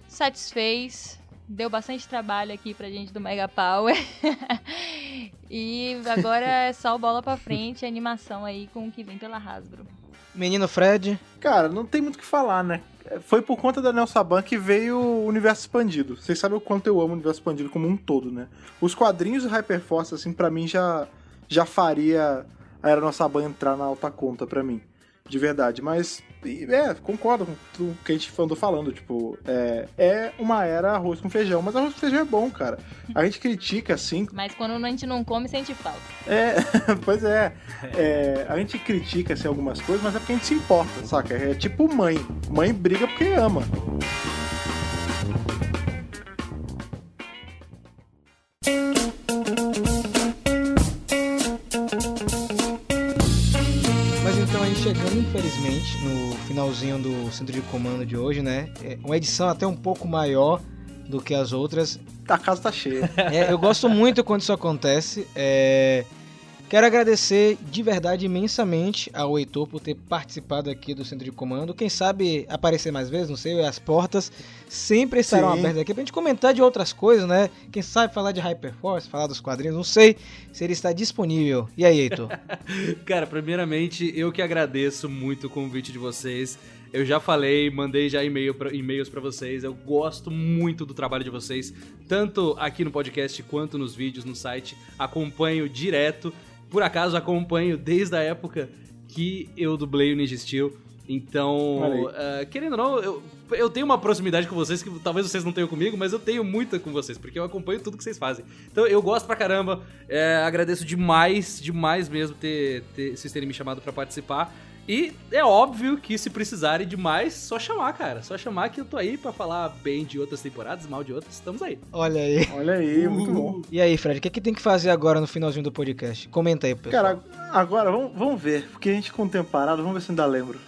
satisfez deu bastante trabalho aqui pra gente do Mega Power. <laughs> e agora é só bola pra frente, animação aí com o que vem pela Hasbro. Menino Fred. Cara, não tem muito o que falar, né? Foi por conta da Nelson Saban que veio o universo expandido. Vocês sabem o quanto eu amo o universo expandido como um todo, né? Os quadrinhos do Hyperforce, assim, para mim já, já faria a Era Nossa Saban entrar na alta conta para mim de verdade. Mas, é, concordo com tudo que a gente andou falando. Tipo, é, é uma era arroz com feijão, mas arroz com feijão é bom, cara. A gente critica, assim. <laughs> Mas quando a gente não come, sente falta. É, <laughs> pois é. é. A gente critica, assim, algumas coisas, mas é porque a gente se importa, saca? É tipo mãe. Mãe briga porque ama. chegando, infelizmente, no finalzinho do centro de comando de hoje, né? É uma edição até um pouco maior do que as outras. A casa tá cheia. É, eu gosto muito quando isso acontece. É, Quero agradecer de verdade imensamente ao Heitor por ter participado aqui do Centro de Comando. Quem sabe aparecer mais vezes, não sei, as portas sempre estarão Sim. abertas aqui pra gente comentar de outras coisas, né? Quem sabe falar de Hyperforce, falar dos quadrinhos, não sei se ele está disponível. E aí, Heitor? <laughs> Cara, primeiramente, eu que agradeço muito o convite de vocês. Eu já falei, mandei já e-mail pra, e-mails para vocês. Eu gosto muito do trabalho de vocês, tanto aqui no podcast quanto nos vídeos no site. Acompanho direto por acaso acompanho desde a época que eu dublei o Ninja Steel. Então, uh, querendo ou não, eu, eu tenho uma proximidade com vocês que talvez vocês não tenham comigo, mas eu tenho muita com vocês, porque eu acompanho tudo que vocês fazem. Então eu gosto pra caramba, é, agradeço demais, demais mesmo ter, ter, vocês terem me chamado para participar. E é óbvio que se precisarem de mais, só chamar, cara. Só chamar que eu tô aí pra falar bem de outras temporadas, mal de outras. Estamos aí. Olha aí. Olha aí, uh. muito bom. E aí, Fred, o que, é que tem que fazer agora no finalzinho do podcast? Comenta aí, pessoal. Cara, agora vamos, vamos ver, porque a gente com o tempo parado, vamos ver se ainda lembro.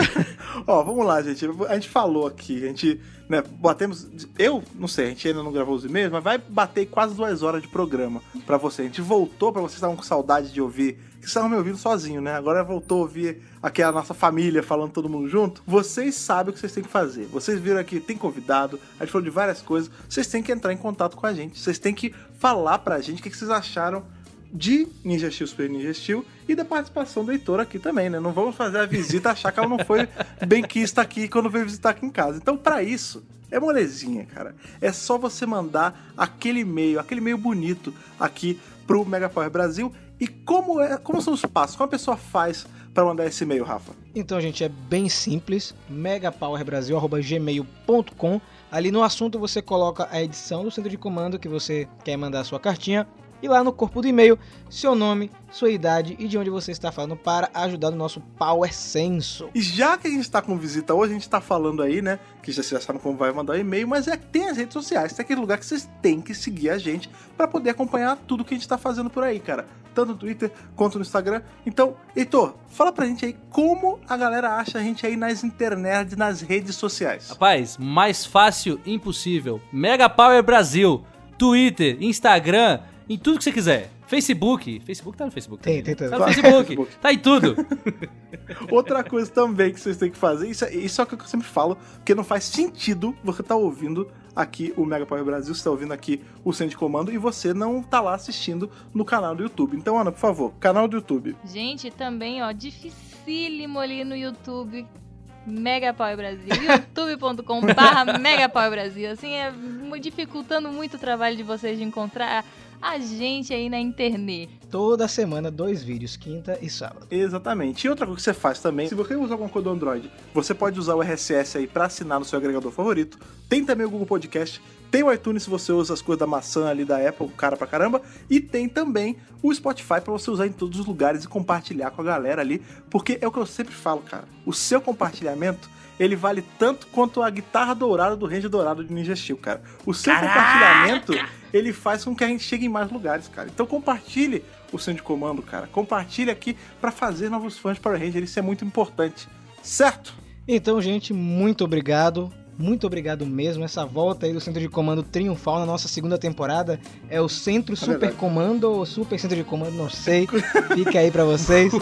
<laughs> Ó, vamos lá, gente. A gente falou aqui, a gente, né, batemos. Eu, não sei, a gente ainda não gravou os e-mails, mas vai bater quase duas horas de programa pra você. A gente voltou pra vocês estavam com saudade de ouvir que estavam me ouvindo sozinho, né? Agora voltou a ouvir aqui a nossa família falando todo mundo junto. Vocês sabem o que vocês têm que fazer. Vocês viram aqui, tem convidado, a gente falou de várias coisas. Vocês têm que entrar em contato com a gente. Vocês têm que falar pra gente o que vocês acharam de Ninja Steel Super Ninja Steel e da participação do Heitor aqui também, né? Não vamos fazer a visita achar que ela não foi <laughs> bem que está aqui quando veio visitar aqui em casa. Então, para isso, é molezinha, cara. É só você mandar aquele e-mail, aquele e-mail bonito aqui pro Mega Power Brasil e como, é, como são os passos? Como a pessoa faz para mandar esse e-mail, Rafa? Então, gente, é bem simples. megapowerbrasil.gmail.com Ali no assunto você coloca a edição do centro de comando que você quer mandar a sua cartinha e lá no corpo do e-mail seu nome, sua idade e de onde você está falando para ajudar no nosso Power Senso. E já que a gente está com visita hoje, a gente está falando aí, né? Que já, já sabem como vai mandar e-mail, mas é que tem as redes sociais, tem aquele lugar que vocês têm que seguir a gente para poder acompanhar tudo que a gente está fazendo por aí, cara. Tanto no Twitter quanto no Instagram. Então, Heitor, fala pra gente aí como a galera acha a gente aí nas internet, nas redes sociais. Rapaz, mais fácil impossível. Mega Power Brasil, Twitter, Instagram em tudo que você quiser. Facebook. Facebook tá no Facebook. Tem, também, tem, tem. Tá no Facebook. Facebook. tá em tudo. <laughs> Outra coisa também que vocês têm que fazer, isso, é, isso é o que eu sempre falo, porque não faz sentido você estar tá ouvindo aqui o Mega Power Brasil, você está ouvindo aqui o Centro de Comando e você não tá lá assistindo no canal do YouTube. Então, Ana, por favor, canal do YouTube. Gente, também, ó, dificílimo ali no YouTube Megapower Brasil, <laughs> youtube.com barra Megapower Brasil. Assim, é dificultando muito o trabalho de vocês de encontrar a gente aí na internet. Toda semana, dois vídeos, quinta e sábado. Exatamente. E outra coisa que você faz também, se você usar alguma coisa do Android, você pode usar o RSS aí para assinar no seu agregador favorito. Tem também o Google Podcast, tem o iTunes se você usa as coisas da maçã ali da Apple, cara pra caramba. E tem também o Spotify para você usar em todos os lugares e compartilhar com a galera ali. Porque é o que eu sempre falo, cara. O seu compartilhamento ele vale tanto quanto a guitarra dourada do Range Dourado de Ninja Steel, cara. O seu Caraca! compartilhamento, ele faz com que a gente chegue em mais lugares, cara. Então compartilhe o seu de comando, cara. Compartilhe aqui para fazer novos fãs para Ranger, isso é muito importante. Certo? Então, gente, muito obrigado. Muito obrigado mesmo. Essa volta aí do Centro de Comando triunfal na nossa segunda temporada é o Centro é Super verdade. Comando ou Super Centro de Comando, não sei. Fica aí para vocês.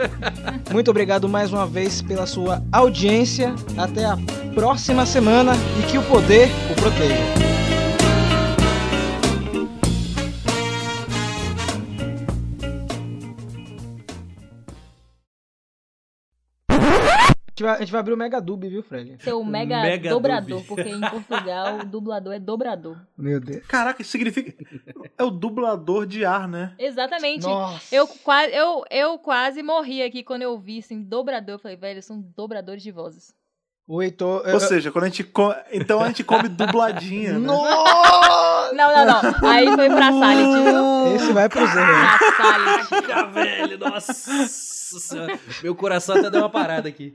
<laughs> Muito obrigado mais uma vez pela sua audiência. Até a próxima semana e que o poder o proteja. Gente vai, a gente vai abrir o Mega Dub, viu, Fred? Seu Mega, mega dobrador, dub. porque em Portugal o dublador é dobrador. Meu Deus. Caraca, isso significa. É o dublador de ar, né? Exatamente. Nossa. Eu, quase, eu, eu quase morri aqui quando eu vi assim, dobrador. Eu falei, velho, são dobradores de vozes. O Heitor. Ou eu... seja, quando a gente come. Então a gente come dubladinha. Né? Nossa! Não, não, não. Aí foi pra Salit, viu? Esse vai pro Zé. Pra Salit. <laughs> velho, nossa senhora. Meu coração até deu uma parada aqui.